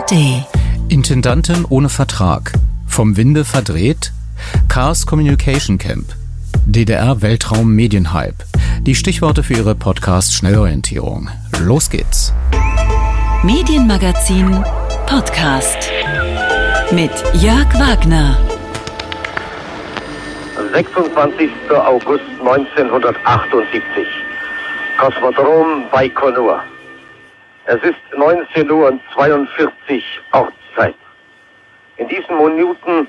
ARD. Intendantin ohne Vertrag. Vom Winde verdreht. Chaos Communication Camp. DDR Weltraum Medienhype. Die Stichworte für Ihre Podcast Schnellorientierung. Los geht's. Medienmagazin Podcast. Mit Jörg Wagner. 26. August 1978. Kosmodrom Baikonur. Es ist 19 Uhr und 42 Ortszeit. In diesen Minuten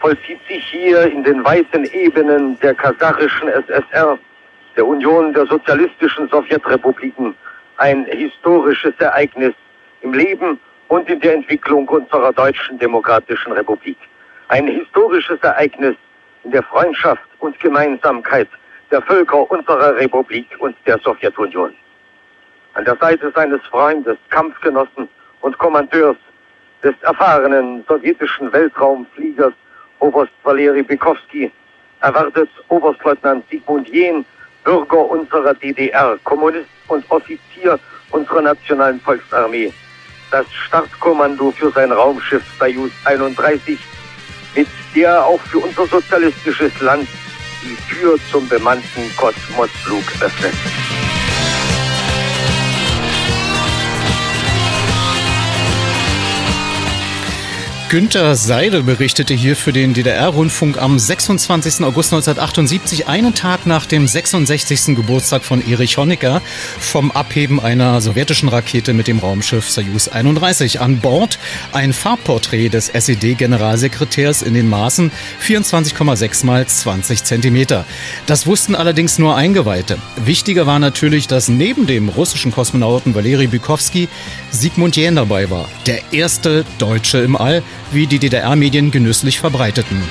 vollzieht sich hier in den weiten Ebenen der kasachischen SSR, der Union der sozialistischen Sowjetrepubliken, ein historisches Ereignis im Leben und in der Entwicklung unserer deutschen demokratischen Republik. Ein historisches Ereignis in der Freundschaft und Gemeinsamkeit der Völker unserer Republik und der Sowjetunion. An der Seite seines Freundes, Kampfgenossen und Kommandeurs des erfahrenen sowjetischen Weltraumfliegers Oberst Valeri Bykowski erwartet Oberstleutnant Sigmund Jähn, Bürger unserer DDR, Kommunist und Offizier unserer Nationalen Volksarmee, das Startkommando für sein Raumschiff Soyuz 31, mit der auch für unser sozialistisches Land die Tür zum bemannten Kosmosflug öffnet. Günter Seidel berichtete hier für den DDR-Rundfunk am 26. August 1978, einen Tag nach dem 66. Geburtstag von Erich Honecker, vom Abheben einer sowjetischen Rakete mit dem Raumschiff Soyuz 31. An Bord ein Farbporträt des SED-Generalsekretärs in den Maßen 24,6 mal 20 Zentimeter. Das wussten allerdings nur Eingeweihte. Wichtiger war natürlich, dass neben dem russischen Kosmonauten Valeri Bykowski Sigmund Jähn dabei war. Der erste Deutsche im All, wie die DDR-Medien genüsslich verbreiteten.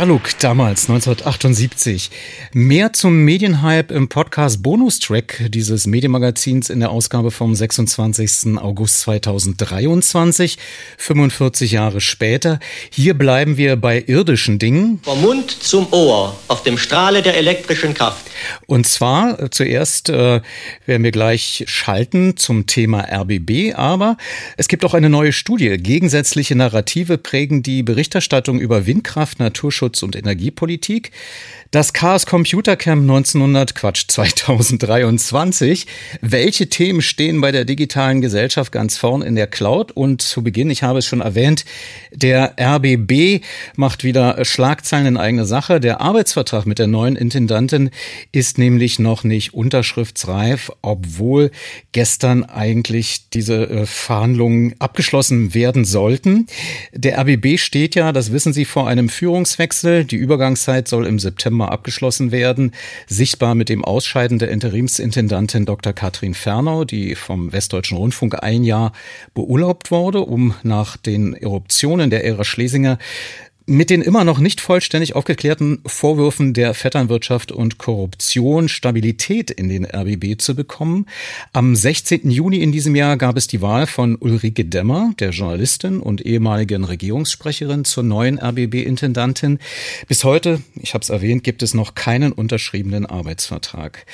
Berluk damals 1978. Mehr zum Medienhype im Podcast Bonustrack dieses Medienmagazins in der Ausgabe vom 26. August 2023, 45 Jahre später. Hier bleiben wir bei irdischen Dingen. Vom Mund zum Ohr auf dem Strahle der elektrischen Kraft. Und zwar äh, zuerst äh, werden wir gleich schalten zum Thema RBB, aber es gibt auch eine neue Studie. Gegensätzliche Narrative prägen die Berichterstattung über Windkraft, Naturschutz und Energiepolitik. Das Chaos Computer Camp 1900, Quatsch, 2023. Welche Themen stehen bei der digitalen Gesellschaft ganz vorn in der Cloud? Und zu Beginn, ich habe es schon erwähnt, der RBB macht wieder Schlagzeilen in eigene Sache. Der Arbeitsvertrag mit der neuen Intendantin ist nämlich noch nicht unterschriftsreif, obwohl gestern eigentlich diese äh, Verhandlungen abgeschlossen werden sollten. Der RBB steht ja, das wissen Sie, vor einem Führungswechsel. Die Übergangszeit soll im September abgeschlossen werden. Sichtbar mit dem Ausscheiden der Interimsintendantin Dr. Katrin Fernau, die vom Westdeutschen Rundfunk ein Jahr beurlaubt wurde, um nach den Eruptionen der Ära Schlesinger mit den immer noch nicht vollständig aufgeklärten Vorwürfen der Vetternwirtschaft und Korruption Stabilität in den RBB zu bekommen. Am 16. Juni in diesem Jahr gab es die Wahl von Ulrike Demmer, der Journalistin und ehemaligen Regierungssprecherin, zur neuen RBB-Intendantin. Bis heute, ich habe es erwähnt, gibt es noch keinen unterschriebenen Arbeitsvertrag.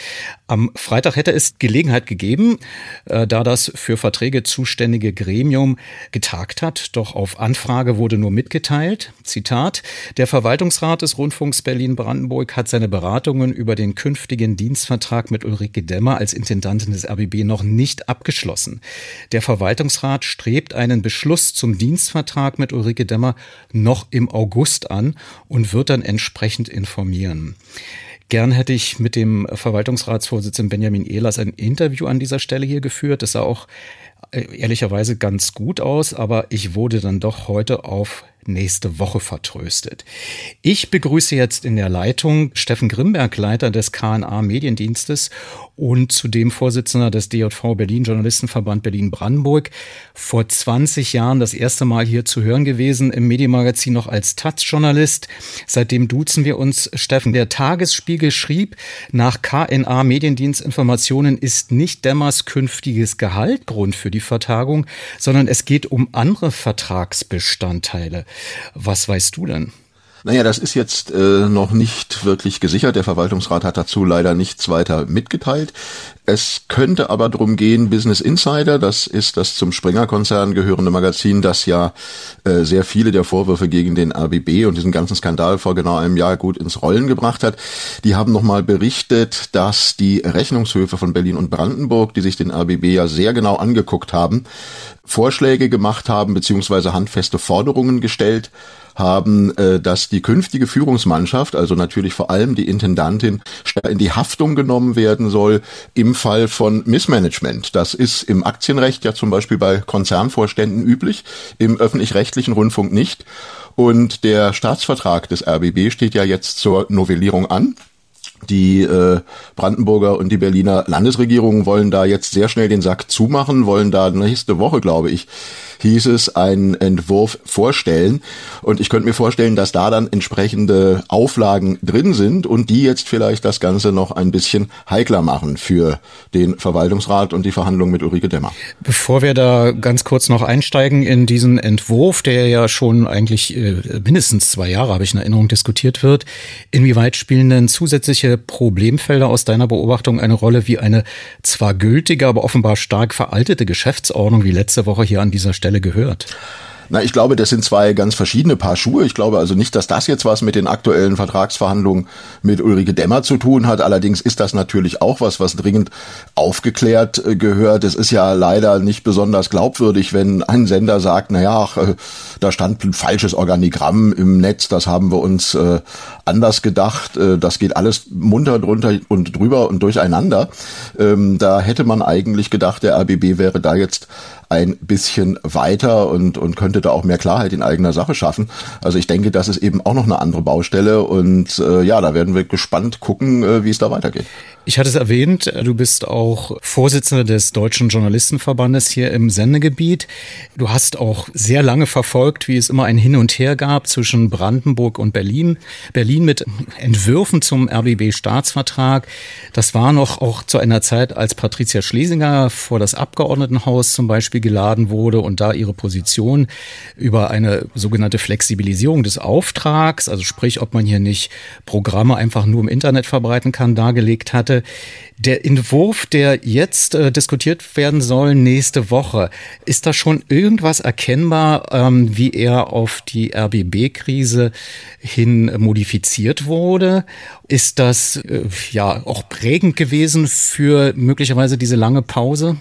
Am Freitag hätte es Gelegenheit gegeben, äh, da das für Verträge zuständige Gremium getagt hat, doch auf Anfrage wurde nur mitgeteilt, Zitat, der Verwaltungsrat des Rundfunks Berlin-Brandenburg hat seine Beratungen über den künftigen Dienstvertrag mit Ulrike Demmer als Intendantin des RBB noch nicht abgeschlossen. Der Verwaltungsrat strebt einen Beschluss zum Dienstvertrag mit Ulrike Demmer noch im August an und wird dann entsprechend informieren. Gern hätte ich mit dem Verwaltungsratsvorsitzenden Benjamin Ehlers ein Interview an dieser Stelle hier geführt. Das sah auch äh, ehrlicherweise ganz gut aus, aber ich wurde dann doch heute auf nächste Woche vertröstet. Ich begrüße jetzt in der Leitung Steffen Grimberg, Leiter des KNA Mediendienstes und zudem Vorsitzender des DJV Berlin Journalistenverband Berlin-Brandenburg. Vor 20 Jahren das erste Mal hier zu hören gewesen im Medienmagazin noch als Taz-Journalist. Seitdem duzen wir uns. Steffen, der Tagesspiegel schrieb, nach KNA Mediendienstinformationen ist nicht Dämmers künftiges Gehalt Grund für die Vertagung, sondern es geht um andere Vertragsbestandteile. Was weißt du denn? Naja, das ist jetzt äh, noch nicht wirklich gesichert. Der Verwaltungsrat hat dazu leider nichts weiter mitgeteilt. Es könnte aber darum gehen, Business Insider, das ist das zum Springer-Konzern gehörende Magazin, das ja äh, sehr viele der Vorwürfe gegen den RBB und diesen ganzen Skandal vor genau einem Jahr gut ins Rollen gebracht hat. Die haben nochmal berichtet, dass die Rechnungshöfe von Berlin und Brandenburg, die sich den RBB ja sehr genau angeguckt haben, Vorschläge gemacht haben, beziehungsweise handfeste Forderungen gestellt haben, äh, dass die künftige Führungsmannschaft, also natürlich vor allem die Intendantin, in die Haftung genommen werden soll im Fall von Missmanagement. Das ist im Aktienrecht ja zum Beispiel bei Konzernvorständen üblich, im öffentlich-rechtlichen Rundfunk nicht. Und der Staatsvertrag des RBB steht ja jetzt zur Novellierung an. Die äh, Brandenburger und die Berliner Landesregierung wollen da jetzt sehr schnell den Sack zumachen, wollen da nächste Woche, glaube ich, hieß es, einen Entwurf vorstellen. Und ich könnte mir vorstellen, dass da dann entsprechende Auflagen drin sind und die jetzt vielleicht das Ganze noch ein bisschen heikler machen für den Verwaltungsrat und die Verhandlungen mit Ulrike Demmer. Bevor wir da ganz kurz noch einsteigen in diesen Entwurf, der ja schon eigentlich äh, mindestens zwei Jahre, habe ich in Erinnerung, diskutiert wird, inwieweit spielen denn zusätzliche Problemfelder aus deiner Beobachtung eine Rolle, wie eine zwar gültige, aber offenbar stark veraltete Geschäftsordnung wie letzte Woche hier an dieser Stelle Stelle gehört? Na, ich glaube, das sind zwei ganz verschiedene Paar Schuhe. Ich glaube also nicht, dass das jetzt was mit den aktuellen Vertragsverhandlungen mit Ulrike Demmer zu tun hat. Allerdings ist das natürlich auch was, was dringend aufgeklärt äh, gehört. Es ist ja leider nicht besonders glaubwürdig, wenn ein Sender sagt, na ja, äh, da stand ein falsches Organigramm im Netz, das haben wir uns äh, anders gedacht. Das geht alles munter drunter und drüber und durcheinander. Ähm, da hätte man eigentlich gedacht, der RBB wäre da jetzt ein bisschen weiter und, und könnte da auch mehr Klarheit in eigener Sache schaffen. Also ich denke, das ist eben auch noch eine andere Baustelle und äh, ja, da werden wir gespannt gucken, äh, wie es da weitergeht. Ich hatte es erwähnt, du bist auch Vorsitzender des Deutschen Journalistenverbandes hier im Sendegebiet. Du hast auch sehr lange verfolgt, wie es immer ein Hin und Her gab zwischen Brandenburg und Berlin. Berlin mit Entwürfen zum RBB-Staatsvertrag. Das war noch auch zu einer Zeit, als Patricia Schlesinger vor das Abgeordnetenhaus zum Beispiel geladen wurde und da ihre Position über eine sogenannte Flexibilisierung des Auftrags, also sprich, ob man hier nicht Programme einfach nur im Internet verbreiten kann, dargelegt hatte. Der Entwurf, der jetzt äh, diskutiert werden soll nächste Woche, ist da schon irgendwas erkennbar, ähm, wie er auf die RBB-Krise hin modifiziert wurde? Ist das äh, ja auch prägend gewesen für möglicherweise diese lange Pause?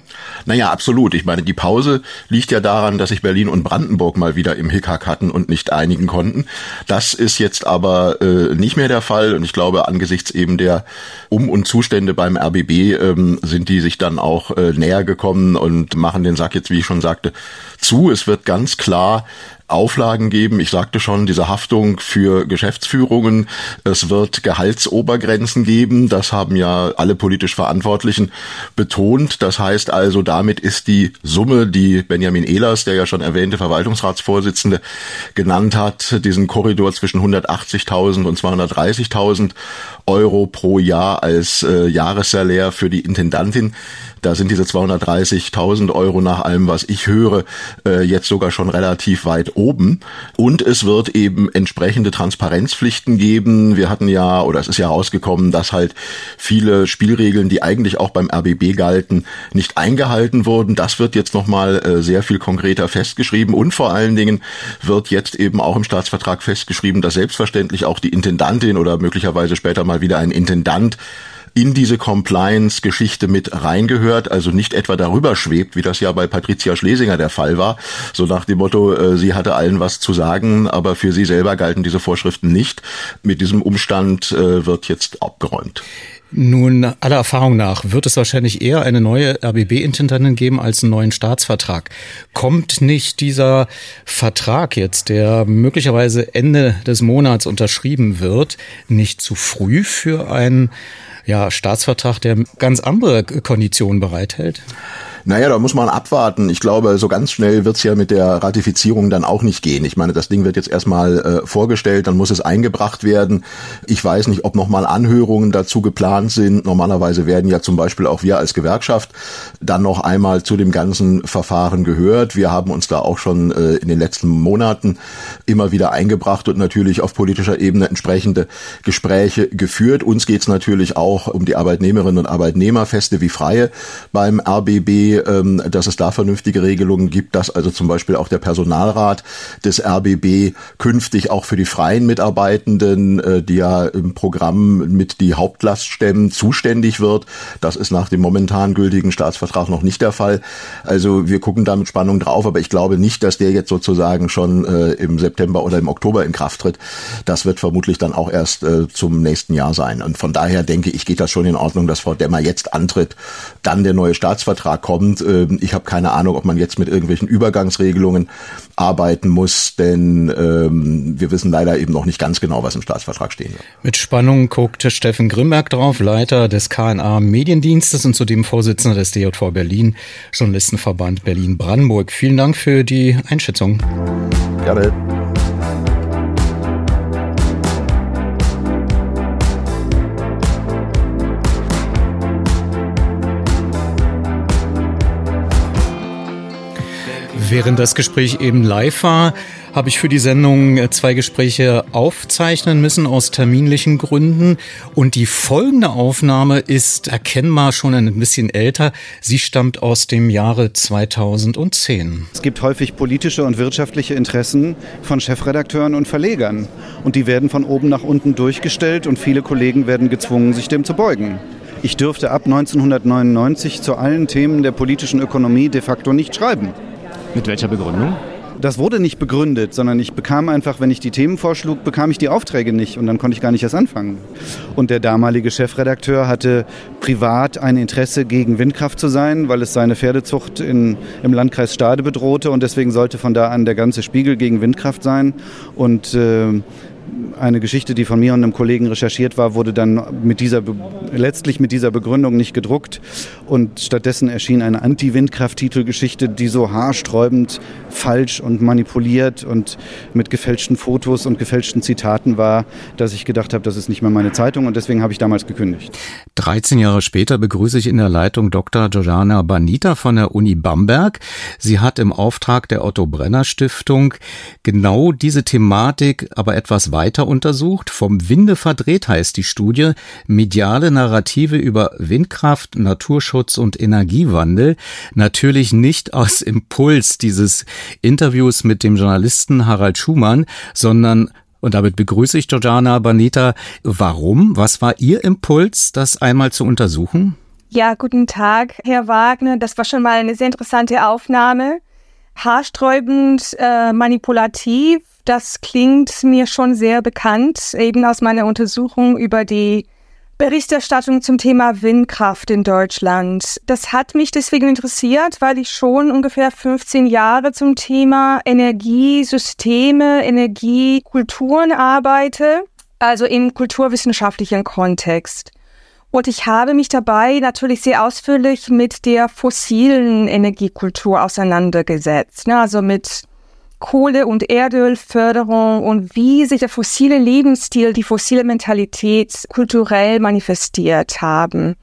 Naja, absolut. Ich meine, die Pause liegt ja daran, dass sich Berlin und Brandenburg mal wieder im Hickhack hatten und nicht einigen konnten. Das ist jetzt aber äh, nicht mehr der Fall und ich glaube, angesichts eben der Um- und Zustände beim RBB ähm, sind die sich dann auch äh, näher gekommen und machen den Sack jetzt, wie ich schon sagte, zu. Es wird ganz klar Auflagen geben. Ich sagte schon, diese Haftung für Geschäftsführungen. Es wird Gehaltsobergrenzen geben. Das haben ja alle politisch Verantwortlichen betont. Das heißt also, damit ist die Summe, die Benjamin Ehlers, der ja schon erwähnte Verwaltungsratsvorsitzende, genannt hat, diesen Korridor zwischen 180.000 und 230.000 Euro pro Jahr als äh, Jahressalär für die Intendantin. Da sind diese 230.000 Euro nach allem, was ich höre, äh, jetzt sogar schon relativ weit oben. Und es wird eben entsprechende Transparenzpflichten geben. Wir hatten ja, oder es ist ja rausgekommen, dass halt viele Spielregeln, die eigentlich auch beim RBB galten, nicht eingehalten wurden. Das wird jetzt nochmal äh, sehr viel konkreter festgeschrieben. Und vor allen Dingen wird jetzt eben auch im Staatsvertrag festgeschrieben, dass selbstverständlich auch die Intendantin oder möglicherweise später mal wieder ein Intendant in diese Compliance-Geschichte mit reingehört, also nicht etwa darüber schwebt, wie das ja bei Patricia Schlesinger der Fall war, so nach dem Motto, äh, sie hatte allen was zu sagen, aber für sie selber galten diese Vorschriften nicht. Mit diesem Umstand äh, wird jetzt abgeräumt. Nun, aller Erfahrung nach wird es wahrscheinlich eher eine neue RBB-Intendantin geben als einen neuen Staatsvertrag. Kommt nicht dieser Vertrag jetzt, der möglicherweise Ende des Monats unterschrieben wird, nicht zu früh für einen ja, Staatsvertrag, der ganz andere Konditionen bereithält? Naja, da muss man abwarten. Ich glaube, so ganz schnell wird's ja mit der Ratifizierung dann auch nicht gehen. Ich meine, das Ding wird jetzt erstmal äh, vorgestellt, dann muss es eingebracht werden. Ich weiß nicht, ob nochmal Anhörungen dazu geplant sind. Normalerweise werden ja zum Beispiel auch wir als Gewerkschaft dann noch einmal zu dem ganzen Verfahren gehört. Wir haben uns da auch schon äh, in den letzten Monaten immer wieder eingebracht und natürlich auf politischer Ebene entsprechende Gespräche geführt. Uns geht's natürlich auch um die Arbeitnehmerinnen und Arbeitnehmer, feste wie freie beim RBB ähm, dass es da vernünftige Regelungen gibt, dass also zum Beispiel auch der Personalrat des RBB künftig auch für die freien Mitarbeitenden, äh, die ja im Programm mit die Hauptlast stemmen, zuständig wird. Das ist nach dem momentan gültigen Staatsvertrag noch nicht der Fall. Also wir gucken da mit Spannung drauf, aber ich glaube nicht, dass der jetzt sozusagen schon äh, im September oder im Oktober in Kraft tritt. Das wird vermutlich dann auch erst äh, zum nächsten Jahr sein. Und von daher denke ich, geht das schon in Ordnung, dass Frau Demmer jetzt antritt, dann der neue Staatsvertrag kommt kommt. Ähm, ich habe keine Ahnung, ob man jetzt mit irgendwelchen Übergangsregelungen arbeiten muss, denn ähm, wir wissen leider eben noch nicht ganz genau, was im Staatsvertrag stehen wird. Mit Spannung guckte Steffen Grimberg drauf, Leiter des KNA Mediendienstes und zudem Vorsitzender des DJV Berlin, Journalistenverband Berlin-Brandenburg. Vielen Dank für die Einschätzung. Gerne. Während das Gespräch eben live war, habe ich für die Sendung äh, zwei Gespräche aufzeichnen müssen aus terminlichen Gründen. Und die folgende Aufnahme ist erkennbar schon ein bisschen älter. Sie stammt aus dem Jahre 2010. Es gibt häufig politische und wirtschaftliche Interessen von Chefredakteuren und Verlegern. Und die werden von oben nach unten durchgestellt und viele Kollegen werden gezwungen, sich dem zu beugen. Ich dürfte ab 1999 zu allen Themen der politischen Ökonomie de facto nicht schreiben. Mit welcher Begründung? Das wurde nicht begründet, sondern ich bekam einfach, wenn ich die Themen vorschlug, bekam ich die Aufträge nicht und dann konnte ich gar nicht erst anfangen. Und der damalige Chefredakteur hatte privat ein Interesse, gegen Windkraft zu sein, weil es seine Pferdezucht in, im Landkreis Stade bedrohte und deswegen sollte von da an der ganze Spiegel gegen Windkraft sein. Und äh, eine Geschichte, die von mir und einem Kollegen recherchiert war, wurde dann mit dieser, letztlich mit dieser Begründung nicht gedruckt und stattdessen erschien eine Anti-Windkraft-Titelgeschichte, die so haarsträubend falsch und manipuliert und mit gefälschten Fotos und gefälschten Zitaten war, dass ich gedacht habe, das ist nicht mehr meine Zeitung und deswegen habe ich damals gekündigt. 13 Jahre später begrüße ich in der Leitung Dr. Georgiana Banita von der Uni Bamberg. Sie hat im Auftrag der Otto Brenner Stiftung genau diese Thematik aber etwas weiter untersucht. Vom Winde verdreht heißt die Studie mediale Narrative über Windkraft, Naturschutz und Energiewandel. Natürlich nicht aus Impuls dieses Interviews mit dem Journalisten Harald Schumann, sondern und damit begrüße ich Georgiana Banita. Warum? Was war Ihr Impuls, das einmal zu untersuchen? Ja, guten Tag, Herr Wagner. Das war schon mal eine sehr interessante Aufnahme. Haarsträubend, äh, manipulativ, das klingt mir schon sehr bekannt, eben aus meiner Untersuchung über die Berichterstattung zum Thema Windkraft in Deutschland. Das hat mich deswegen interessiert, weil ich schon ungefähr 15 Jahre zum Thema Energiesysteme, Energiekulturen arbeite, also im kulturwissenschaftlichen Kontext. Und ich habe mich dabei natürlich sehr ausführlich mit der fossilen Energiekultur auseinandergesetzt, ne? also mit Kohle- und Erdölförderung und wie sich der fossile Lebensstil, die fossile Mentalität kulturell manifestiert haben.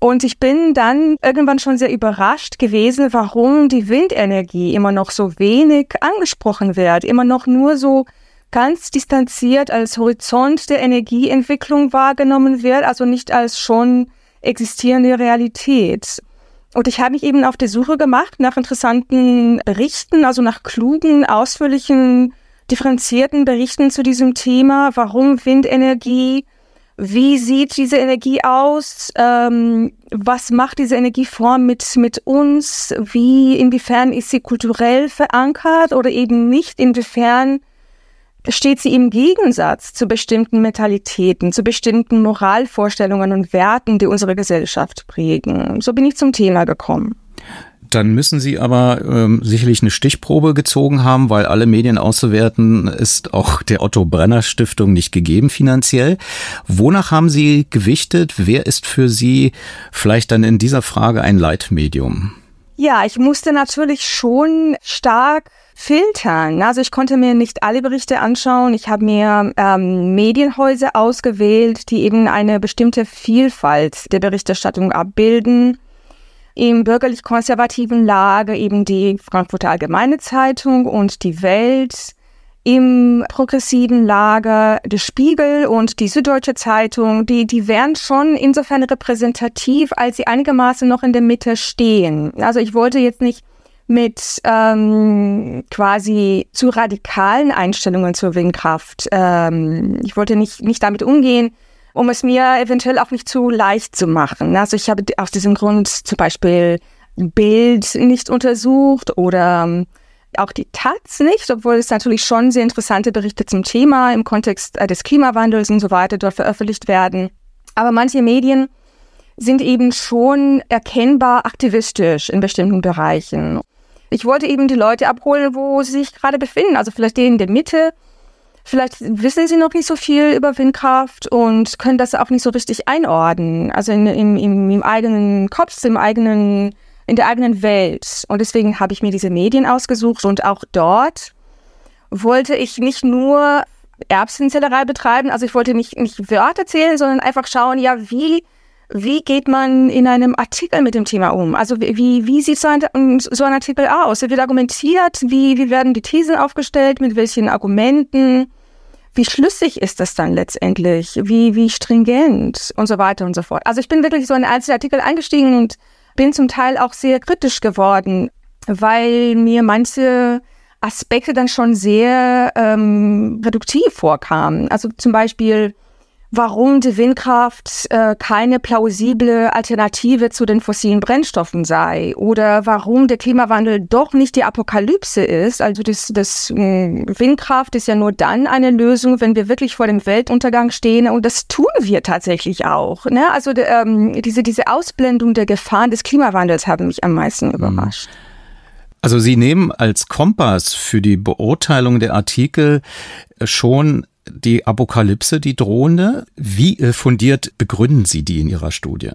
Und ich bin dann irgendwann schon sehr überrascht gewesen, warum die Windenergie immer noch so wenig angesprochen wird, immer noch nur so ganz distanziert als Horizont der Energieentwicklung wahrgenommen wird, also nicht als schon existierende Realität. Und ich habe mich eben auf der Suche gemacht nach interessanten Berichten, also nach klugen, ausführlichen, differenzierten Berichten zu diesem Thema. Warum Windenergie? Wie sieht diese Energie aus? Ähm, was macht diese Energieform mit, mit uns? Wie, inwiefern ist sie kulturell verankert oder eben nicht? Inwiefern steht sie im Gegensatz zu bestimmten Mentalitäten, zu bestimmten Moralvorstellungen und Werten, die unsere Gesellschaft prägen. So bin ich zum Thema gekommen. Dann müssen Sie aber ähm, sicherlich eine Stichprobe gezogen haben, weil alle Medien auszuwerten ist auch der Otto Brenner Stiftung nicht gegeben finanziell. Wonach haben Sie gewichtet? Wer ist für Sie vielleicht dann in dieser Frage ein Leitmedium? Ja, ich musste natürlich schon stark filtern. Also ich konnte mir nicht alle Berichte anschauen. Ich habe mir ähm, Medienhäuser ausgewählt, die eben eine bestimmte Vielfalt der Berichterstattung abbilden. Im bürgerlich-konservativen Lager eben die Frankfurter Allgemeine Zeitung und die Welt. Im progressiven Lager der Spiegel und die Süddeutsche Zeitung, die, die wären schon insofern repräsentativ, als sie einigermaßen noch in der Mitte stehen. Also ich wollte jetzt nicht mit ähm, quasi zu radikalen Einstellungen zur Windkraft. Ähm, ich wollte nicht, nicht damit umgehen, um es mir eventuell auch nicht zu leicht zu machen. Also ich habe aus diesem Grund zum Beispiel Bild nicht untersucht oder ähm, auch die Taz nicht, obwohl es natürlich schon sehr interessante Berichte zum Thema im Kontext äh, des Klimawandels und so weiter dort veröffentlicht werden. Aber manche Medien sind eben schon erkennbar aktivistisch in bestimmten Bereichen. Ich wollte eben die Leute abholen, wo sie sich gerade befinden. Also vielleicht die in der Mitte. Vielleicht wissen sie noch nicht so viel über Windkraft und können das auch nicht so richtig einordnen. Also in, in, im, im eigenen Kopf, im eigenen, in der eigenen Welt. Und deswegen habe ich mir diese Medien ausgesucht und auch dort wollte ich nicht nur Erbsenzellerei betreiben. Also ich wollte nicht, nicht Wörter zählen, sondern einfach schauen, ja, wie wie geht man in einem Artikel mit dem Thema um? Also wie, wie sieht so ein, so ein Artikel aus? Wie wird argumentiert? Wie, wie werden die Thesen aufgestellt? Mit welchen Argumenten? Wie schlüssig ist das dann letztendlich? Wie, wie stringent? Und so weiter und so fort. Also ich bin wirklich so in einzelne Artikel eingestiegen und bin zum Teil auch sehr kritisch geworden, weil mir manche Aspekte dann schon sehr ähm, reduktiv vorkamen. Also zum Beispiel warum die Windkraft äh, keine plausible Alternative zu den fossilen Brennstoffen sei oder warum der Klimawandel doch nicht die Apokalypse ist. Also das, das äh, Windkraft ist ja nur dann eine Lösung, wenn wir wirklich vor dem Weltuntergang stehen und das tun wir tatsächlich auch. Ne? Also ähm, diese, diese Ausblendung der Gefahren des Klimawandels haben mich am meisten mhm. überrascht. Also Sie nehmen als Kompass für die Beurteilung der Artikel schon die Apokalypse, die drohende. Wie äh, fundiert begründen Sie die in Ihrer Studie?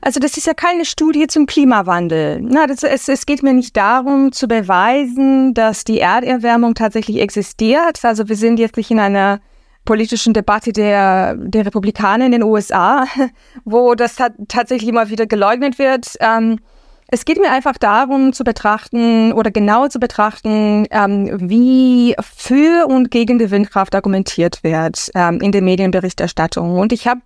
Also das ist ja keine Studie zum Klimawandel. Na, das, es, es geht mir nicht darum zu beweisen, dass die Erderwärmung tatsächlich existiert. Also wir sind jetzt nicht in einer politischen Debatte der, der Republikaner in den USA, wo das tatsächlich immer wieder geleugnet wird. Ähm, es geht mir einfach darum zu betrachten oder genau zu betrachten, ähm, wie für und gegen die Windkraft argumentiert wird ähm, in der Medienberichterstattung. Und ich habe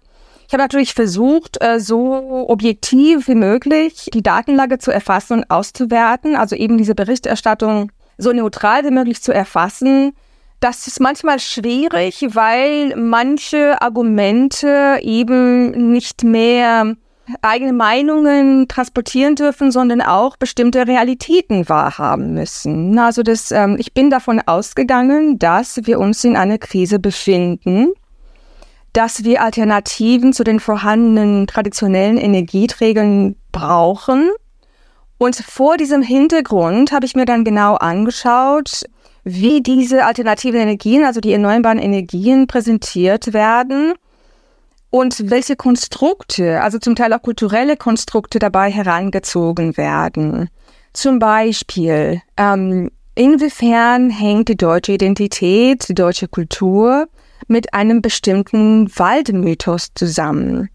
ich habe natürlich versucht, äh, so objektiv wie möglich die Datenlage zu erfassen und auszuwerten, also eben diese Berichterstattung so neutral wie möglich zu erfassen. Das ist manchmal schwierig, weil manche Argumente eben nicht mehr eigene Meinungen transportieren dürfen, sondern auch bestimmte Realitäten wahrhaben müssen. Also das, ähm, ich bin davon ausgegangen, dass wir uns in einer Krise befinden, dass wir Alternativen zu den vorhandenen traditionellen Energieträgern brauchen. Und vor diesem Hintergrund habe ich mir dann genau angeschaut, wie diese alternativen Energien, also die erneuerbaren Energien, präsentiert werden und welche Konstrukte, also zum Teil auch kulturelle Konstrukte dabei herangezogen werden. Zum Beispiel, ähm, inwiefern hängt die deutsche Identität, die deutsche Kultur mit einem bestimmten Waldmythos zusammen?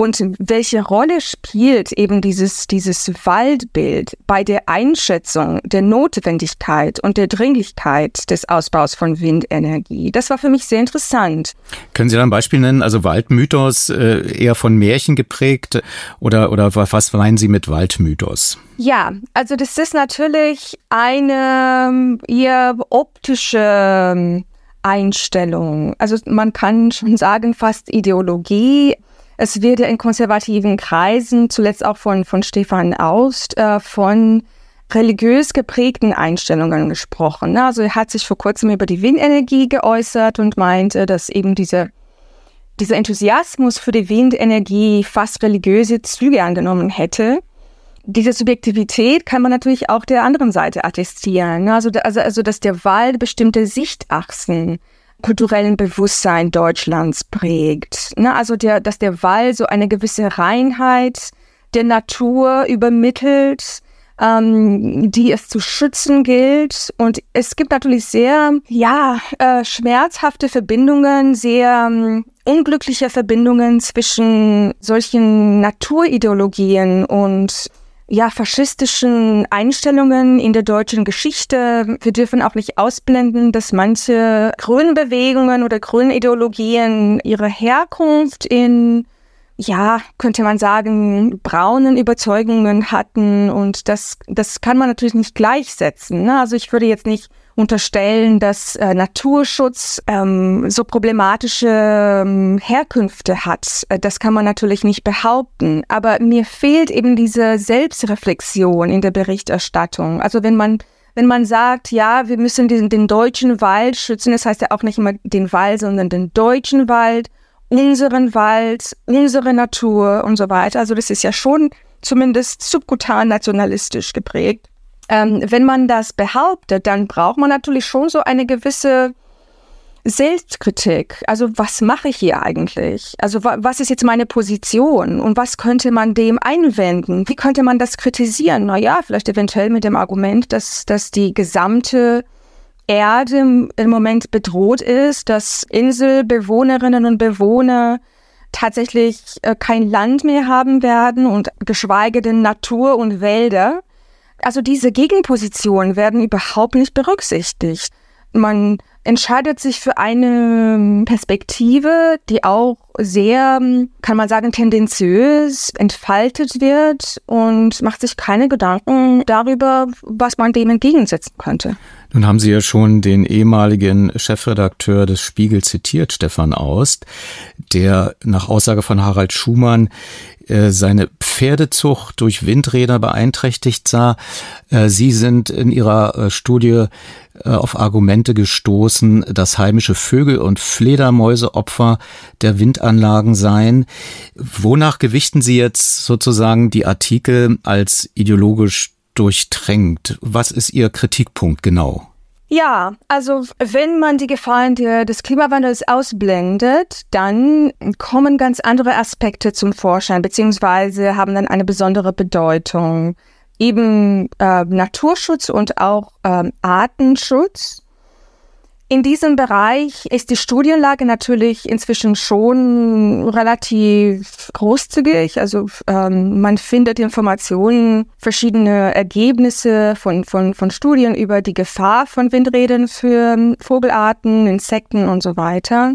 Und welche Rolle spielt eben dieses, dieses Waldbild bei der Einschätzung der Notwendigkeit und der Dringlichkeit des Ausbaus von Windenergie? Das war für mich sehr interessant. Können Sie da ein Beispiel nennen? Also Waldmythos äh, eher von Märchen geprägt oder, oder was meinen Sie mit Waldmythos? Ja, also das ist natürlich eine eher optische Einstellung. Also man kann schon sagen, fast Ideologie. Es wird in konservativen Kreisen, zuletzt auch von, von Stefan Aust, äh, von religiös geprägten Einstellungen gesprochen. Also er hat sich vor kurzem über die Windenergie geäußert und meinte, dass eben diese, dieser Enthusiasmus für die Windenergie fast religiöse Züge angenommen hätte. Diese Subjektivität kann man natürlich auch der anderen Seite attestieren. Also, also, also dass der Wald bestimmte Sichtachsen kulturellen Bewusstsein Deutschlands prägt. Ne? Also der, dass der Wald so eine gewisse Reinheit der Natur übermittelt, ähm, die es zu schützen gilt. Und es gibt natürlich sehr, ja, äh, schmerzhafte Verbindungen, sehr ähm, unglückliche Verbindungen zwischen solchen Naturideologien und ja, faschistischen Einstellungen in der deutschen Geschichte. Wir dürfen auch nicht ausblenden, dass manche Grünbewegungen oder Grünideologien ihre Herkunft in ja, könnte man sagen, braunen Überzeugungen hatten und das, das kann man natürlich nicht gleichsetzen. Ne? Also ich würde jetzt nicht unterstellen, dass äh, Naturschutz ähm, so problematische ähm, Herkünfte hat. Äh, das kann man natürlich nicht behaupten. Aber mir fehlt eben diese Selbstreflexion in der Berichterstattung. Also wenn man wenn man sagt, ja, wir müssen den, den deutschen Wald schützen, das heißt ja auch nicht immer den Wald, sondern den deutschen Wald, unseren Wald, unsere Natur und so weiter. Also das ist ja schon zumindest subkutan nationalistisch geprägt. Ähm, wenn man das behauptet, dann braucht man natürlich schon so eine gewisse Selbstkritik. Also was mache ich hier eigentlich? Also wa was ist jetzt meine Position und was könnte man dem einwenden? Wie könnte man das kritisieren? Na ja, vielleicht eventuell mit dem Argument, dass, dass die gesamte Erde im Moment bedroht ist, dass Inselbewohnerinnen und Bewohner tatsächlich äh, kein Land mehr haben werden und geschweige denn Natur und Wälder. Also diese Gegenpositionen werden überhaupt nicht berücksichtigt. Man entscheidet sich für eine Perspektive, die auch sehr, kann man sagen, tendenziös entfaltet wird und macht sich keine Gedanken darüber, was man dem entgegensetzen könnte. Nun haben Sie ja schon den ehemaligen Chefredakteur des Spiegel zitiert, Stefan Aust, der nach Aussage von Harald Schumann äh, seine Pferdezucht durch Windräder beeinträchtigt sah. Äh, Sie sind in Ihrer äh, Studie auf Argumente gestoßen, dass heimische Vögel und Fledermäuse Opfer der Windanlagen seien. Wonach gewichten Sie jetzt sozusagen die Artikel als ideologisch durchtränkt? Was ist Ihr Kritikpunkt genau? Ja, also wenn man die Gefahren des Klimawandels ausblendet, dann kommen ganz andere Aspekte zum Vorschein, beziehungsweise haben dann eine besondere Bedeutung. Eben äh, Naturschutz und auch äh, Artenschutz. In diesem Bereich ist die Studienlage natürlich inzwischen schon relativ großzügig. Also ähm, man findet Informationen, verschiedene Ergebnisse von, von, von Studien über die Gefahr von Windrädern für ähm, Vogelarten, Insekten und so weiter.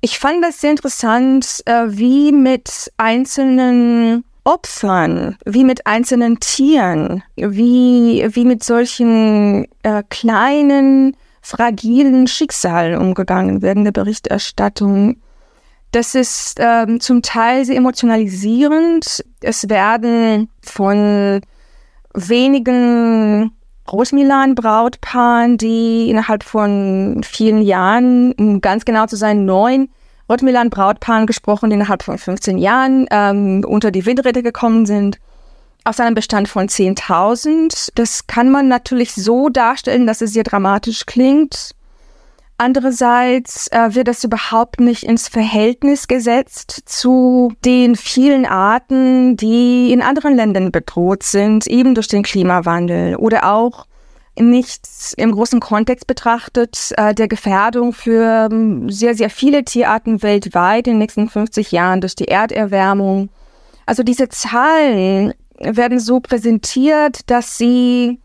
Ich fand das sehr interessant, äh, wie mit einzelnen Opfern, wie mit einzelnen Tieren, wie, wie mit solchen äh, kleinen fragilen Schicksalen umgegangen werden der Berichterstattung. Das ist ähm, zum Teil sehr emotionalisierend. Es werden von wenigen Rotmilan-Brautpaaren, die innerhalb von vielen Jahren, um ganz genau zu sein, neun Rotmilan-Brautpaaren gesprochen, die innerhalb von 15 Jahren ähm, unter die Windräder gekommen sind aus einem Bestand von 10.000. Das kann man natürlich so darstellen, dass es sehr dramatisch klingt. Andererseits äh, wird das überhaupt nicht ins Verhältnis gesetzt zu den vielen Arten, die in anderen Ländern bedroht sind, eben durch den Klimawandel oder auch nicht im großen Kontext betrachtet äh, der Gefährdung für ähm, sehr, sehr viele Tierarten weltweit in den nächsten 50 Jahren durch die Erderwärmung. Also diese Zahlen werden so präsentiert, dass sie,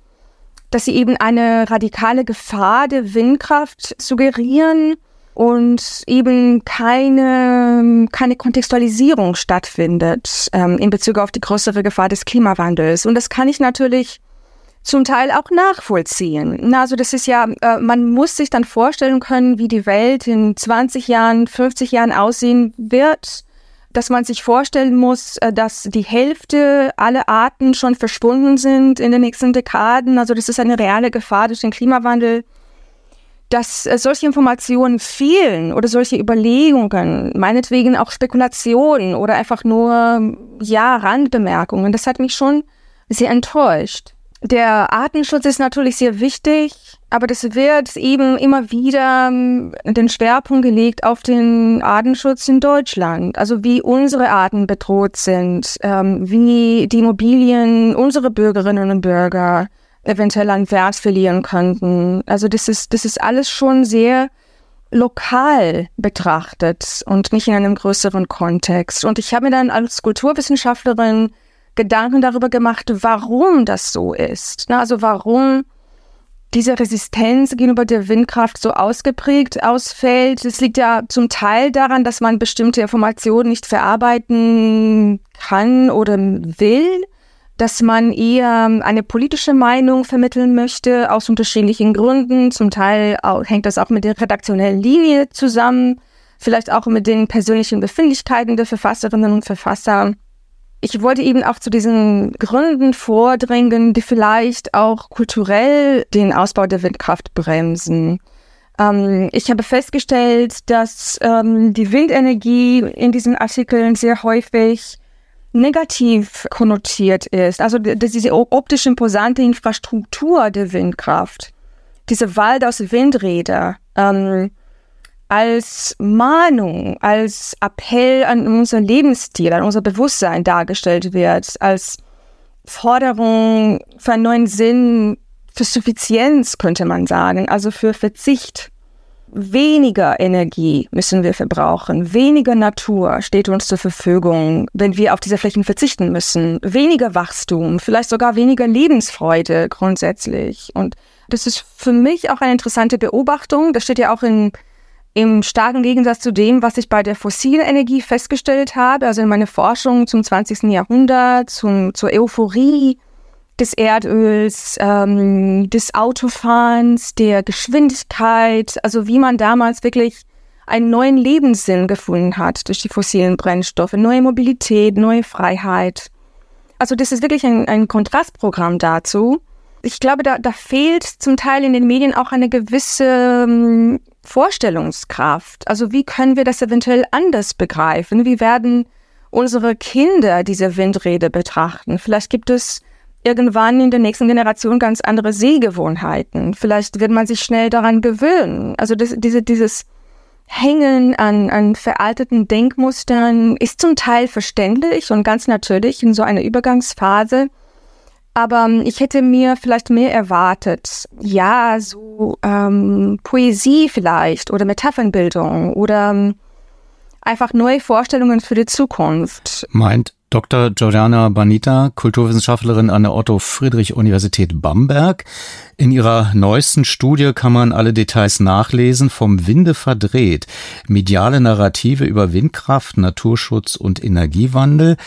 dass sie eben eine radikale Gefahr der Windkraft suggerieren und eben keine, keine Kontextualisierung stattfindet ähm, in Bezug auf die größere Gefahr des Klimawandels. Und das kann ich natürlich zum Teil auch nachvollziehen. Na, also das ist ja, äh, man muss sich dann vorstellen können, wie die Welt in 20 Jahren, 50 Jahren aussehen wird, dass man sich vorstellen muss, äh, dass die Hälfte aller Arten schon verschwunden sind in den nächsten Dekaden. Also das ist eine reale Gefahr durch den Klimawandel dass äh, solche Informationen fehlen oder solche Überlegungen, meinetwegen auch Spekulationen oder einfach nur, ja, Randbemerkungen, das hat mich schon sehr enttäuscht. Der Artenschutz ist natürlich sehr wichtig, aber das wird eben immer wieder ähm, den Schwerpunkt gelegt auf den Artenschutz in Deutschland. Also wie unsere Arten bedroht sind, ähm, wie die Immobilien unserer Bürgerinnen und Bürger eventuell an Wert verlieren könnten. Also das ist, das ist alles schon sehr lokal betrachtet und nicht in einem größeren Kontext. Und ich habe mir dann als Kulturwissenschaftlerin Gedanken darüber gemacht, warum das so ist. Also warum diese Resistenz gegenüber der Windkraft so ausgeprägt ausfällt. Es liegt ja zum Teil daran, dass man bestimmte Informationen nicht verarbeiten kann oder will dass man eher eine politische Meinung vermitteln möchte, aus unterschiedlichen Gründen. Zum Teil hängt das auch mit der redaktionellen Linie zusammen, vielleicht auch mit den persönlichen Befindlichkeiten der Verfasserinnen und Verfasser. Ich wollte eben auch zu diesen Gründen vordringen, die vielleicht auch kulturell den Ausbau der Windkraft bremsen. Ähm, ich habe festgestellt, dass ähm, die Windenergie in diesen Artikeln sehr häufig negativ konnotiert ist. Also diese optisch imposante Infrastruktur der Windkraft, diese Wald aus Windräder, ähm, als Mahnung, als Appell an unser Lebensstil, an unser Bewusstsein dargestellt wird, als Forderung für einen neuen Sinn, für Suffizienz könnte man sagen, also für Verzicht weniger Energie müssen wir verbrauchen, weniger Natur steht uns zur Verfügung, wenn wir auf diese Flächen verzichten müssen, weniger Wachstum, vielleicht sogar weniger Lebensfreude grundsätzlich. Und das ist für mich auch eine interessante Beobachtung. Das steht ja auch in, im starken Gegensatz zu dem, was ich bei der fossilen Energie festgestellt habe, also in meiner Forschung zum 20. Jahrhundert, zum, zur Euphorie des Erdöls, ähm, des Autofahrens, der Geschwindigkeit, also wie man damals wirklich einen neuen Lebenssinn gefunden hat durch die fossilen Brennstoffe, neue Mobilität, neue Freiheit. Also das ist wirklich ein, ein Kontrastprogramm dazu. Ich glaube, da, da fehlt zum Teil in den Medien auch eine gewisse ähm, Vorstellungskraft. Also wie können wir das eventuell anders begreifen? Wie werden unsere Kinder diese Windräder betrachten? Vielleicht gibt es irgendwann in der nächsten Generation ganz andere Sehgewohnheiten. Vielleicht wird man sich schnell daran gewöhnen. Also das, diese, dieses Hängen an, an veralteten Denkmustern ist zum Teil verständlich und ganz natürlich in so einer Übergangsphase. Aber ähm, ich hätte mir vielleicht mehr erwartet. Ja, so ähm, Poesie vielleicht oder Metaphernbildung oder ähm, einfach neue Vorstellungen für die Zukunft. Meint Dr. Giordana Banita, Kulturwissenschaftlerin an der Otto-Friedrich-Universität Bamberg. In ihrer neuesten Studie kann man alle Details nachlesen, vom Winde verdreht. Mediale Narrative über Windkraft, Naturschutz und Energiewandel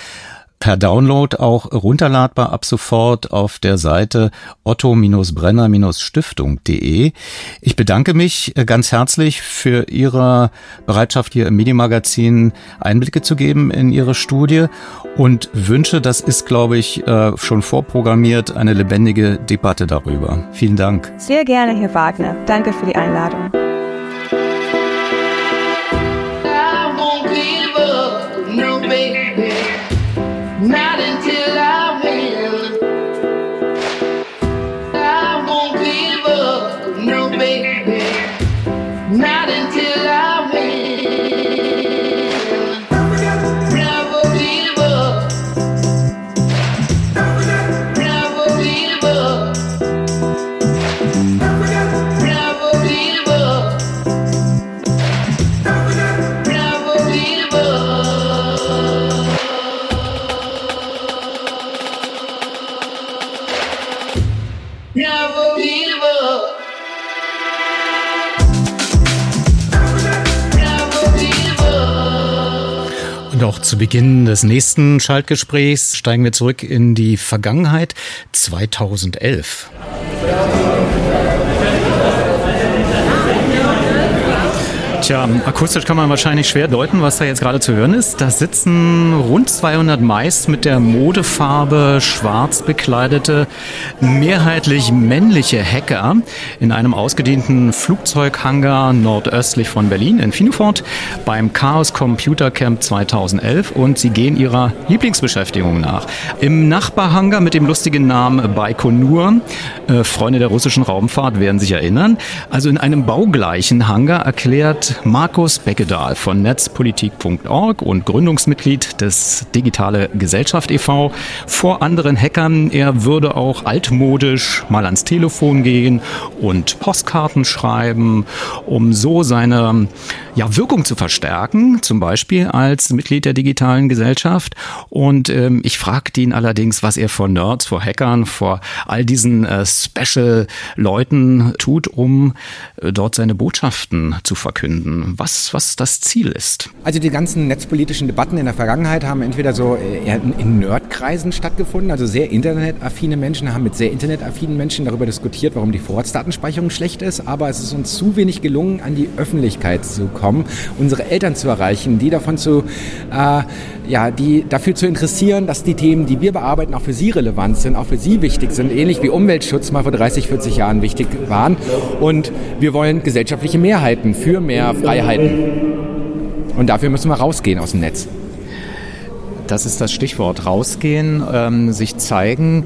per Download auch runterladbar ab sofort auf der Seite otto-brenner-stiftung.de. Ich bedanke mich äh, ganz herzlich für Ihre Bereitschaft, hier im Medienmagazin Einblicke zu geben in Ihre Studie und wünsche, das ist, glaube ich, äh, schon vorprogrammiert, eine lebendige Debatte darüber. Vielen Dank. Sehr gerne, Herr Wagner. Danke für die Einladung. Zu Beginn des nächsten Schaltgesprächs steigen wir zurück in die Vergangenheit 2011. Tja, akustisch kann man wahrscheinlich schwer deuten, was da jetzt gerade zu hören ist. Da sitzen rund 200 meist mit der Modefarbe schwarz bekleidete, mehrheitlich männliche Hacker in einem ausgedehnten Flugzeughangar nordöstlich von Berlin in Finefort beim Chaos Computer Camp 2011 und sie gehen ihrer Lieblingsbeschäftigung nach. Im Nachbarhangar mit dem lustigen Namen Baikonur, äh, Freunde der russischen Raumfahrt werden sich erinnern, also in einem baugleichen Hangar erklärt Markus Beckedahl von netzpolitik.org und Gründungsmitglied des Digitale Gesellschaft e.V. vor anderen Hackern. Er würde auch altmodisch mal ans Telefon gehen und Postkarten schreiben, um so seine ja, Wirkung zu verstärken, zum Beispiel als Mitglied der digitalen Gesellschaft. Und ähm, ich fragte ihn allerdings, was er vor Nerds, vor Hackern, vor all diesen äh, Special-Leuten tut, um äh, dort seine Botschaften zu verkünden finden, was, was das Ziel ist. Also die ganzen netzpolitischen Debatten in der Vergangenheit haben entweder so äh, in Nerdkreisen stattgefunden, also sehr internetaffine Menschen haben mit sehr internetaffinen Menschen darüber diskutiert, warum die Vorratsdatenspeicherung schlecht ist, aber es ist uns zu wenig gelungen, an die Öffentlichkeit zu kommen, unsere Eltern zu erreichen, die davon zu, äh, ja, die dafür zu interessieren, dass die Themen, die wir bearbeiten, auch für sie relevant sind, auch für sie wichtig sind, ähnlich wie Umweltschutz mal vor 30, 40 Jahren wichtig waren. Und wir wollen gesellschaftliche Mehrheiten für mehr Freiheiten. Und dafür müssen wir rausgehen aus dem Netz. Das ist das Stichwort. Rausgehen, ähm, sich zeigen.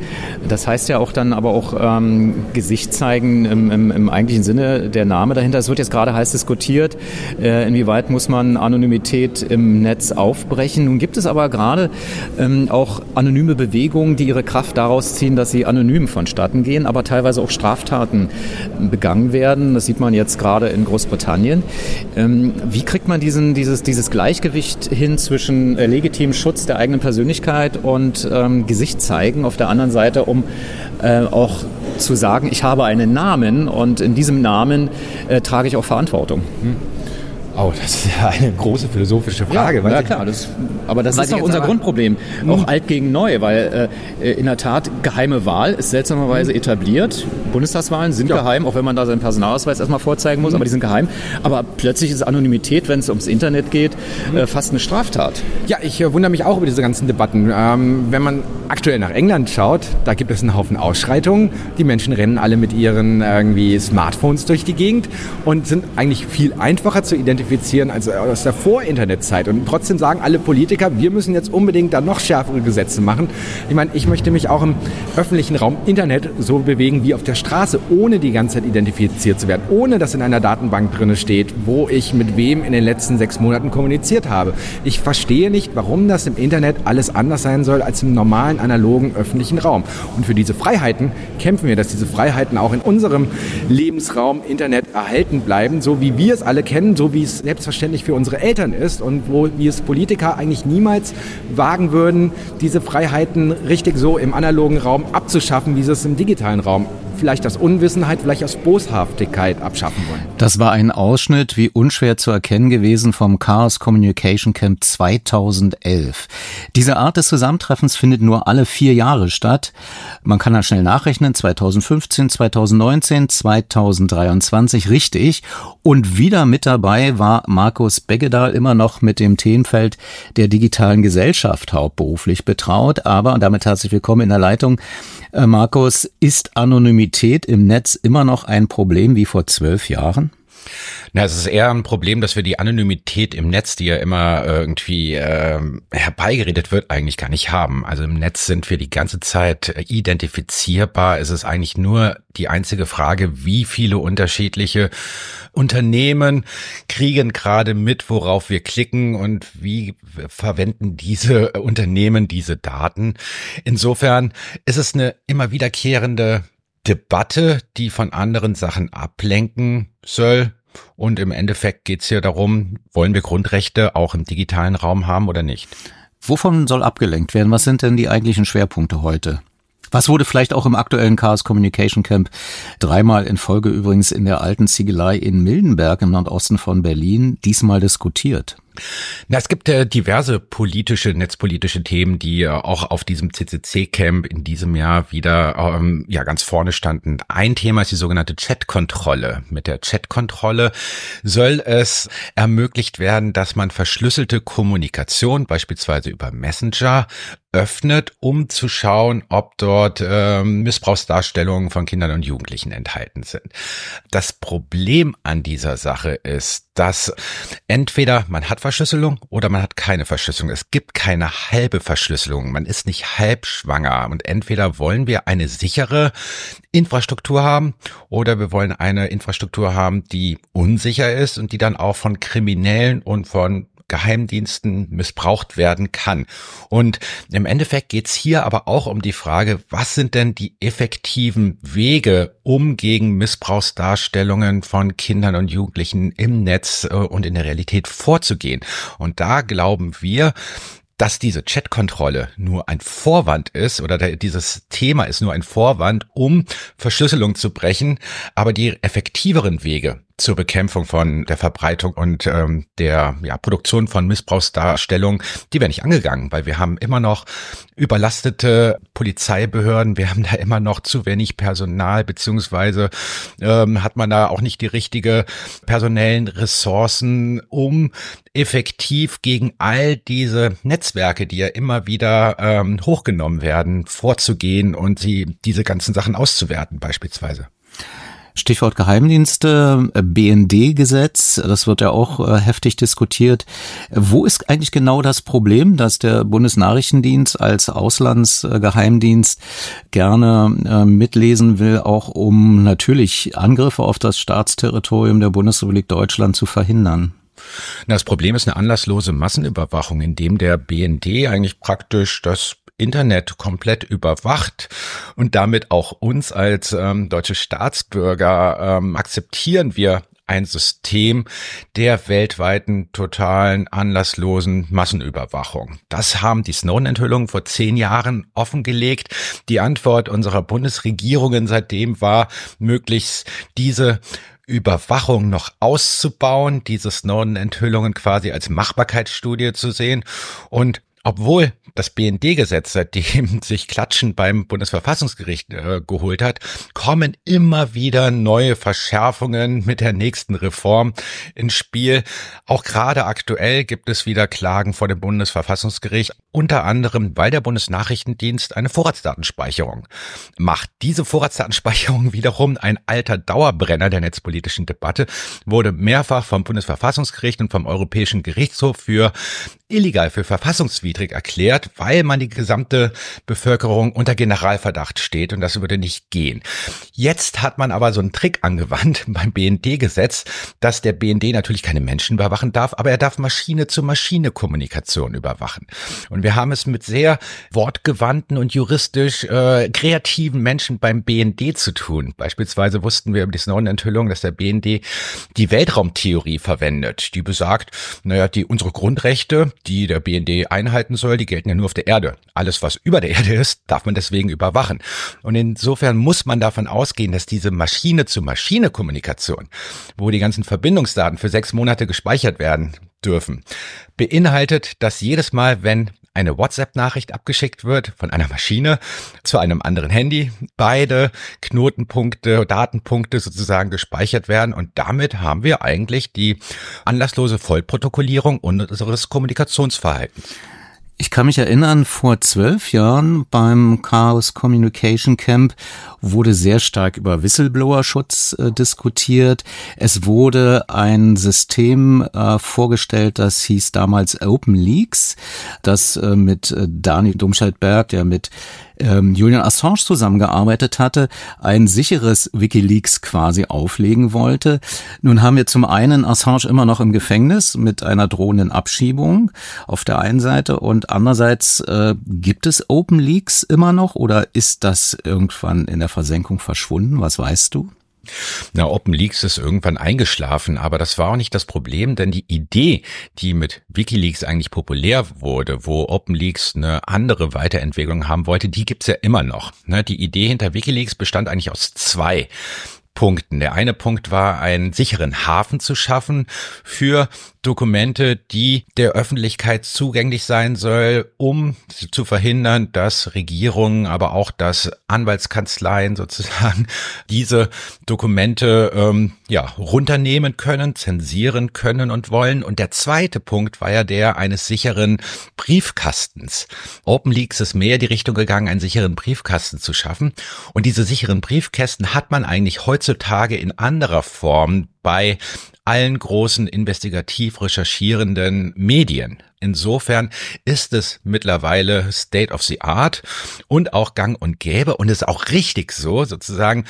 Das heißt ja auch dann aber auch ähm, Gesicht zeigen im, im, im, eigentlichen Sinne, der Name dahinter. Es wird jetzt gerade heiß diskutiert, äh, inwieweit muss man Anonymität im Netz aufbrechen. Nun gibt es aber gerade ähm, auch anonyme Bewegungen, die ihre Kraft daraus ziehen, dass sie anonym vonstatten gehen, aber teilweise auch Straftaten begangen werden. Das sieht man jetzt gerade in Großbritannien. Ähm, wie kriegt man diesen, dieses, dieses Gleichgewicht hin zwischen äh, legitimem Schutz der eigenen Persönlichkeit und ähm, Gesicht zeigen auf der anderen Seite, um äh, auch zu sagen, ich habe einen Namen und in diesem Namen äh, trage ich auch Verantwortung. Hm. Oh, das ist ja eine große philosophische Frage. Ja, ja klar, das, aber das ist auch unser Grundproblem. Auch alt gegen neu, weil äh, in der Tat geheime Wahl ist seltsamerweise hm. etabliert. Bundestagswahlen sind ja. geheim, auch wenn man da seinen Personalausweis erstmal vorzeigen muss, mhm. aber die sind geheim. Aber plötzlich ist Anonymität, wenn es ums Internet geht, mhm. äh, fast eine Straftat. Ja, ich äh, wundere mich auch über diese ganzen Debatten. Ähm, wenn man aktuell nach England schaut, da gibt es einen Haufen Ausschreitungen. Die Menschen rennen alle mit ihren irgendwie Smartphones durch die Gegend und sind eigentlich viel einfacher zu identifizieren identifizieren als aus der Vor-Internet-Zeit. Und trotzdem sagen alle Politiker, wir müssen jetzt unbedingt da noch schärfere Gesetze machen. Ich meine, ich möchte mich auch im öffentlichen Raum Internet so bewegen wie auf der Straße, ohne die ganze Zeit identifiziert zu werden, ohne dass in einer Datenbank drin steht, wo ich mit wem in den letzten sechs Monaten kommuniziert habe. Ich verstehe nicht, warum das im Internet alles anders sein soll als im normalen, analogen, öffentlichen Raum. Und für diese Freiheiten kämpfen wir, dass diese Freiheiten auch in unserem Lebensraum Internet erhalten bleiben, so wie wir es alle kennen, so wie es selbstverständlich für unsere Eltern ist und wo wir es Politiker eigentlich niemals wagen würden, diese Freiheiten richtig so im analogen Raum abzuschaffen, wie sie es im digitalen Raum vielleicht aus Unwissenheit, vielleicht aus Boshaftigkeit abschaffen wollen. Das war ein Ausschnitt, wie unschwer zu erkennen gewesen, vom Chaos Communication Camp 2011. Diese Art des Zusammentreffens findet nur alle vier Jahre statt. Man kann dann schnell nachrechnen, 2015, 2019, 2023, richtig. Und wieder mit dabei war Markus Beggedahl immer noch mit dem Themenfeld der digitalen Gesellschaft hauptberuflich betraut. Aber, und damit herzlich willkommen in der Leitung, Markus, ist Anonymität im Netz immer noch ein Problem wie vor zwölf Jahren? Na, es ist eher ein Problem, dass wir die Anonymität im Netz, die ja immer irgendwie äh, herbeigeredet wird, eigentlich gar nicht haben. Also im Netz sind wir die ganze Zeit identifizierbar. Es ist eigentlich nur die einzige Frage, wie viele unterschiedliche Unternehmen kriegen gerade mit, worauf wir klicken und wie verwenden diese Unternehmen diese Daten. Insofern ist es eine immer wiederkehrende Debatte, die von anderen Sachen ablenken soll. Und im Endeffekt geht es hier darum, wollen wir Grundrechte auch im digitalen Raum haben oder nicht? Wovon soll abgelenkt werden? Was sind denn die eigentlichen Schwerpunkte heute? Was wurde vielleicht auch im aktuellen Chaos Communication Camp dreimal in Folge übrigens in der alten Ziegelei in Mildenberg im Nordosten von Berlin diesmal diskutiert? Na, es gibt äh, diverse politische, netzpolitische Themen, die äh, auch auf diesem CCC-Camp in diesem Jahr wieder ähm, ja ganz vorne standen. Ein Thema ist die sogenannte Chat-Kontrolle. Mit der Chat-Kontrolle soll es ermöglicht werden, dass man verschlüsselte Kommunikation, beispielsweise über Messenger, öffnet, um zu schauen, ob dort ähm, Missbrauchsdarstellungen von Kindern und Jugendlichen enthalten sind. Das Problem an dieser Sache ist, dass entweder man hat Verschlüsselung oder man hat keine Verschlüsselung. Es gibt keine halbe Verschlüsselung. Man ist nicht halb schwanger. Und entweder wollen wir eine sichere Infrastruktur haben oder wir wollen eine Infrastruktur haben, die unsicher ist und die dann auch von Kriminellen und von Geheimdiensten missbraucht werden kann. Und im Endeffekt geht's hier aber auch um die Frage, was sind denn die effektiven Wege, um gegen Missbrauchsdarstellungen von Kindern und Jugendlichen im Netz äh, und in der Realität vorzugehen. Und da glauben wir, dass diese Chatkontrolle nur ein Vorwand ist oder dieses Thema ist nur ein Vorwand, um Verschlüsselung zu brechen, aber die effektiveren Wege zur Bekämpfung von der Verbreitung und ähm, der ja, Produktion von Missbrauchsdarstellung, die werden nicht angegangen, weil wir haben immer noch überlastete Polizeibehörden, wir haben da immer noch zu wenig Personal, beziehungsweise ähm, hat man da auch nicht die richtige personellen Ressourcen, um effektiv gegen all diese Netzwerke, die ja immer wieder ähm, hochgenommen werden, vorzugehen und sie diese ganzen Sachen auszuwerten beispielsweise. Stichwort Geheimdienste, äh, BND-Gesetz, das wird ja auch äh, heftig diskutiert. Wo ist eigentlich genau das Problem, dass der Bundesnachrichtendienst als Auslandsgeheimdienst gerne äh, mitlesen will, auch um natürlich Angriffe auf das Staatsterritorium der Bundesrepublik Deutschland zu verhindern? Das Problem ist eine anlasslose Massenüberwachung, in dem der BND eigentlich praktisch das Internet komplett überwacht und damit auch uns als ähm, deutsche Staatsbürger ähm, akzeptieren wir ein System der weltweiten totalen anlasslosen Massenüberwachung. Das haben die Snowden-Enthüllungen vor zehn Jahren offengelegt. Die Antwort unserer Bundesregierungen seitdem war, möglichst diese Überwachung noch auszubauen, diese Snowden-Enthüllungen quasi als Machbarkeitsstudie zu sehen und obwohl das BND-Gesetz, seitdem sich Klatschen beim Bundesverfassungsgericht äh, geholt hat, kommen immer wieder neue Verschärfungen mit der nächsten Reform ins Spiel. Auch gerade aktuell gibt es wieder Klagen vor dem Bundesverfassungsgericht, unter anderem, weil der Bundesnachrichtendienst eine Vorratsdatenspeicherung macht. Diese Vorratsdatenspeicherung wiederum ein alter Dauerbrenner der netzpolitischen Debatte, wurde mehrfach vom Bundesverfassungsgericht und vom Europäischen Gerichtshof für illegal, für verfassungswidrig erklärt, weil man die gesamte Bevölkerung unter Generalverdacht steht und das würde nicht gehen. Jetzt hat man aber so einen Trick angewandt beim BND-Gesetz, dass der BND natürlich keine Menschen überwachen darf, aber er darf Maschine-zu-Maschine-Kommunikation überwachen. Und wir haben es mit sehr wortgewandten und juristisch äh, kreativen Menschen beim BND zu tun. Beispielsweise wussten wir über die Snowden-Enthüllung, dass der BND die Weltraumtheorie verwendet, die besagt, naja, die unsere Grundrechte, die der BND einhalten soll, die gelten ja nur auf der Erde. Alles, was über der Erde ist, darf man deswegen überwachen. Und insofern muss man davon ausgehen, dass diese Maschine-zu-Maschine-Kommunikation, wo die ganzen Verbindungsdaten für sechs Monate gespeichert werden dürfen, beinhaltet, dass jedes Mal, wenn eine WhatsApp-Nachricht abgeschickt wird von einer Maschine zu einem anderen Handy, beide Knotenpunkte, Datenpunkte sozusagen gespeichert werden und damit haben wir eigentlich die anlasslose Vollprotokollierung unseres Kommunikationsverhaltens. Ich kann mich erinnern, vor zwölf Jahren beim Chaos Communication Camp wurde sehr stark über Whistleblower-Schutz äh, diskutiert. Es wurde ein System äh, vorgestellt, das hieß damals Open Leaks, das äh, mit äh, Dani Domscheit-Berg, der mit ähm, Julian Assange zusammengearbeitet hatte, ein sicheres Wikileaks quasi auflegen wollte. Nun haben wir zum einen Assange immer noch im Gefängnis mit einer drohenden Abschiebung auf der einen Seite und andererseits äh, gibt es Open Leaks immer noch oder ist das irgendwann in der Versenkung verschwunden? Was weißt du? Na, OpenLeaks ist irgendwann eingeschlafen, aber das war auch nicht das Problem, denn die Idee, die mit WikiLeaks eigentlich populär wurde, wo OpenLeaks eine andere Weiterentwicklung haben wollte, die gibt's ja immer noch. Ne, die Idee hinter WikiLeaks bestand eigentlich aus zwei. Punkten. Der eine Punkt war, einen sicheren Hafen zu schaffen für Dokumente, die der Öffentlichkeit zugänglich sein soll, um zu verhindern, dass Regierungen, aber auch dass Anwaltskanzleien sozusagen diese Dokumente ähm, ja runternehmen können, zensieren können und wollen. Und der zweite Punkt war ja der eines sicheren Briefkastens. OpenLeaks ist mehr die Richtung gegangen, einen sicheren Briefkasten zu schaffen. Und diese sicheren Briefkästen hat man eigentlich heutzutage in anderer Form bei allen großen investigativ recherchierenden Medien. Insofern ist es mittlerweile State of the Art und auch gang und gäbe und ist auch richtig so, sozusagen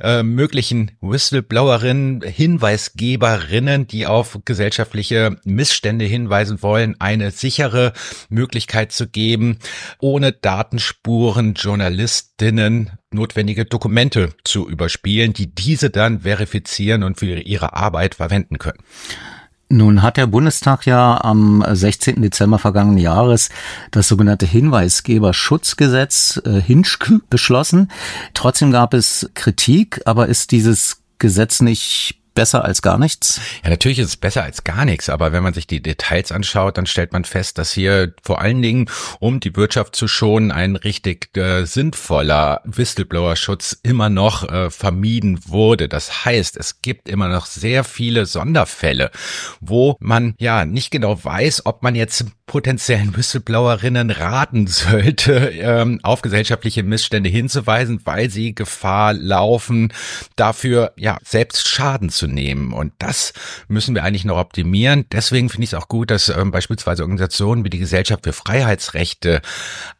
äh, möglichen Whistleblowerinnen, Hinweisgeberinnen, die auf gesellschaftliche Missstände hinweisen wollen, eine sichere Möglichkeit zu geben, ohne Datenspuren Journalistinnen notwendige Dokumente zu überspielen, die diese dann verifizieren und für ihre Arbeit verwenden können. Nun hat der Bundestag ja am 16. Dezember vergangenen Jahres das sogenannte Hinweisgeberschutzgesetz äh, Hinschk beschlossen. Trotzdem gab es Kritik, aber ist dieses Gesetz nicht besser als gar nichts? Ja, natürlich ist es besser als gar nichts, aber wenn man sich die Details anschaut, dann stellt man fest, dass hier vor allen Dingen, um die Wirtschaft zu schonen, ein richtig äh, sinnvoller Whistleblower-Schutz immer noch äh, vermieden wurde. Das heißt, es gibt immer noch sehr viele Sonderfälle, wo man ja nicht genau weiß, ob man jetzt potenziellen Whistleblowerinnen raten sollte, ähm, auf gesellschaftliche Missstände hinzuweisen, weil sie Gefahr laufen, dafür ja selbst Schaden zu nehmen. Und das müssen wir eigentlich noch optimieren. Deswegen finde ich es auch gut, dass ähm, beispielsweise Organisationen wie die Gesellschaft für Freiheitsrechte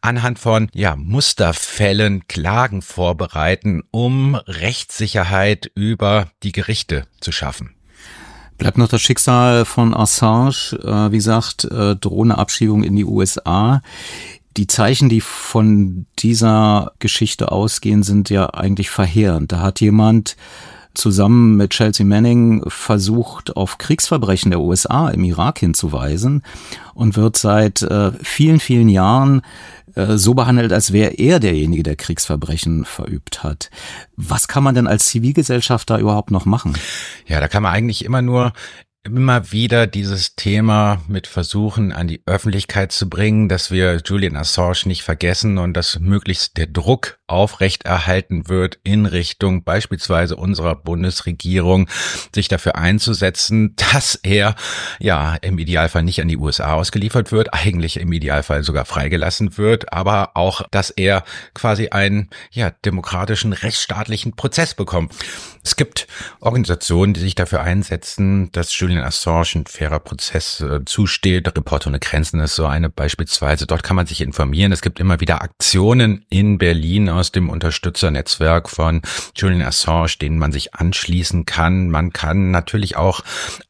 anhand von ja Musterfällen Klagen vorbereiten, um Rechtssicherheit über die Gerichte zu schaffen. Bleibt noch das Schicksal von Assange, äh, wie gesagt, äh, drohende Abschiebung in die USA. Die Zeichen, die von dieser Geschichte ausgehen, sind ja eigentlich verheerend. Da hat jemand zusammen mit Chelsea Manning versucht, auf Kriegsverbrechen der USA im Irak hinzuweisen und wird seit äh, vielen, vielen Jahren äh, so behandelt, als wäre er derjenige, der Kriegsverbrechen verübt hat. Was kann man denn als Zivilgesellschaft da überhaupt noch machen? Ja, da kann man eigentlich immer nur immer wieder dieses Thema mit versuchen an die Öffentlichkeit zu bringen, dass wir Julian Assange nicht vergessen und dass möglichst der Druck aufrechterhalten wird in Richtung beispielsweise unserer Bundesregierung, sich dafür einzusetzen, dass er ja im Idealfall nicht an die USA ausgeliefert wird, eigentlich im Idealfall sogar freigelassen wird, aber auch, dass er quasi einen ja demokratischen rechtsstaatlichen Prozess bekommt. Es gibt Organisationen, die sich dafür einsetzen, dass Julian Assange ein fairer Prozess äh, zusteht. Reporter ohne Grenzen ist so eine beispielsweise. Dort kann man sich informieren. Es gibt immer wieder Aktionen in Berlin aus dem Unterstützernetzwerk von Julian Assange, denen man sich anschließen kann. Man kann natürlich auch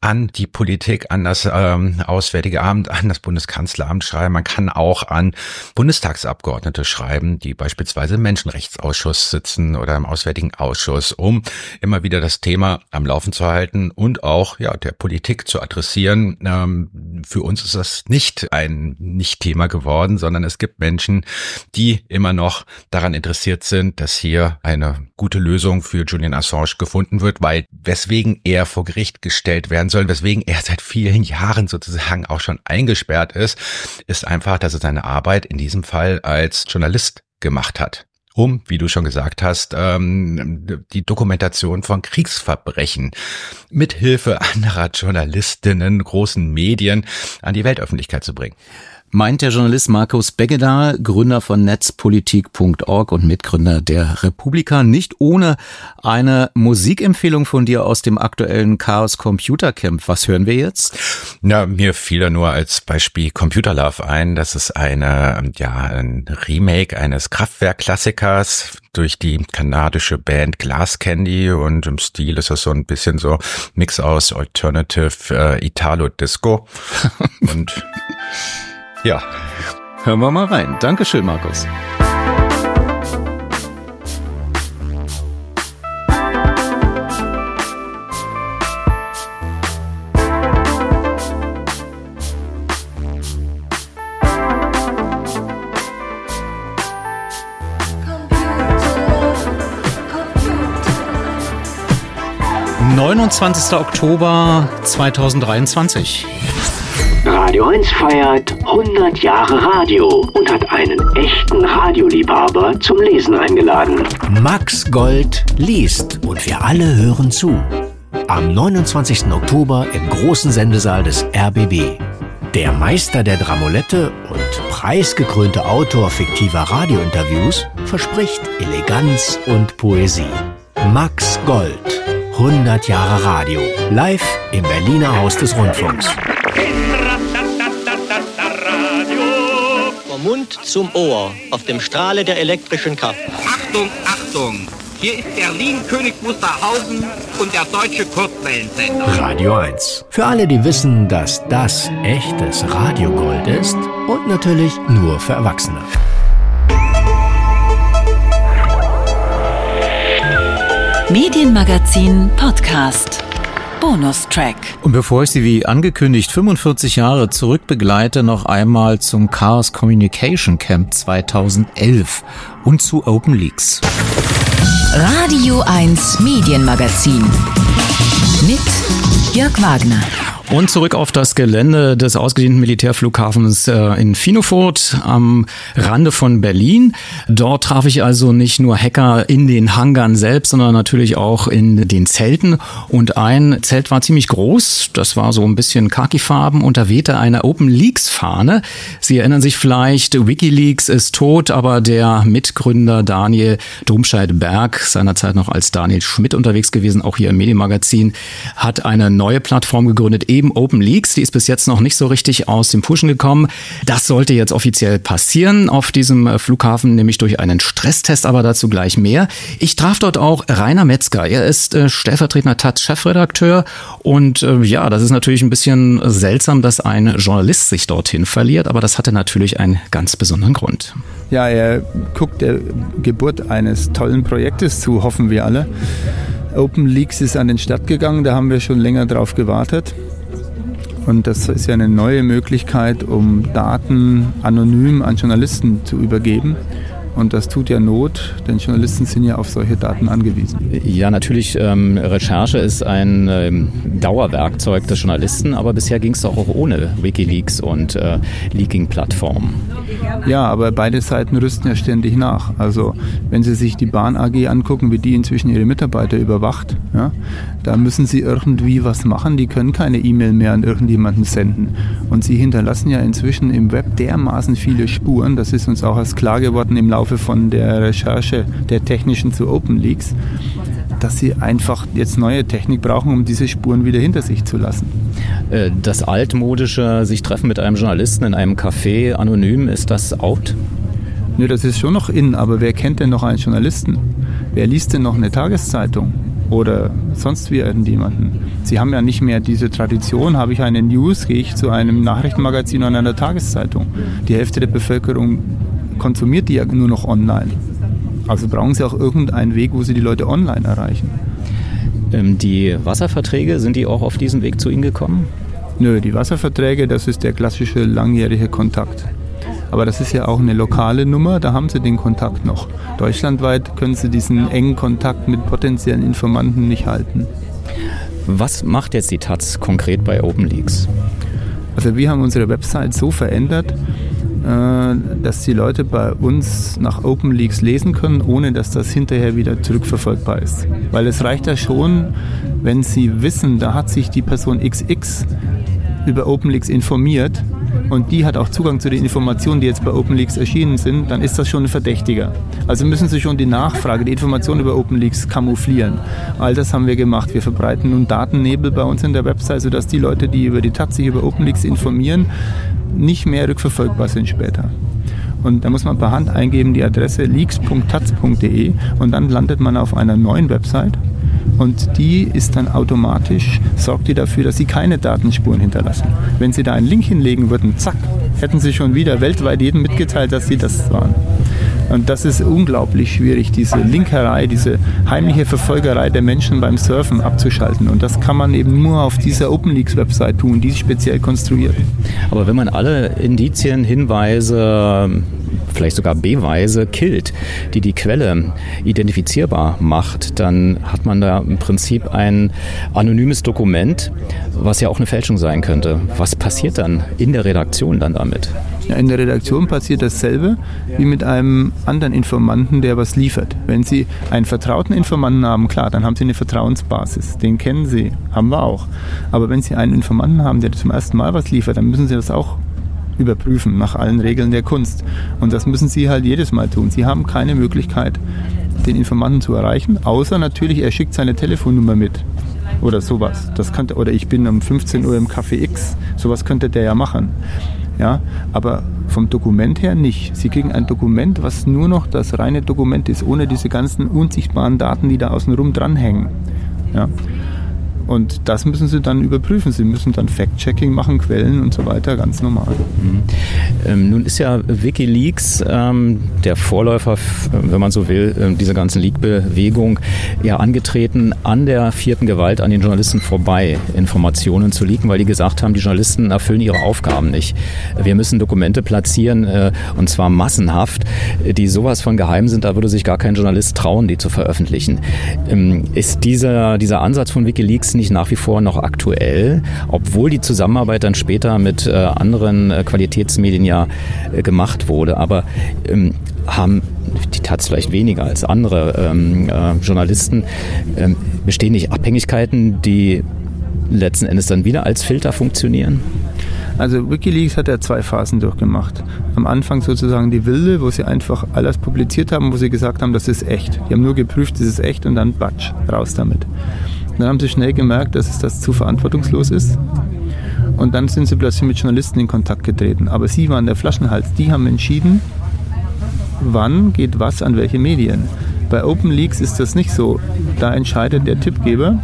an die Politik, an das ähm, Auswärtige Amt, an das Bundeskanzleramt schreiben. Man kann auch an Bundestagsabgeordnete schreiben, die beispielsweise im Menschenrechtsausschuss sitzen oder im Auswärtigen Ausschuss, um immer wieder das Thema am Laufen zu halten und auch ja der Politik zu adressieren. Ähm, für uns ist das nicht ein Nicht-Thema geworden, sondern es gibt Menschen, die immer noch daran interessiert sind, dass hier eine gute Lösung für Julian Assange gefunden wird, weil weswegen er vor Gericht gestellt werden soll, weswegen er seit vielen Jahren sozusagen auch schon eingesperrt ist, ist einfach, dass er seine Arbeit in diesem Fall als Journalist gemacht hat um, wie du schon gesagt hast, ähm, die Dokumentation von Kriegsverbrechen mit Hilfe anderer Journalistinnen, großen Medien an die Weltöffentlichkeit zu bringen meint der Journalist Markus Beggedahl, Gründer von netzpolitik.org und Mitgründer der Republika, nicht ohne eine Musikempfehlung von dir aus dem aktuellen Chaos Computer Camp. Was hören wir jetzt? Na, mir fiel da nur als Beispiel Computer Love ein. Das ist eine, ja, ein Remake eines Kraftwerk-Klassikers durch die kanadische Band Glass Candy und im Stil ist das so ein bisschen so Mix aus Alternative äh, Italo Disco und ja, hören wir mal rein. Dankeschön, Markus. Neunundzwanzigster Oktober 2023. Radio 1 feiert 100 Jahre Radio und hat einen echten Radioliebhaber zum Lesen eingeladen. Max Gold liest und wir alle hören zu. Am 29. Oktober im großen Sendesaal des RBB. Der Meister der Dramolette und preisgekrönte Autor fiktiver Radiointerviews verspricht Eleganz und Poesie. Max Gold. 100 Jahre Radio. Live im Berliner Haus des Rundfunks. Vom Mund zum Ohr auf dem Strahle der elektrischen Kraft. Achtung, Achtung! Hier ist Berlin König Wusterhausen und der deutsche Kurzwellensender. Radio 1. Für alle, die wissen, dass das echtes Radiogold ist und natürlich nur für Erwachsene. Medienmagazin Podcast. Bonustrack. Und bevor ich Sie wie angekündigt 45 Jahre zurückbegleite, noch einmal zum Chaos Communication Camp 2011 und zu Open Leaks. Radio 1 Medienmagazin. Mit Jörg Wagner. Und zurück auf das Gelände des ausgedehnten Militärflughafens äh, in Finofurt am Rande von Berlin. Dort traf ich also nicht nur Hacker in den Hangaren selbst, sondern natürlich auch in den Zelten. Und ein Zelt war ziemlich groß, das war so ein bisschen Khaki-Farben und da wehte eine Open Leaks-Fahne. Sie erinnern sich vielleicht, Wikileaks ist tot, aber der Mitgründer Daniel Domscheit-Berg, seinerzeit noch als Daniel Schmidt unterwegs gewesen, auch hier im Medienmagazin, hat eine neue Plattform gegründet, Open Leaks. Die ist bis jetzt noch nicht so richtig aus dem Pushen gekommen. Das sollte jetzt offiziell passieren auf diesem äh, Flughafen, nämlich durch einen Stresstest, aber dazu gleich mehr. Ich traf dort auch Rainer Metzger. Er ist äh, stellvertretender Taz-Chefredakteur und äh, ja, das ist natürlich ein bisschen seltsam, dass ein Journalist sich dorthin verliert, aber das hatte natürlich einen ganz besonderen Grund. Ja, er guckt der Geburt eines tollen Projektes zu, hoffen wir alle. Open Leaks ist an den Start gegangen, da haben wir schon länger drauf gewartet. Und das ist ja eine neue Möglichkeit, um Daten anonym an Journalisten zu übergeben. Und das tut ja Not, denn Journalisten sind ja auf solche Daten angewiesen. Ja, natürlich, ähm, Recherche ist ein ähm, Dauerwerkzeug des Journalisten, aber bisher ging es doch auch ohne Wikileaks und äh, Leaking-Plattformen. Ja, aber beide Seiten rüsten ja ständig nach. Also wenn Sie sich die Bahn AG angucken, wie die inzwischen ihre Mitarbeiter überwacht, ja, da müssen sie irgendwie was machen. Die können keine E-Mail mehr an irgendjemanden senden. Und sie hinterlassen ja inzwischen im Web dermaßen viele Spuren. Das ist uns auch erst klar geworden im Laufe von der Recherche der technischen zu Open Leaks, dass sie einfach jetzt neue Technik brauchen, um diese Spuren wieder hinter sich zu lassen. Äh, das altmodische sich treffen mit einem Journalisten in einem Café anonym, ist das out? Nö, das ist schon noch in, aber wer kennt denn noch einen Journalisten? Wer liest denn noch eine Tageszeitung? oder sonst wie irgendjemanden. Sie haben ja nicht mehr diese Tradition, habe ich eine News, gehe ich zu einem Nachrichtenmagazin oder einer Tageszeitung. Die Hälfte der Bevölkerung konsumiert die ja nur noch online. Also brauchen sie auch irgendeinen Weg, wo sie die Leute online erreichen. Ähm, die Wasserverträge, sind die auch auf diesem Weg zu Ihnen gekommen? Nö, die Wasserverträge, das ist der klassische langjährige Kontakt. Aber das ist ja auch eine lokale Nummer, da haben sie den Kontakt noch. Deutschlandweit können sie diesen engen Kontakt mit potenziellen Informanten nicht halten. Was macht jetzt die Taz konkret bei OpenLeaks? Also wir haben unsere Website so verändert, dass die Leute bei uns nach OpenLeaks lesen können, ohne dass das hinterher wieder zurückverfolgbar ist. Weil es reicht ja schon, wenn sie wissen, da hat sich die Person XX über OpenLeaks informiert, und die hat auch Zugang zu den Informationen, die jetzt bei OpenLeaks erschienen sind, dann ist das schon ein Verdächtiger. Also müssen Sie schon die Nachfrage, die Informationen über OpenLeaks kamuflieren. All das haben wir gemacht. Wir verbreiten nun Datennebel bei uns in der Website, sodass die Leute, die über die Taz sich über OpenLeaks informieren, nicht mehr rückverfolgbar sind später. Und da muss man per Hand eingeben die Adresse leaks.taz.de und dann landet man auf einer neuen Website und die ist dann automatisch, sorgt die dafür, dass sie keine Datenspuren hinterlassen. Wenn sie da einen Link hinlegen würden, zack, hätten sie schon wieder weltweit jedem mitgeteilt, dass sie das waren. Und das ist unglaublich schwierig, diese Linkerei, diese heimliche Verfolgerei der Menschen beim Surfen abzuschalten. Und das kann man eben nur auf dieser Open Leaks Website tun, die ist speziell konstruiert. Aber wenn man alle Indizien, Hinweise, vielleicht sogar Beweise killt, die die Quelle identifizierbar macht, dann hat man da im Prinzip ein anonymes Dokument, was ja auch eine Fälschung sein könnte. Was passiert dann in der Redaktion dann damit? Ja, in der Redaktion passiert dasselbe wie mit einem anderen Informanten, der was liefert. Wenn Sie einen vertrauten Informanten haben, klar, dann haben Sie eine Vertrauensbasis. Den kennen Sie, haben wir auch. Aber wenn Sie einen Informanten haben, der zum ersten Mal was liefert, dann müssen Sie das auch überprüfen nach allen Regeln der Kunst. Und das müssen Sie halt jedes Mal tun. Sie haben keine Möglichkeit, den Informanten zu erreichen, außer natürlich, er schickt seine Telefonnummer mit oder sowas. Das könnte, oder ich bin um 15 Uhr im Café X. Sowas könnte der ja machen. Ja, aber vom Dokument her nicht. Sie kriegen ein Dokument, was nur noch das reine Dokument ist, ohne diese ganzen unsichtbaren Daten, die da außenrum dranhängen. Ja. Und das müssen Sie dann überprüfen. Sie müssen dann Fact-Checking machen, Quellen und so weiter, ganz normal. Mhm. Ähm, nun ist ja Wikileaks ähm, der Vorläufer, wenn man so will, äh, dieser ganzen Leak-Bewegung ja angetreten, an der vierten Gewalt an den Journalisten vorbei Informationen zu leaken, weil die gesagt haben, die Journalisten erfüllen ihre Aufgaben nicht. Wir müssen Dokumente platzieren, äh, und zwar massenhaft, die sowas von geheim sind, da würde sich gar kein Journalist trauen, die zu veröffentlichen. Ähm, ist dieser, dieser Ansatz von Wikileaks nicht nach wie vor noch aktuell, obwohl die Zusammenarbeit dann später mit äh, anderen äh, Qualitätsmedien ja äh, gemacht wurde. Aber ähm, haben die es vielleicht weniger als andere ähm, äh, Journalisten, ähm, bestehen nicht Abhängigkeiten, die letzten Endes dann wieder als Filter funktionieren? Also Wikileaks hat ja zwei Phasen durchgemacht. Am Anfang sozusagen die wilde, wo sie einfach alles publiziert haben, wo sie gesagt haben, das ist echt. Die haben nur geprüft, das ist echt und dann batsch, raus damit. Dann haben sie schnell gemerkt, dass es das zu verantwortungslos ist. Und dann sind sie plötzlich mit Journalisten in Kontakt getreten. Aber sie waren der Flaschenhals. Die haben entschieden, wann geht was an welche Medien. Bei Open Leaks ist das nicht so. Da entscheidet der Tippgeber,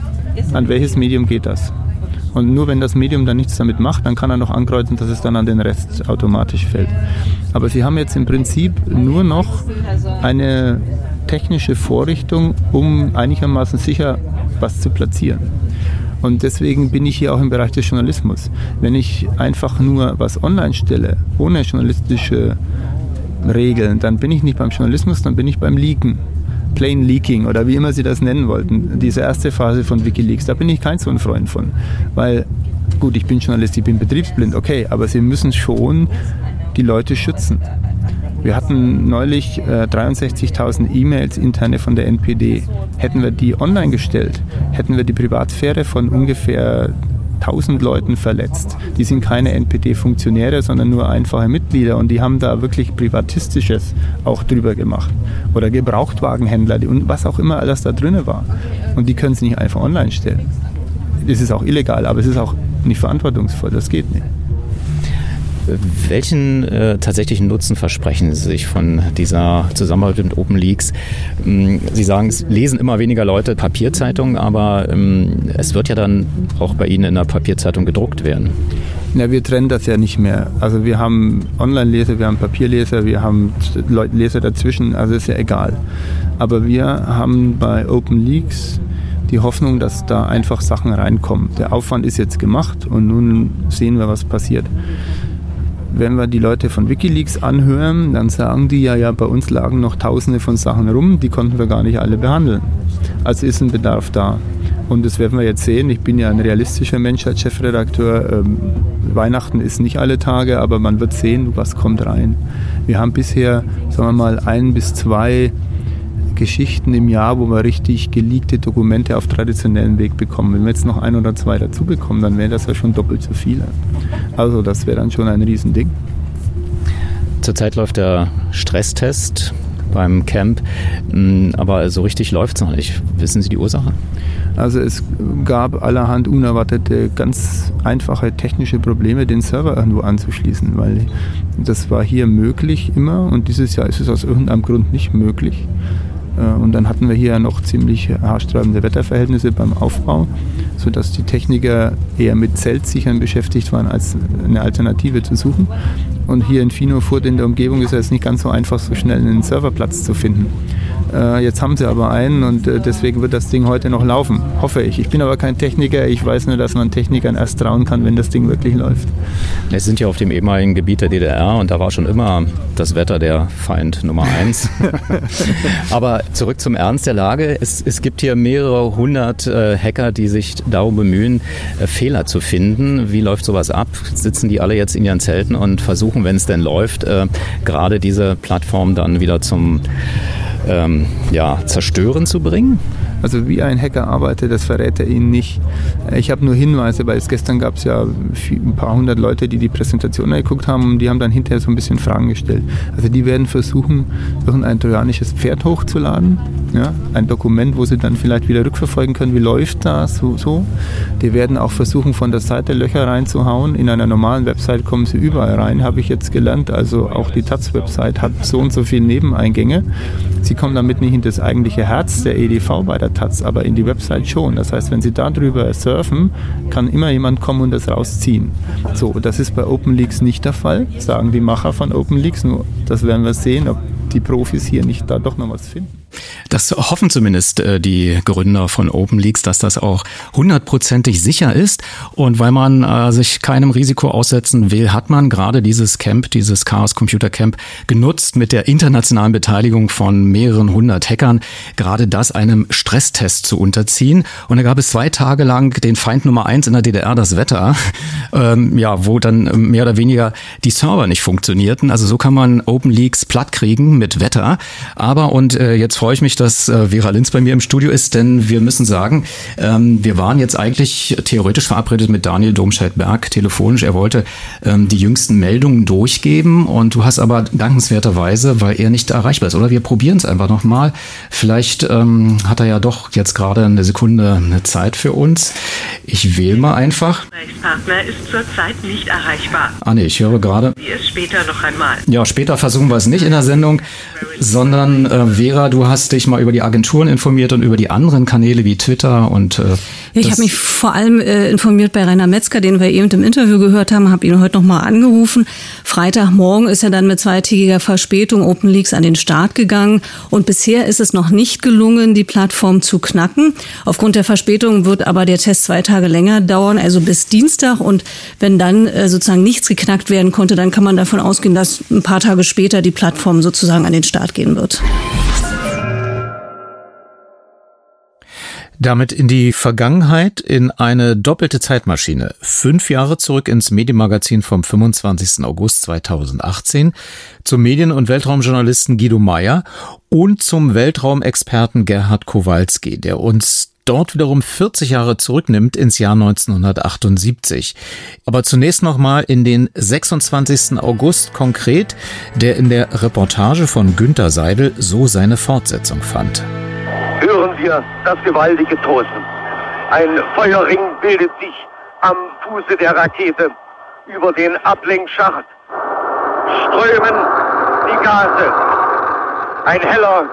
an welches Medium geht das. Und nur wenn das Medium dann nichts damit macht, dann kann er noch ankreuzen, dass es dann an den Rest automatisch fällt. Aber sie haben jetzt im Prinzip nur noch eine technische Vorrichtung, um einigermaßen sicher was zu platzieren. Und deswegen bin ich hier auch im Bereich des Journalismus. Wenn ich einfach nur was online stelle, ohne journalistische Regeln, dann bin ich nicht beim Journalismus, dann bin ich beim Leaken. Plain Leaking oder wie immer Sie das nennen wollten. Diese erste Phase von Wikileaks, da bin ich kein so ein Freund von. Weil, gut, ich bin Journalist, ich bin betriebsblind, okay, aber Sie müssen schon die Leute schützen. Wir hatten neulich äh, 63.000 E-Mails interne von der NPD. Hätten wir die online gestellt, hätten wir die Privatsphäre von ungefähr 1000 Leuten verletzt. Die sind keine NPD-Funktionäre, sondern nur einfache Mitglieder und die haben da wirklich Privatistisches auch drüber gemacht. Oder Gebrauchtwagenhändler und was auch immer alles da drin war. Und die können sie nicht einfach online stellen. Das ist auch illegal, aber es ist auch nicht verantwortungsvoll, das geht nicht. Welchen äh, tatsächlichen Nutzen versprechen Sie sich von dieser Zusammenarbeit mit Open Leaks? Ähm, Sie sagen, es lesen immer weniger Leute Papierzeitungen, aber ähm, es wird ja dann auch bei Ihnen in der Papierzeitung gedruckt werden. Ja, wir trennen das ja nicht mehr. Also wir haben Online-Leser, wir haben Papierleser, wir haben Leser dazwischen, also ist ja egal. Aber wir haben bei Open Leaks die Hoffnung, dass da einfach Sachen reinkommen. Der Aufwand ist jetzt gemacht und nun sehen wir, was passiert wenn wir die Leute von Wikileaks anhören, dann sagen die ja, ja, bei uns lagen noch tausende von Sachen rum, die konnten wir gar nicht alle behandeln. Also ist ein Bedarf da. Und das werden wir jetzt sehen. Ich bin ja ein realistischer Mensch als Chefredakteur. Ähm, Weihnachten ist nicht alle Tage, aber man wird sehen, was kommt rein. Wir haben bisher, sagen wir mal, ein bis zwei Geschichten im Jahr, wo wir richtig geleakte Dokumente auf traditionellen Weg bekommen. Wenn wir jetzt noch ein oder zwei dazu bekommen, dann wäre das ja schon doppelt so viele. Also das wäre dann schon ein Riesending. Zurzeit läuft der Stresstest beim Camp, hm, aber so richtig läuft es noch nicht. Wissen Sie die Ursache? Also es gab allerhand unerwartete, ganz einfache technische Probleme, den Server irgendwo anzuschließen, weil das war hier möglich immer und dieses Jahr ist es aus irgendeinem Grund nicht möglich. Äh, und dann hatten wir hier noch ziemlich haarsträubende Wetterverhältnisse beim Aufbau, sodass die Techniker eher mit Zeltsichern beschäftigt waren, als eine Alternative zu suchen. Und hier in Finofurt in der Umgebung ist es nicht ganz so einfach, so schnell einen Serverplatz zu finden. Äh, jetzt haben sie aber einen und äh, deswegen wird das Ding heute noch laufen, hoffe ich. Ich bin aber kein Techniker, ich weiß nur, dass man Technikern erst trauen kann, wenn das Ding wirklich läuft. Wir sind ja auf dem ehemaligen Gebiet der DDR und da war schon immer das Wetter der Feind Nummer eins. aber zurück zum Ernst der Lage. Es, es gibt hier mehrere hundert äh, Hacker, die sich darum bemühen, äh, Fehler zu finden. Wie läuft sowas ab? Sitzen die alle jetzt in ihren Zelten und versuchen, wenn es denn läuft, äh, gerade diese Plattform dann wieder zum ähm, ja, Zerstören zu bringen? Also wie ein Hacker arbeitet, das verrät er Ihnen nicht. Ich habe nur Hinweise, weil es gestern gab es ja ein paar hundert Leute, die die Präsentation geguckt haben und die haben dann hinterher so ein bisschen Fragen gestellt. Also die werden versuchen, irgendein trojanisches Pferd hochzuladen, ja, ein Dokument, wo sie dann vielleicht wieder rückverfolgen können, wie läuft das, so, so. Die werden auch versuchen, von der Seite Löcher reinzuhauen. In einer normalen Website kommen sie überall rein, habe ich jetzt gelernt. Also auch die Taz-Website hat so und so viele Nebeneingänge. Sie kommen damit nicht in das eigentliche Herz der EDV bei der Taz, aber in die Website schon. Das heißt, wenn Sie darüber surfen, kann immer jemand kommen und das rausziehen. So, das ist bei OpenLeaks nicht der Fall, sagen die Macher von OpenLeaks. Nur das werden wir sehen, ob die Profis hier nicht da doch noch was finden. Das hoffen zumindest äh, die Gründer von OpenLeaks, dass das auch hundertprozentig sicher ist. Und weil man äh, sich keinem Risiko aussetzen will, hat man gerade dieses Camp, dieses Chaos Computer Camp genutzt mit der internationalen Beteiligung von mehreren hundert Hackern, gerade das einem Stresstest zu unterziehen. Und da gab es zwei Tage lang den Feind Nummer eins in der DDR, das Wetter, ähm, ja, wo dann mehr oder weniger die Server nicht funktionierten. Also so kann man OpenLeaks platt kriegen mit Wetter. Aber und äh, jetzt freue ich mich, dass äh, Vera Linz bei mir im Studio ist, denn wir müssen sagen, ähm, wir waren jetzt eigentlich theoretisch verabredet mit Daniel Domscheit-Berg telefonisch. Er wollte ähm, die jüngsten Meldungen durchgeben und du hast aber dankenswerterweise, weil er nicht erreichbar ist, oder? Wir probieren es einfach nochmal. Vielleicht ähm, hat er ja doch jetzt gerade eine Sekunde eine Zeit für uns. Ich wähle mal einfach. Partner ist zurzeit nicht erreichbar. Ah nee, ich höre gerade. Wie es später noch einmal. Ja, später versuchen wir es nicht in der Sendung, sondern äh, Vera, du hast dich mal über die Agenturen informiert und über die anderen Kanäle wie Twitter und äh, ja, ich habe mich vor allem äh, informiert bei Rainer Metzger, den wir eben im Interview gehört haben, habe ihn heute noch mal angerufen. Freitagmorgen ist er dann mit zweitägiger Verspätung Open Leaks an den Start gegangen und bisher ist es noch nicht gelungen, die Plattform zu knacken. Aufgrund der Verspätung wird aber der Test zwei Tage länger dauern, also bis Dienstag und wenn dann äh, sozusagen nichts geknackt werden konnte, dann kann man davon ausgehen, dass ein paar Tage später die Plattform sozusagen an den Start gehen wird. Damit in die Vergangenheit, in eine doppelte Zeitmaschine. Fünf Jahre zurück ins Medienmagazin vom 25. August 2018, zum Medien- und Weltraumjournalisten Guido Meyer und zum Weltraumexperten Gerhard Kowalski, der uns dort wiederum 40 Jahre zurücknimmt ins Jahr 1978. Aber zunächst nochmal in den 26. August konkret, der in der Reportage von Günter Seidel so seine Fortsetzung fand wir das gewaltige Tosen. Ein Feuerring bildet sich am Fuße der Rakete über den Ablenkschacht. Strömen die Gase. Ein heller,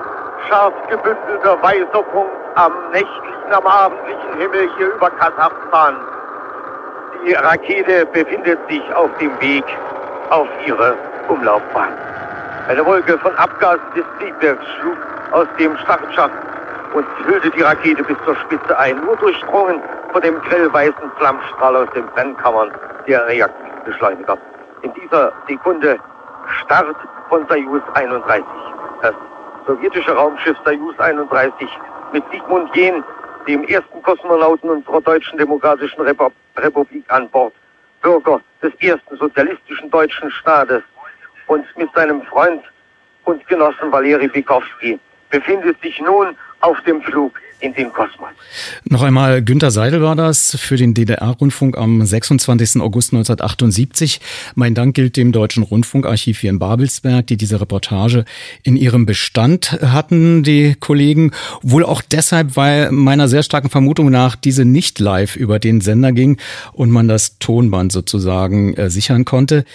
scharf gebündelter weißer Punkt am nächtlichen, am abendlichen Himmel hier über Kasachstan. Die Rakete befindet sich auf dem Weg auf ihre Umlaufbahn. Eine Wolke von Abgasen des Triebwerks schlug aus dem Startschacht und hüllte die Rakete bis zur Spitze ein, nur durchdrungen von dem grellweißen Flammstrahl aus den Brennkammern der Reaktivbeschleuniger. In dieser Sekunde Start von Soyuz 31. Das sowjetische Raumschiff Soyuz 31 mit Sigmund Jähn, dem ersten Kosmonauten unserer Deutschen Demokratischen Republik an Bord, Bürger des ersten sozialistischen deutschen Staates und mit seinem Freund und Genossen Valeri Bikowski befindet sich nun auf dem Flug in den Kosmos. Noch einmal, Günter Seidel war das für den DDR-Rundfunk am 26. August 1978. Mein Dank gilt dem Deutschen Rundfunkarchiv hier in Babelsberg, die diese Reportage in ihrem Bestand hatten, die Kollegen. Wohl auch deshalb, weil meiner sehr starken Vermutung nach diese nicht live über den Sender ging und man das Tonband sozusagen äh, sichern konnte.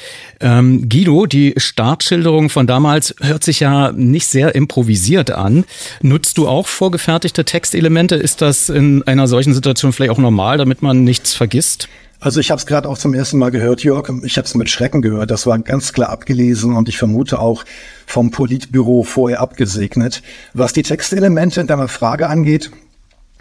Ähm, Guido, die Startschilderung von damals hört sich ja nicht sehr improvisiert an. Nutzt du auch vorgefertigte Texte? Textelemente. Ist das in einer solchen Situation vielleicht auch normal, damit man nichts vergisst? Also ich habe es gerade auch zum ersten Mal gehört, Jörg. Ich habe es mit Schrecken gehört. Das war ganz klar abgelesen und ich vermute auch vom Politbüro vorher abgesegnet. Was die Textelemente in deiner Frage angeht,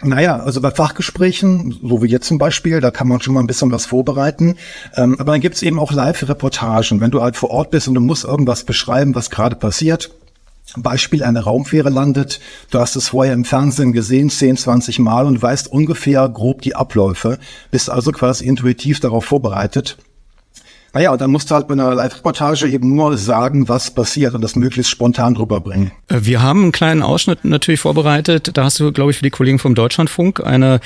naja, also bei Fachgesprächen, so wie jetzt zum Beispiel, da kann man schon mal ein bisschen was vorbereiten. Ähm, aber dann gibt's eben auch Live-Reportagen, wenn du halt vor Ort bist und du musst irgendwas beschreiben, was gerade passiert. Beispiel, eine Raumfähre landet, du hast es vorher im Fernsehen gesehen, 10, 20 Mal und weißt ungefähr grob die Abläufe, bist also quasi intuitiv darauf vorbereitet. Naja, und dann musst du halt bei einer Live-Reportage eben nur sagen, was passiert und das möglichst spontan rüberbringen. Äh, wir haben einen kleinen Ausschnitt natürlich vorbereitet. Da hast du, glaube ich, für die Kollegen vom Deutschlandfunk eine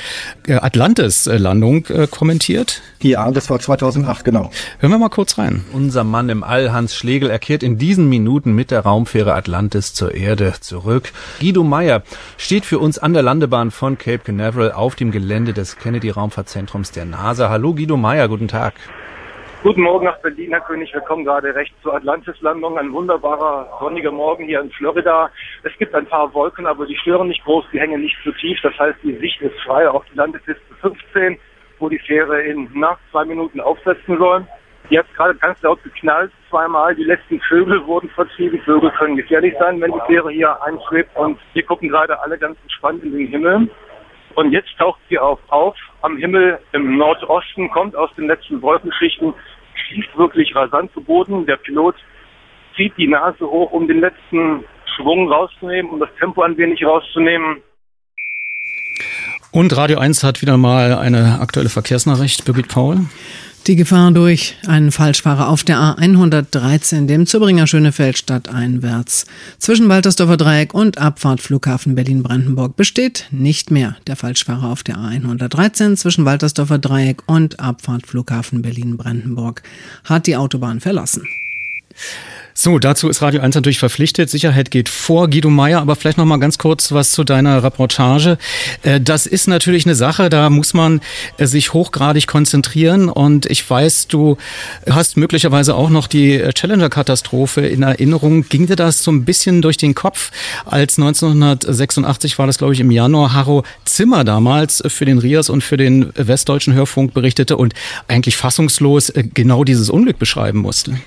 äh, Atlantis-Landung äh, kommentiert. Ja, das war 2008, genau. Hören wir mal kurz rein. Unser Mann im All, Hans Schlegel, er kehrt in diesen Minuten mit der Raumfähre Atlantis zur Erde zurück. Guido Meyer steht für uns an der Landebahn von Cape Canaveral auf dem Gelände des Kennedy-Raumfahrtzentrums der NASA. Hallo Guido Meyer, guten Tag. Guten Morgen nach Berlin, Herr König. Wir kommen gerade recht zur Atlantis-Landung. Ein wunderbarer sonniger Morgen hier in Florida. Es gibt ein paar Wolken, aber die stören nicht groß, die hängen nicht zu tief. Das heißt, die Sicht ist frei auf die Landepiste 15, wo die Fähre in nach zwei Minuten aufsetzen soll. Die hat gerade ganz laut geknallt, zweimal. Die letzten Vögel wurden vertrieben. Vögel können gefährlich sein, wenn die Fähre hier einschwebt. Und wir gucken gerade alle ganz entspannt in den Himmel. Und jetzt taucht sie auf, auf am Himmel im Nordosten, kommt aus den letzten Wolkenschichten, schießt wirklich rasant zu Boden. Der Pilot zieht die Nase hoch, um den letzten Schwung rauszunehmen, um das Tempo ein wenig rauszunehmen. Und Radio 1 hat wieder mal eine aktuelle Verkehrsnachricht. Birgit Paul. Die Gefahr durch einen Falschfahrer auf der A113, dem Zübringer Schönefeld stadteinwärts. Zwischen Waltersdorfer Dreieck und Abfahrt Flughafen Berlin-Brandenburg besteht nicht mehr. Der Falschfahrer auf der A113 zwischen Waltersdorfer Dreieck und Abfahrt Flughafen Berlin-Brandenburg hat die Autobahn verlassen. So, dazu ist Radio 1 natürlich verpflichtet. Sicherheit geht vor. Guido Meyer, aber vielleicht noch mal ganz kurz was zu deiner Reportage. Äh, das ist natürlich eine Sache, da muss man äh, sich hochgradig konzentrieren. Und ich weiß, du hast möglicherweise auch noch die äh, Challenger-Katastrophe in Erinnerung. Ging dir das so ein bisschen durch den Kopf, als 1986 war das, glaube ich, im Januar, Harro Zimmer damals für den RIAS und für den Westdeutschen Hörfunk berichtete und eigentlich fassungslos genau dieses Unglück beschreiben musste?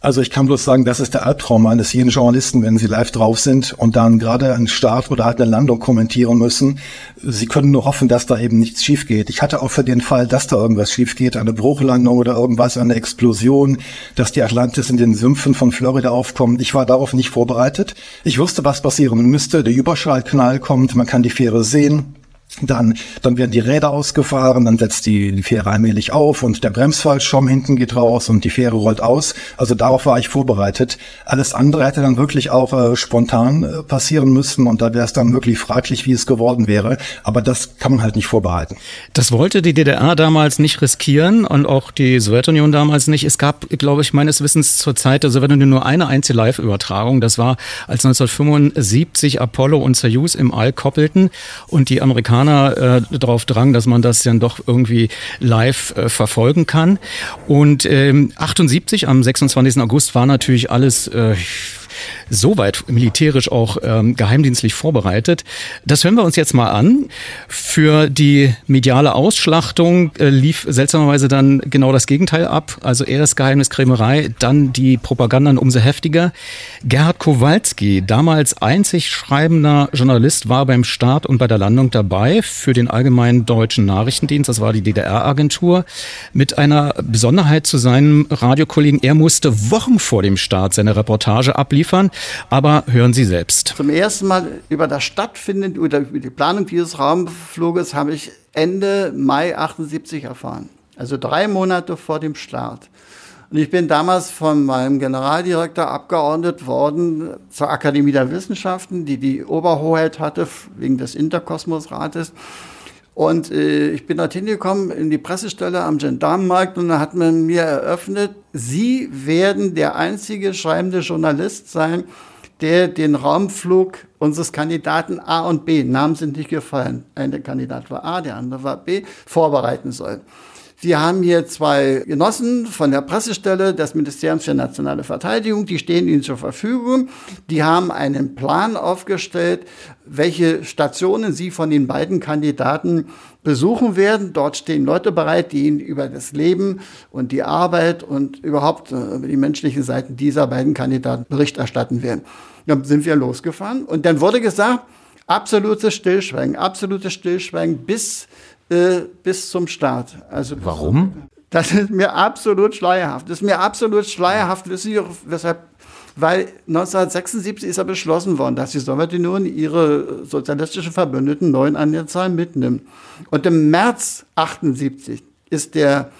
Also ich kann bloß sagen, das ist der Albtraum eines jeden Journalisten, wenn sie live drauf sind und dann gerade einen Start oder halt eine Landung kommentieren müssen. Sie können nur hoffen, dass da eben nichts schief geht. Ich hatte auch für den Fall, dass da irgendwas schief geht, eine Bruchlandung oder irgendwas, eine Explosion, dass die Atlantis in den Sümpfen von Florida aufkommt. Ich war darauf nicht vorbereitet. Ich wusste, was passieren müsste. Der Überschallknall kommt, man kann die Fähre sehen. Dann, dann werden die Räder ausgefahren, dann setzt die, die Fähre allmählich auf und der Bremsfallschirm hinten geht raus und die Fähre rollt aus. Also darauf war ich vorbereitet. Alles andere hätte dann wirklich auch äh, spontan äh, passieren müssen und da wäre es dann wirklich fraglich, wie es geworden wäre. Aber das kann man halt nicht vorbereiten. Das wollte die DDR damals nicht riskieren und auch die Sowjetunion damals nicht. Es gab, glaube ich, meines Wissens zur Zeit der Sowjetunion nur eine einzige Live-Übertragung. Das war, als 1975 Apollo und Soyuz im All koppelten und die Amerikaner Amerikaner äh, darauf drang, dass man das dann doch irgendwie live äh, verfolgen kann. Und ähm, 78 am 26. August war natürlich alles äh, soweit militärisch auch ähm, geheimdienstlich vorbereitet. Das hören wir uns jetzt mal an. Für die mediale Ausschlachtung äh, lief seltsamerweise dann genau das Gegenteil ab. Also erst Geheimniskrämerei, dann die Propaganda umso heftiger. Gerhard Kowalski, damals einzig schreibender Journalist, war beim Start und bei der Landung dabei für den Allgemeinen Deutschen Nachrichtendienst. Das war die DDR-Agentur. Mit einer Besonderheit zu seinem Radiokollegen. Er musste Wochen vor dem Start seine Reportage abliefern. Aber hören Sie selbst. Zum ersten Mal über das Stattfinden, oder über die Planung dieses Raumfluges habe ich Ende Mai 78 erfahren. Also drei Monate vor dem Start. Und ich bin damals von meinem Generaldirektor abgeordnet worden zur Akademie der Wissenschaften, die die Oberhoheit hatte wegen des Interkosmosrates. Und äh, ich bin dorthin gekommen in die Pressestelle am Gendarmenmarkt und da hat man mir eröffnet, Sie werden der einzige schreibende Journalist sein, der den Raumflug unseres Kandidaten A und B, Namen sind nicht gefallen, ein Kandidat war A, der andere war B, vorbereiten soll. Sie haben hier zwei Genossen von der Pressestelle des Ministeriums für nationale Verteidigung, die stehen Ihnen zur Verfügung. Die haben einen Plan aufgestellt, welche Stationen Sie von den beiden Kandidaten besuchen werden. Dort stehen Leute bereit, die Ihnen über das Leben und die Arbeit und überhaupt äh, über die menschlichen Seiten dieser beiden Kandidaten Bericht erstatten werden. Dann sind wir losgefahren und dann wurde gesagt, absolutes Stillschweigen, absolutes Stillschweigen bis äh, bis zum Start. Also Warum? Das ist mir absolut schleierhaft. Das ist mir absolut schleierhaft. Wissen Sie, weshalb? Weil 1976 ist ja beschlossen worden, dass die Sowjetunion ihre sozialistischen Verbündeten neu an der Zahl mitnimmt. Und im März 78 ist der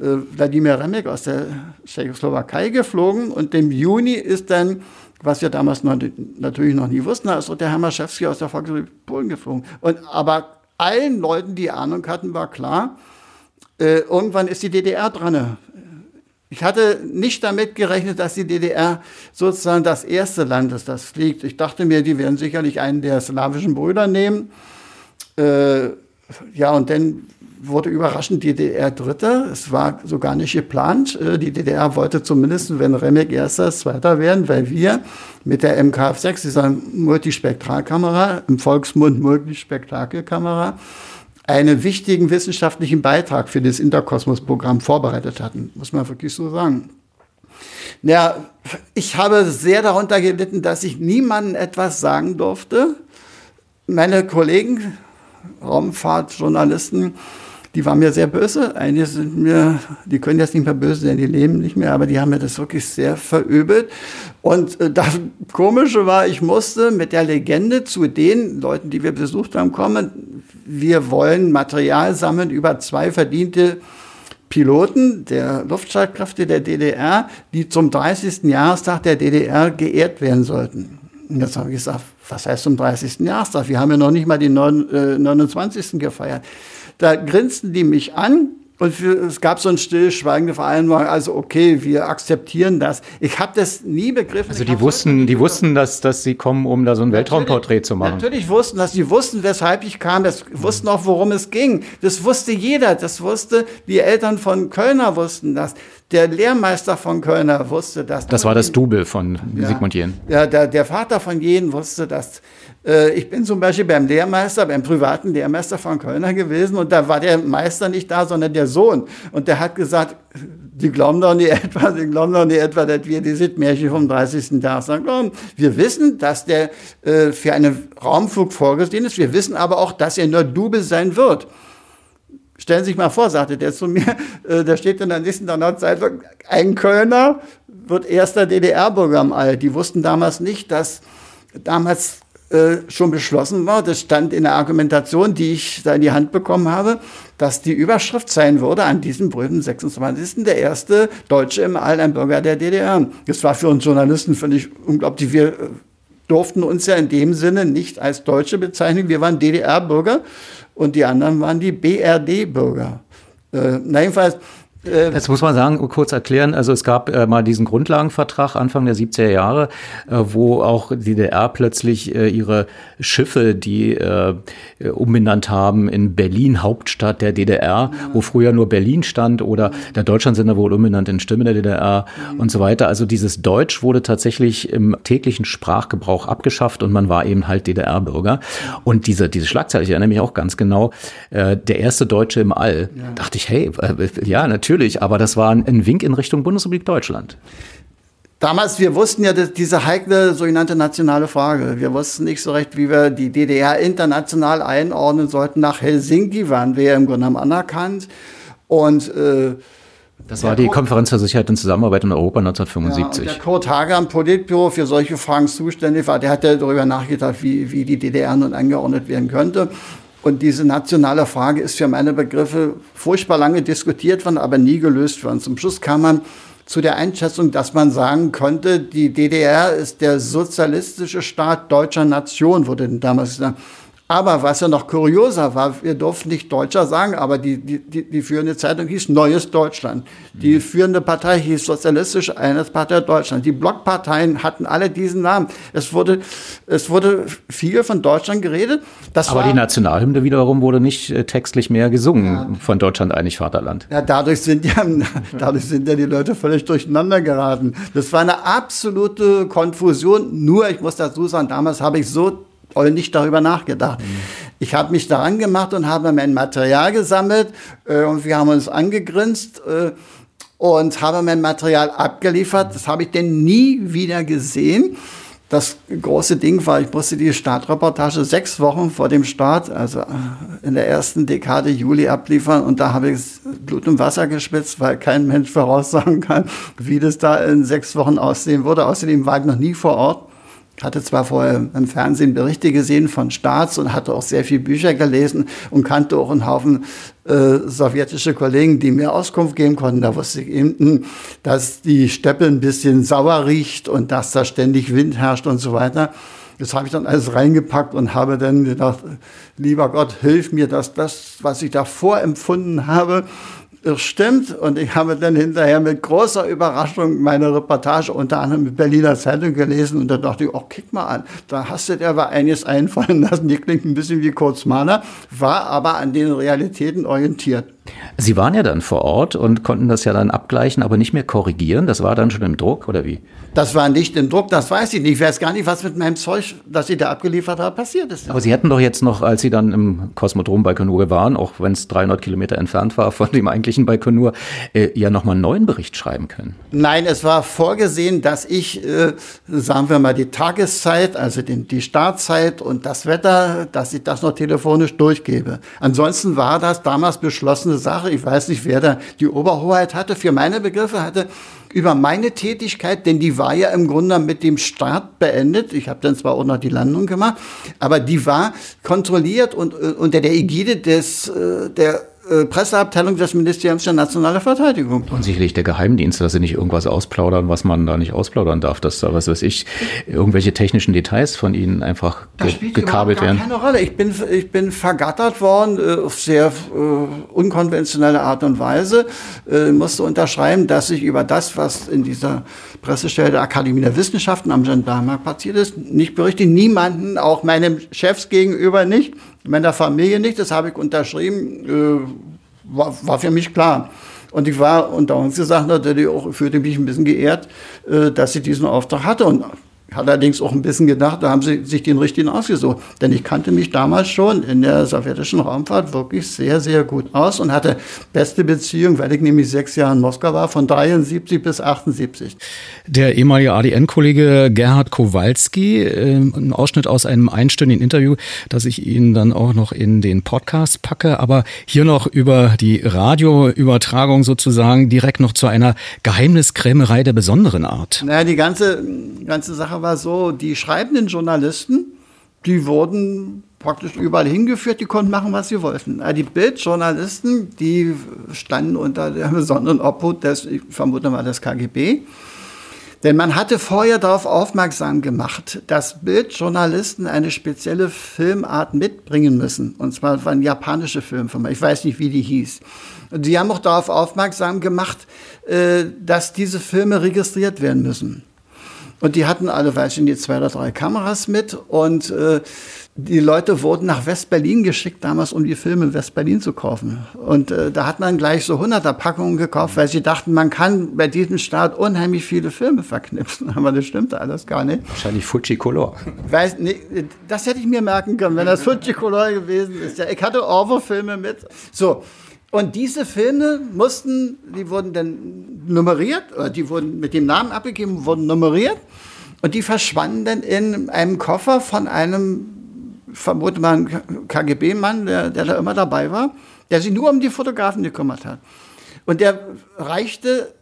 äh, Wladimir Remek aus der Tschechoslowakei geflogen und im Juni ist dann was wir damals noch, natürlich noch nie wussten, ist der Herr Maschewski aus der Volksrepublik Polen geflogen. Und, aber allen Leuten, die Ahnung hatten, war klar, äh, irgendwann ist die DDR dran. Ich hatte nicht damit gerechnet, dass die DDR sozusagen das erste Land ist, das fliegt. Ich dachte mir, die werden sicherlich einen der slawischen Brüder nehmen. Äh, ja, und dann wurde überraschend DDR Dritter. Es war so gar nicht geplant. Äh, die DDR wollte zumindest, wenn Remek Erster, Zweiter werden, weil wir mit der MKF-6, dieser Multispektralkamera, im Volksmund Multispektakelkamera, einen wichtigen wissenschaftlichen Beitrag für das Interkosmos-Programm vorbereitet hatten, muss man wirklich so sagen. Ja, ich habe sehr darunter gelitten, dass ich niemandem etwas sagen durfte. Meine Kollegen, Raumfahrtjournalisten, die waren mir sehr böse. Einige sind mir, die können jetzt nicht mehr böse sein, die leben nicht mehr, aber die haben mir das wirklich sehr verübelt. Und äh, das Komische war, ich musste mit der Legende zu den Leuten, die wir besucht haben, kommen. Wir wollen Material sammeln über zwei verdiente Piloten der Luftstreitkräfte der DDR, die zum 30. Jahrestag der DDR geehrt werden sollten. Und jetzt habe ich gesagt, was heißt zum 30. Jahrestag? Wir haben ja noch nicht mal den 29. gefeiert. Da grinsten die mich an und es gab so ein stillschweigende Vereinbarung, also okay, wir akzeptieren das. Ich habe das nie begriffen. Also die wussten, die wussten, dass, dass sie kommen, um da so ein Weltraumporträt zu machen. Natürlich wussten das, die wussten, weshalb ich kam, das wussten auch, worum es ging. Das wusste jeder, das wusste, die Eltern von Kölner wussten das. Der Lehrmeister von Kölner wusste das. Das war das Double von ja, Sigmund Jähn. Ja, der, der Vater von Jähn wusste das. Äh, ich bin zum Beispiel beim Lehrmeister, beim privaten Lehrmeister von Kölner gewesen und da war der Meister nicht da, sondern der Sohn. Und der hat gesagt, die glauben doch nicht etwa, die glauben doch nicht etwa, dass wir die Märchen vom 30. Tag glauben. Wir wissen, dass der äh, für einen Raumflug vorgesehen ist. Wir wissen aber auch, dass er nur Double sein wird. Stellen Sie sich mal vor, sagte der zu mir, äh, da steht in der nächsten Zeitung, ein Kölner wird erster DDR-Bürger am All. Die wussten damals nicht, dass damals äh, schon beschlossen war, das stand in der Argumentation, die ich da in die Hand bekommen habe, dass die Überschrift sein würde an diesem berühmten 26. der erste Deutsche im All, ein Bürger der DDR. Das war für uns Journalisten völlig unglaublich. Wir äh, durften uns ja in dem Sinne nicht als Deutsche bezeichnen. Wir waren DDR-Bürger und die anderen waren die BRD-Bürger. Äh, na jedenfalls, äh, das muss man sagen, kurz erklären. Also es gab äh, mal diesen Grundlagenvertrag Anfang der 70er Jahre, äh, wo auch die DDR plötzlich äh, ihre Schiffe, die äh, umbenannt haben in Berlin, Hauptstadt der DDR, wo früher nur Berlin stand oder der Deutschlandsender wurde umbenannt in Stimme der DDR und so weiter. Also dieses Deutsch wurde tatsächlich im täglichen Sprachgebrauch abgeschafft und man war eben halt DDR-Bürger. Und diese, diese Schlagzeile, ich erinnere mich auch ganz genau, äh, der erste Deutsche im All. Ja. Dachte ich, hey, ja, natürlich natürlich, aber das war ein Wink in Richtung Bundesrepublik Deutschland. Damals, wir wussten ja diese heikle sogenannte nationale Frage. Wir wussten nicht so recht, wie wir die DDR international einordnen sollten. Nach Helsinki waren wir ja im Grunde genommen anerkannt. Und äh, das war die Konferenz für Sicherheit und Zusammenarbeit in Europa 1975. Ja, der Kurt Hager am Politbüro für solche Fragen zuständig war, der hat ja darüber nachgedacht, wie, wie die DDR nun angeordnet werden könnte. Und diese nationale Frage ist für meine Begriffe furchtbar lange diskutiert worden, aber nie gelöst worden. Zum Schluss kam man zu der Einschätzung, dass man sagen könnte, die DDR ist der sozialistische Staat deutscher Nation, wurde damals gesagt. Aber was ja noch kurioser war, wir durften nicht Deutscher sagen, aber die, die, die, die führende Zeitung hieß Neues Deutschland. Die führende Partei hieß Sozialistische Einheitspartei Deutschland. Die Blockparteien hatten alle diesen Namen. Es wurde, es wurde viel von Deutschland geredet. Das aber die Nationalhymne wiederum wurde nicht äh, textlich mehr gesungen ja. von Deutschland einig Vaterland. Ja, dadurch sind ja, dadurch sind ja die Leute völlig durcheinander geraten. Das war eine absolute Konfusion. Nur, ich muss dazu sagen, damals habe ich so nicht darüber nachgedacht. Mhm. Ich habe mich daran gemacht und habe mein Material gesammelt äh, und wir haben uns angegrinst äh, und habe mein Material abgeliefert. Das habe ich denn nie wieder gesehen. Das große Ding war, ich musste die Startreportage sechs Wochen vor dem Start, also äh, in der ersten Dekade Juli abliefern. Und da habe ich Blut und Wasser gespitzt, weil kein Mensch voraussagen kann, wie das da in sechs Wochen aussehen würde. Außerdem war ich noch nie vor Ort hatte zwar vorher im Fernsehen Berichte gesehen von Staats und hatte auch sehr viele Bücher gelesen und kannte auch einen Haufen äh, sowjetische Kollegen, die mir Auskunft geben konnten. Da wusste ich eben, hm, dass die Steppe ein bisschen sauer riecht und dass da ständig Wind herrscht und so weiter. Das habe ich dann alles reingepackt und habe dann gedacht, lieber Gott, hilf mir, dass das, was ich da vorempfunden habe, stimmt. Und ich habe dann hinterher mit großer Überraschung meine Reportage unter anderem mit Berliner Zeitung gelesen. Und da dachte ich, oh, kick mal an, da hast du dir aber einiges einfallen lassen. Die klingt ein bisschen wie Kurz Mahler, war aber an den Realitäten orientiert. Sie waren ja dann vor Ort und konnten das ja dann abgleichen, aber nicht mehr korrigieren. Das war dann schon im Druck, oder wie? Das war nicht im Druck, das weiß ich nicht. Ich weiß gar nicht, was mit meinem Zeug, das ich da abgeliefert habe, passiert ist. Aber Sie hätten doch jetzt noch, als Sie dann im Kosmodrom Baikonur waren, auch wenn es 300 Kilometer entfernt war von dem eigentlichen Baikonur, äh, ja nochmal einen neuen Bericht schreiben können. Nein, es war vorgesehen, dass ich, äh, sagen wir mal, die Tageszeit, also den, die Startzeit und das Wetter, dass ich das noch telefonisch durchgebe. Ansonsten war das damals beschlossene Sache. Ich weiß nicht, wer da die Oberhoheit hatte. Für meine Begriffe hatte über meine Tätigkeit, denn die war ja im Grunde mit dem Start beendet. Ich habe dann zwar auch noch die Landung gemacht, aber die war kontrolliert und unter der Ägide des äh, der äh, Presseabteilung des Ministeriums für nationale Verteidigung. Und sicherlich der Geheimdienst, dass sie nicht irgendwas ausplaudern, was man da nicht ausplaudern darf, dass da, was weiß ich, irgendwelche technischen Details von ihnen einfach ge gekabelt werden. keine Rolle. Ich bin, ich bin vergattert worden äh, auf sehr äh, unkonventionelle Art und Weise, äh, musste unterschreiben, dass ich über das, was in dieser Pressestelle der Akademie der Wissenschaften am Gendarmenmarkt passiert ist, nicht berichte. Niemanden, auch meinem Chefs gegenüber nicht meiner Familie nicht, das habe ich unterschrieben, äh, war, war für mich klar. Und ich war unter uns gesagt natürlich auch, fühlte mich ein bisschen geehrt, äh, dass ich diesen Auftrag hatte. Und allerdings auch ein bisschen gedacht, da haben sie sich den richtigen ausgesucht. Denn ich kannte mich damals schon in der sowjetischen Raumfahrt wirklich sehr, sehr gut aus und hatte beste Beziehung, weil ich nämlich sechs Jahre in Moskau war, von 73 bis 78. Der ehemalige ADN-Kollege Gerhard Kowalski, äh, ein Ausschnitt aus einem einstündigen Interview, das ich Ihnen dann auch noch in den Podcast packe, aber hier noch über die Radioübertragung sozusagen direkt noch zu einer Geheimniskrämerei der besonderen Art. Naja, die ganze, ganze Sache war so, die schreibenden Journalisten, die wurden praktisch überall hingeführt, die konnten machen, was sie wollten. Die Bildjournalisten, die standen unter der besonderen Obhut des, ich vermute mal, des KGB. Denn man hatte vorher darauf aufmerksam gemacht, dass Bildjournalisten eine spezielle Filmart mitbringen müssen. Und zwar waren japanische Filmfirma. Ich weiß nicht, wie die hieß. Und die haben auch darauf aufmerksam gemacht, äh, dass diese Filme registriert werden müssen. Und die hatten alle, weiß ich nicht, zwei oder drei Kameras mit. Und äh, die Leute wurden nach West-Berlin geschickt, damals, um die Filme in West-Berlin zu kaufen. Und äh, da hat man gleich so 100er Packungen gekauft, weil sie dachten, man kann bei diesem Staat unheimlich viele Filme verknipsen. Aber das stimmte alles gar nicht. Wahrscheinlich Fujicolor. Weiß, nee, das hätte ich mir merken können, wenn das Fujicolor gewesen ist. Ja, ich hatte Orwo-Filme mit. So, und diese Filme mussten, die wurden dann nummeriert, oder die wurden mit dem Namen abgegeben, wurden nummeriert. Und die verschwanden dann in einem Koffer von einem, vermute mal, KGB-Mann, der, der da immer dabei war, der sich nur um die Fotografen gekümmert hat. Und der reichte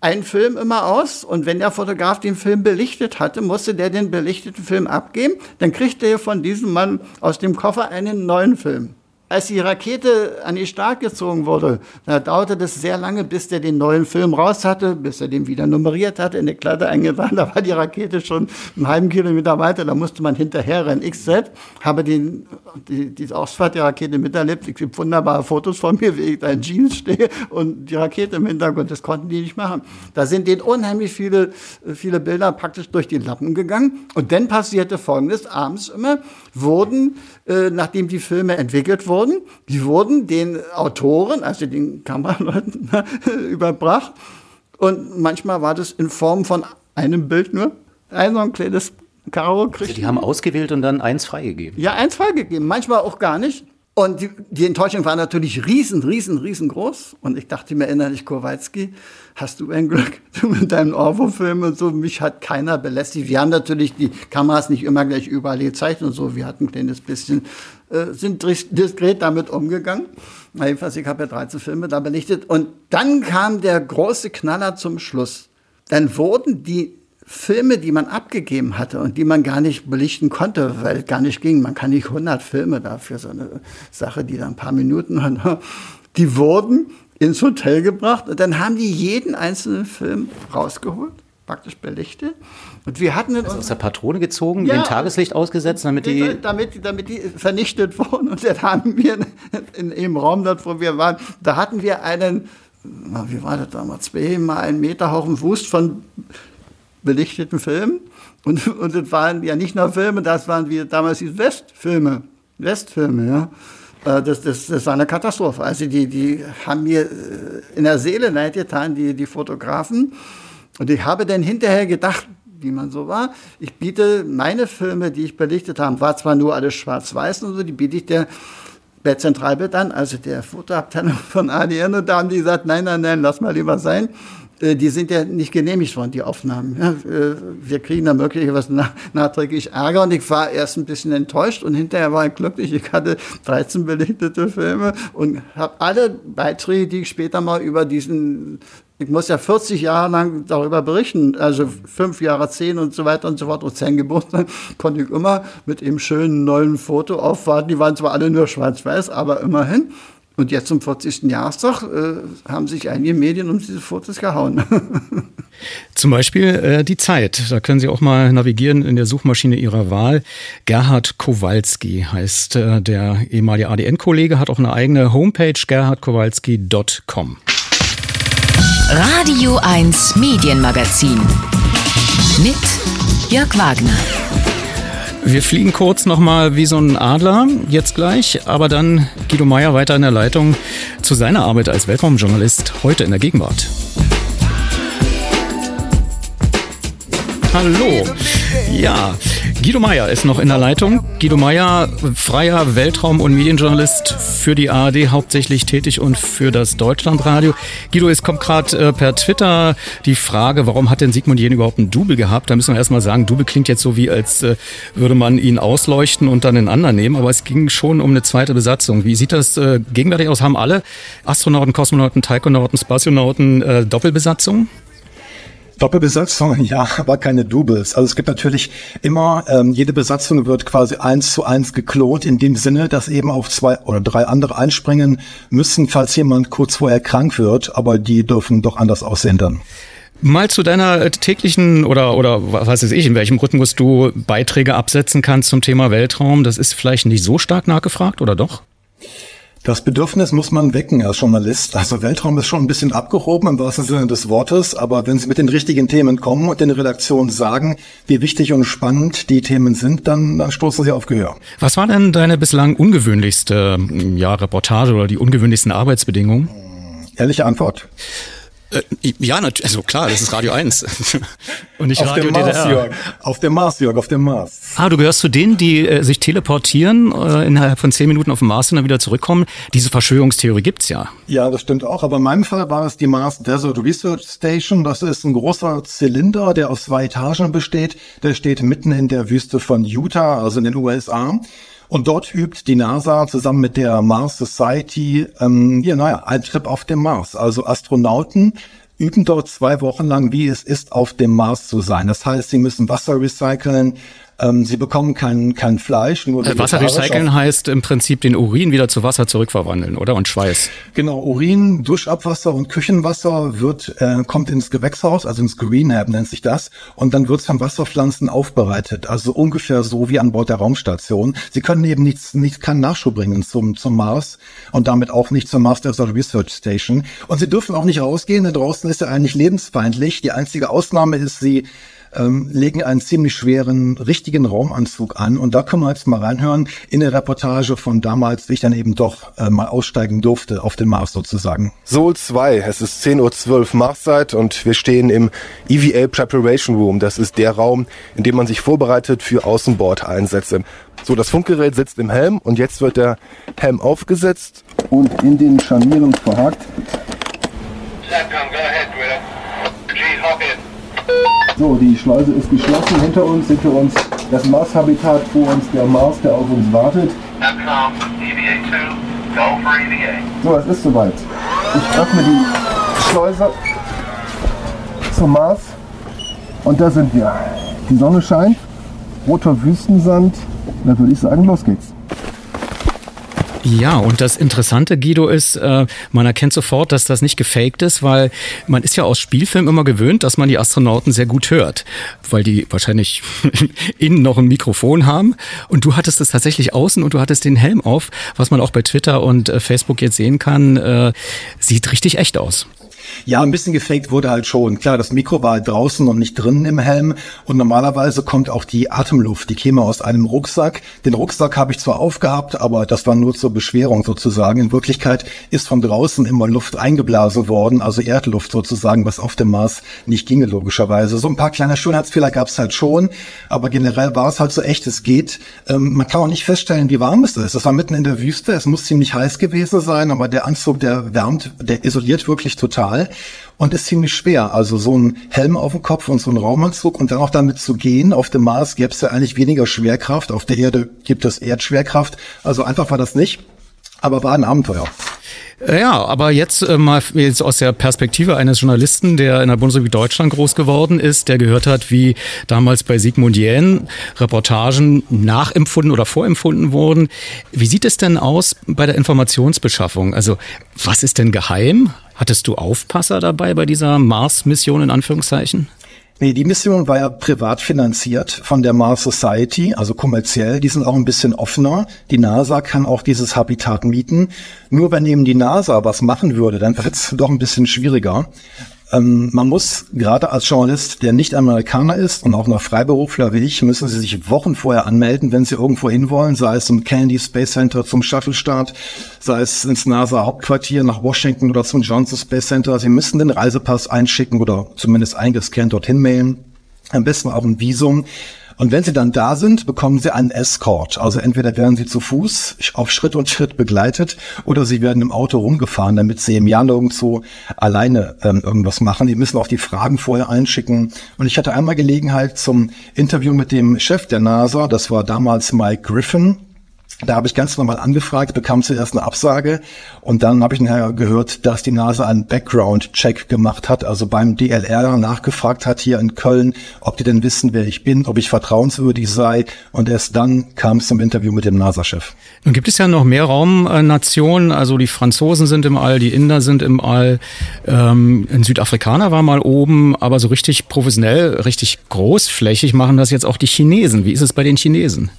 einen Film immer aus und wenn der Fotograf den Film belichtet hatte, musste der den belichteten Film abgeben. Dann kriegte er von diesem Mann aus dem Koffer einen neuen Film. Als die Rakete an den Start gezogen wurde, da dauerte das sehr lange, bis der den neuen Film raus hatte, bis er den wieder nummeriert hatte, in die Klatte eingefahren. Da war die Rakete schon einen halben Kilometer weiter, da musste man hinterher rennen. Ich selbst habe den, die, diese Ausfahrt der Rakete miterlebt. Es gibt wunderbare Fotos von mir, wie ich da in Jeans stehe und die Rakete im Hintergrund. Das konnten die nicht machen. Da sind denen unheimlich viele, viele Bilder praktisch durch die Lappen gegangen. Und dann passierte Folgendes. Abends immer wurden, äh, nachdem die Filme entwickelt wurden, die wurden den Autoren, also den Kameraleuten, überbracht. Und manchmal war das in Form von einem Bild nur. Ein so ein kleines Karo Also die haben ausgewählt und dann eins freigegeben. Ja, eins freigegeben, manchmal auch gar nicht. Und die, die Enttäuschung war natürlich riesen, riesen, riesengroß. Und ich dachte mir innerlich, Kowalski, hast du ein Glück du mit deinem Orwo-Film und so. Mich hat keiner belästigt. Wir haben natürlich die Kameras nicht immer gleich überall gezeigt und so. Wir hatten ein kleines bisschen, äh, sind diskret damit umgegangen. Jedenfalls, ich habe ja 13 Filme da belichtet. Und dann kam der große Knaller zum Schluss. Dann wurden die Filme, die man abgegeben hatte und die man gar nicht belichten konnte, weil es gar nicht ging. Man kann nicht 100 Filme dafür, so eine Sache, die dann ein paar Minuten hat. Die wurden ins Hotel gebracht und dann haben die jeden einzelnen Film rausgeholt, praktisch belichtet. Und wir hatten also aus der Patrone gezogen, ja, dem Tageslicht ausgesetzt, damit die damit, damit die vernichtet wurden. Und dann haben wir in, in dem Raum dort, wo wir waren, da hatten wir einen, wie war das damals, zweimal einen Meter hohen Wust von belichteten Filmen. Und, und das waren ja nicht nur Filme, das waren wie damals die Westfilme. Westfilme, ja. Äh, das, das, das war eine Katastrophe. Also die, die haben mir äh, in der Seele leid getan, die, die Fotografen. Und ich habe dann hinterher gedacht, wie man so war, ich biete meine Filme, die ich belichtet habe, war zwar nur alles schwarz-weiß und so, die biete ich der bei Zentralbild an, also der Fotoabteilung von ADN, und da haben die gesagt, nein, nein, nein, lass mal lieber sein. Äh, die sind ja nicht genehmigt worden, die Aufnahmen. Ja, äh, wir kriegen da möglicherweise nach, nachträglich Ärger und ich war erst ein bisschen enttäuscht und hinterher war ich glücklich. Ich hatte 13 belichtete Filme und habe alle Beiträge, die ich später mal über diesen ich muss ja 40 Jahre lang darüber berichten, also fünf Jahre, zehn und so weiter und so fort. Und zehn Geburtstag konnte ich immer mit dem schönen neuen Foto aufwarten. Die waren zwar alle nur schwarz-weiß, aber immerhin. Und jetzt zum 40. Jahrestag äh, haben sich einige Medien um diese Fotos gehauen. Zum Beispiel äh, die Zeit. Da können Sie auch mal navigieren in der Suchmaschine Ihrer Wahl. Gerhard Kowalski heißt äh, der ehemalige ADN-Kollege, hat auch eine eigene Homepage, gerhardkowalski.com. Radio 1 Medienmagazin mit Jörg Wagner. Wir fliegen kurz nochmal wie so ein Adler, jetzt gleich, aber dann Guido Meyer weiter in der Leitung zu seiner Arbeit als Weltraumjournalist heute in der Gegenwart. Hallo. Ja, Guido Meyer ist noch in der Leitung. Guido Meyer, freier Weltraum- und Medienjournalist für die ARD, hauptsächlich tätig und für das Deutschlandradio. Guido, es kommt gerade äh, per Twitter die Frage, warum hat denn Sigmund Jähn überhaupt ein Double gehabt? Da müssen wir erstmal sagen, Double klingt jetzt so wie, als äh, würde man ihn ausleuchten und dann einen anderen nehmen, aber es ging schon um eine zweite Besatzung. Wie sieht das äh, gegenwärtig aus? Haben alle Astronauten, Kosmonauten, Taikonauten, Spationauten äh, Doppelbesatzung? Doppelbesatzungen, ja, aber keine Doubles. Also es gibt natürlich immer, ähm, jede Besatzung wird quasi eins zu eins geklont, in dem Sinne, dass eben auf zwei oder drei andere einspringen müssen, falls jemand kurz vorher krank wird, aber die dürfen doch anders aussehen dann. Mal zu deiner täglichen oder oder was weiß ich, in welchem Rhythmus du Beiträge absetzen kannst zum Thema Weltraum. Das ist vielleicht nicht so stark nachgefragt, oder doch? Das Bedürfnis muss man wecken als Journalist. Also Weltraum ist schon ein bisschen abgehoben im wahrsten Sinne des Wortes, aber wenn Sie mit den richtigen Themen kommen und den Redaktionen sagen, wie wichtig und spannend die Themen sind, dann, dann stoßen Sie auf Gehör. Was war denn deine bislang ungewöhnlichste ja, Reportage oder die ungewöhnlichsten Arbeitsbedingungen? Ehrliche Antwort. Äh, ja, also klar, das ist Radio 1. Und nicht auf Radio dem Mars, DDR. Jörg. Auf dem Mars, Jörg, auf dem Mars. Ah, du gehörst zu denen, die äh, sich teleportieren, äh, innerhalb von zehn Minuten auf dem Mars und dann wieder zurückkommen. Diese Verschwörungstheorie gibt's ja. Ja, das stimmt auch. Aber in meinem Fall war es die Mars Desert Research Station. Das ist ein großer Zylinder, der aus zwei Etagen besteht. Der steht mitten in der Wüste von Utah, also in den USA. Und dort übt die NASA zusammen mit der Mars Society, ähm, ja, naja, ein Trip auf dem Mars. Also Astronauten üben dort zwei Wochen lang, wie es ist, auf dem Mars zu sein. Das heißt, sie müssen Wasser recyceln, Ähm, sie bekommen kein, kein Fleisch, nur äh, Wasser recyceln heißt im Prinzip den Urin wieder zu Wasser zurückverwandeln, oder? Und Schweiß. Genau, Urin, Duschabwasser und Küchenwasser wird, äh, kommt ins Gewächshaus, also ins Greenhab nennt sich das, und dann wird es von Wasserpflanzen aufbereitet. Also ungefähr so wie an Bord der Raumstation. Sie können eben nichts, nicht, keinen Nachschub bringen zum, zum Mars und damit auch nicht zur Mars Desert Research Station. Und sie dürfen auch nicht rausgehen, denn draußen ist ja eigentlich lebensfeindlich. Die einzige Ausnahme ist, sie ähm, legen einen ziemlich schweren, richtigen Raumanzug an. Und da können wir jetzt mal reinhören in der Reportage von damals, wie ich dann eben doch äh, mal aussteigen durfte auf den Mars sozusagen. Sol 2, es ist 10.12 Uhr Marszeit und wir stehen im EVA Preparation Room. Das ist der Raum, in dem man sich vorbereitet für Außenbordeinsätze. So, das Funkgerät sitzt im Helm und jetzt wird der Helm aufgesetzt und in den Scharnieren verhakt. Satcom, go ahead. So, die Schleuse ist geschlossen. Hinter uns, hinter uns das Mars-Habitat, vor uns der Mars, der auf uns wartet. So, es ist soweit. Ich öffne die Schleuse zum Mars und da sind wir. Die Sonne scheint, roter Wüstensand. Da würde ich sagen, los geht's. Ja, und das Interessante, Guido, ist, äh, man erkennt sofort, dass das nicht gefaked ist, weil man ist ja aus Spielfilmen immer gewöhnt, dass man die Astronauten sehr gut hört, weil die wahrscheinlich innen noch ein Mikrofon haben. Und du hattest es tatsächlich außen und du hattest den Helm auf, was man auch bei Twitter und äh, Facebook jetzt sehen kann, äh, sieht richtig echt aus. Ja, ein bisschen gefaked wurde halt schon. Klar, das Mikro war halt draußen und nicht drinnen im Helm. Und normalerweise kommt auch die Atemluft, die käme aus einem Rucksack. Den Rucksack habe ich zwar aufgehabt, aber das war nur zur Beschwerung sozusagen. In Wirklichkeit ist von draußen immer Luft eingeblasen worden, also Erdluft sozusagen, was auf dem Mars nicht ginge logischerweise. So ein paar kleine Schönheitsfehler gab es halt schon, aber generell war es halt so echt, es geht. Ähm, man kann auch nicht feststellen, wie warm es ist. Es war mitten in der Wüste, es muss ziemlich heiß gewesen sein, aber der Anzug, der wärmt, der isoliert wirklich total und ist ziemlich schwer. Also so ein Helm auf dem Kopf und so ein Raumanzug und dann auch damit zu gehen. Auf dem Mars gäbe es ja eigentlich weniger Schwerkraft. Auf der Erde gibt es Erdschwerkraft. Also einfach war das nicht, aber war ein Abenteuer. Ja, aber jetzt äh, mal jetzt aus der Perspektive eines Journalisten, der in der Bundesrepublik Deutschland groß geworden ist, der gehört hat, wie damals bei Sigmund Jähn Reportagen nachempfunden oder vorempfunden wurden. Wie sieht es denn aus bei der Informationsbeschaffung? Also was ist denn geheim? Hattest du Aufpasser dabei bei dieser Mars-Mission in Anführungszeichen? Nee, die Mission war ja privat finanziert von der Mars Society, also kommerziell. Die sind auch ein bisschen offener. Die NASA kann auch dieses Habitat mieten. Nur wenn eben die NASA was machen würde, dann wird es doch ein bisschen schwieriger. Ähm, man muss gerade als Journalist, der nicht Amerikaner ist und auch noch Freiberufler wie ich, müssen Sie sich Wochen vorher anmelden, wenn Sie irgendwo hinwollen, sei es zum Kennedy Space Center, zum Shuttle-Start, sei es ins NASA-Hauptquartier nach Washington oder zum Johnson Space Center. Sie müssen den Reisepass einschicken oder zumindest eingescannt dorthin mailen. Am besten auch ein Visum. Und wenn sie dann da sind, bekommen sie einen Escort. Also entweder werden sie zu Fuß auf Schritt und Schritt begleitet oder sie werden im Auto rumgefahren, damit sie im Jahr nirgendwo alleine ähm, irgendwas machen. Die müssen auch die Fragen vorher einschicken. Und ich hatte einmal Gelegenheit zum Interview mit dem Chef der NASA. Das war damals Mike Griffin. Da habe ich ganz normal angefragt, bekam zuerst eine Absage und dann habe ich nachher gehört, dass die NASA einen Background-Check gemacht hat, also beim DLR nachgefragt hat hier in Köln, ob die denn wissen, wer ich bin, ob ich vertrauenswürdig sei und erst dann kam es zum Interview mit dem NASA-Chef. Nun gibt es ja noch mehr Raumnationen, also die Franzosen sind im All, die Inder sind im All, ähm, ein Südafrikaner war mal oben, aber so richtig professionell, richtig großflächig machen das jetzt auch die Chinesen. Wie ist es bei den Chinesen?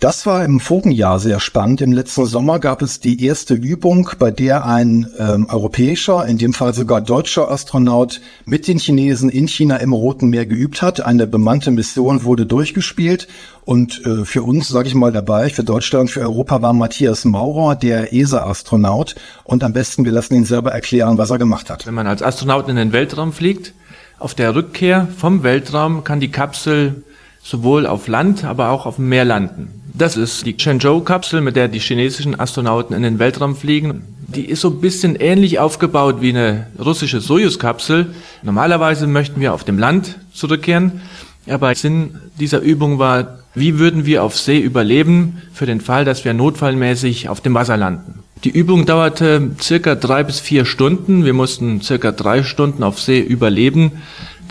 Das war im vorigen Jahr sehr spannend. Im letzten Sommer gab es die erste Übung, bei der ein ähm, europäischer, in dem Fall sogar deutscher Astronaut mit den Chinesen in China im Roten Meer geübt hat. Eine bemannte Mission wurde durchgespielt und äh, für uns, sage ich mal dabei, für Deutschland, für Europa war Matthias Maurer der ESA-Astronaut und am besten wir lassen ihn selber erklären, was er gemacht hat. Wenn man als Astronaut in den Weltraum fliegt, auf der Rückkehr vom Weltraum kann die Kapsel sowohl auf Land, aber auch auf dem Meer landen. Das ist die Shenzhou-Kapsel, mit der die chinesischen Astronauten in den Weltraum fliegen. Die ist so ein bisschen ähnlich aufgebaut wie eine russische Soyuz-Kapsel. Normalerweise möchten wir auf dem Land zurückkehren, aber Sinn dieser Übung war, wie würden wir auf See überleben für den Fall, dass wir notfallmäßig auf dem Wasser landen. Die Übung dauerte circa drei bis vier Stunden. Wir mussten circa drei Stunden auf See überleben.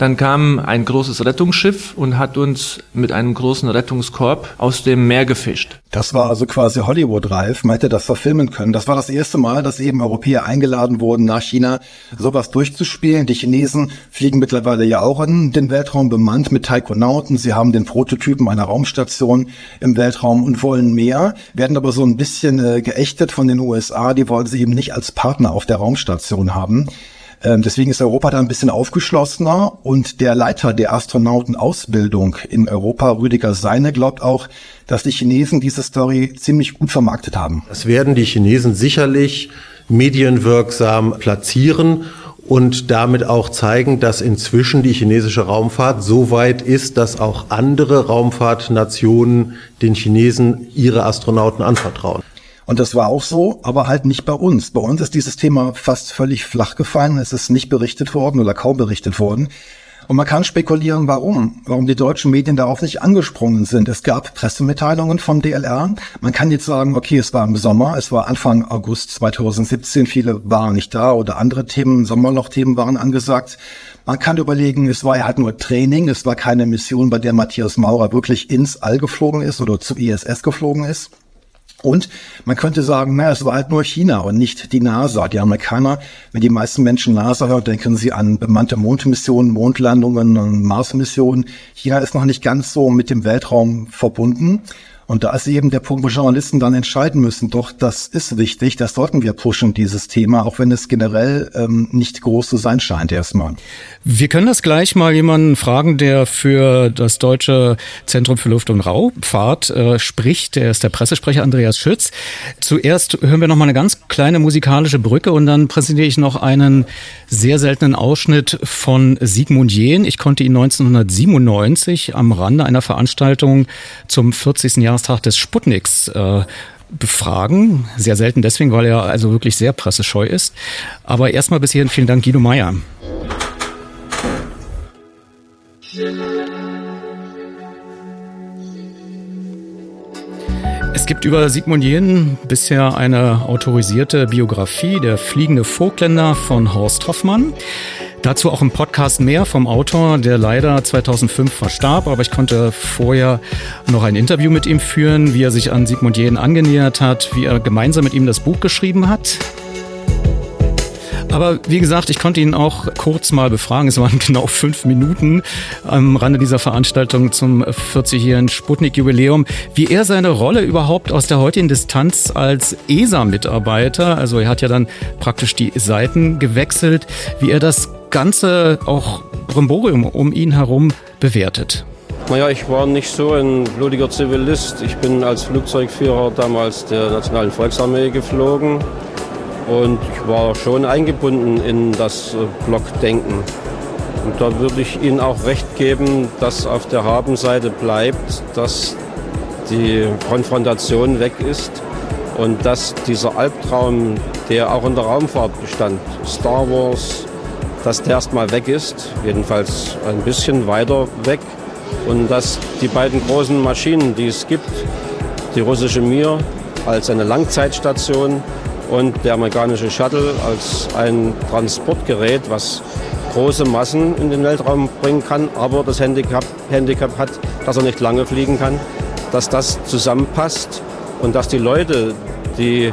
Dann kam ein großes Rettungsschiff und hat uns mit einem großen Rettungskorb aus dem Meer gefischt. Das war also quasi Hollywood-reif. Man hätte das verfilmen können. Das war das erste Mal, dass eben Europäer eingeladen wurden, nach China sowas durchzuspielen. Die Chinesen fliegen mittlerweile ja auch in den Weltraum bemannt mit Taikonauten. Sie haben den Prototypen einer Raumstation im Weltraum und wollen mehr, werden aber so ein bisschen äh, geächtet von den USA. Die wollen sie eben nicht als Partner auf der Raumstation haben. Ähm, deswegen ist Europa da ein bisschen aufgeschlossener und der Leiter der Astronautenausbildung in Europa, Rüdiger Seine, glaubt auch, dass die Chinesen diese Story ziemlich gut vermarktet haben. Das werden die Chinesen sicherlich medienwirksam platzieren und damit auch zeigen, dass inzwischen die chinesische Raumfahrt so weit ist, dass auch andere Raumfahrtnationen den Chinesen ihre Astronauten anvertrauen. Und das war auch so, aber halt nicht bei uns. Bei uns ist dieses Thema fast völlig flach gefallen. Es ist nicht berichtet worden oder kaum berichtet worden. Und man kann spekulieren, warum, warum die deutschen Medien darauf nicht angesprungen sind. Es gab Pressemitteilungen vom DLR. Man kann jetzt sagen, okay, es war im Sommer, es war Anfang August 2017, viele waren nicht da oder andere Themen, Sommerloch-Themen waren angesagt. Man kann überlegen, es war ja halt nur Training, es war keine Mission, bei der Matthias Maurer wirklich ins All geflogen ist oder zu ISS geflogen ist. Und man könnte sagen, naja, es war halt nur China und nicht die NASA. Die Amerikaner, wenn die meisten Menschen NASA hören, denken sie an bemannte Mondmissionen, Mondlandungen und Marsmissionen. China ist noch nicht ganz so mit dem Weltraum verbunden. Und da ist eben der Punkt, wo Journalisten dann entscheiden müssen, doch, das ist wichtig, das sollten wir pushen, dieses Thema, auch wenn es generell ähm, nicht groß zu sein scheint erstmal. Wir können das gleich mal jemanden fragen, der für das Deutsche Zentrum für Luft- und Raumfahrt äh, spricht. Der ist der Pressesprecher Andreas Schütz. Zuerst hören wir noch mal eine ganz kleine musikalische Brücke und dann präsentiere ich noch einen sehr seltenen Ausschnitt von Sigmund Jähn. Ich konnte ihn 1997 am Rande einer Veranstaltung zum 40. Jahr Jahrestag des Sputniks äh, befragen. Sehr selten deswegen, weil er also wirklich sehr pressescheu ist. Aber erstmal bis hierhin vielen Dank, Guido Meyer. Es gibt über Sigmund Jähn bisher eine autorisierte Biografie, der fliegende Vogtländer von Horst Hoffmann. Dazu auch im Podcast mehr vom Autor, der leider 2005 verstarb, aber ich konnte vorher noch ein Interview mit ihm führen, wie er sich an Sigmund Jähn angenähert hat, wie er gemeinsam mit ihm das Buch geschrieben hat. Aber wie gesagt, ich konnte ihn auch kurz mal befragen. Es waren genau fünf Minuten am Rande dieser Veranstaltung zum 40-jährigen Sputnik-Jubiläum, wie er seine Rolle überhaupt aus der heutigen Distanz als ESA-Mitarbeiter, also er hat ja dann praktisch die Seiten gewechselt, wie er das Ganze auch Brimborium um ihn herum bewertet. Naja, ich war nicht so ein blutiger Zivilist. Ich bin als Flugzeugführer damals der Nationalen Volksarmee geflogen und ich war schon eingebunden in das äh, Blockdenken. Und da würde ich Ihnen auch recht geben, dass auf der Habenseite bleibt, dass die Konfrontation weg ist und dass dieser Albtraum, der auch in der Raumfahrt bestand, Star Wars, dass der erstmal weg ist, jedenfalls ein bisschen weiter weg. Und dass die beiden großen Maschinen, die es gibt, die russische Mir als eine Langzeitstation und der amerikanische Shuttle als ein Transportgerät, was große Massen in den Weltraum bringen kann, aber das Handicap, Handicap hat, dass er nicht lange fliegen kann, dass das zusammenpasst und dass die Leute, die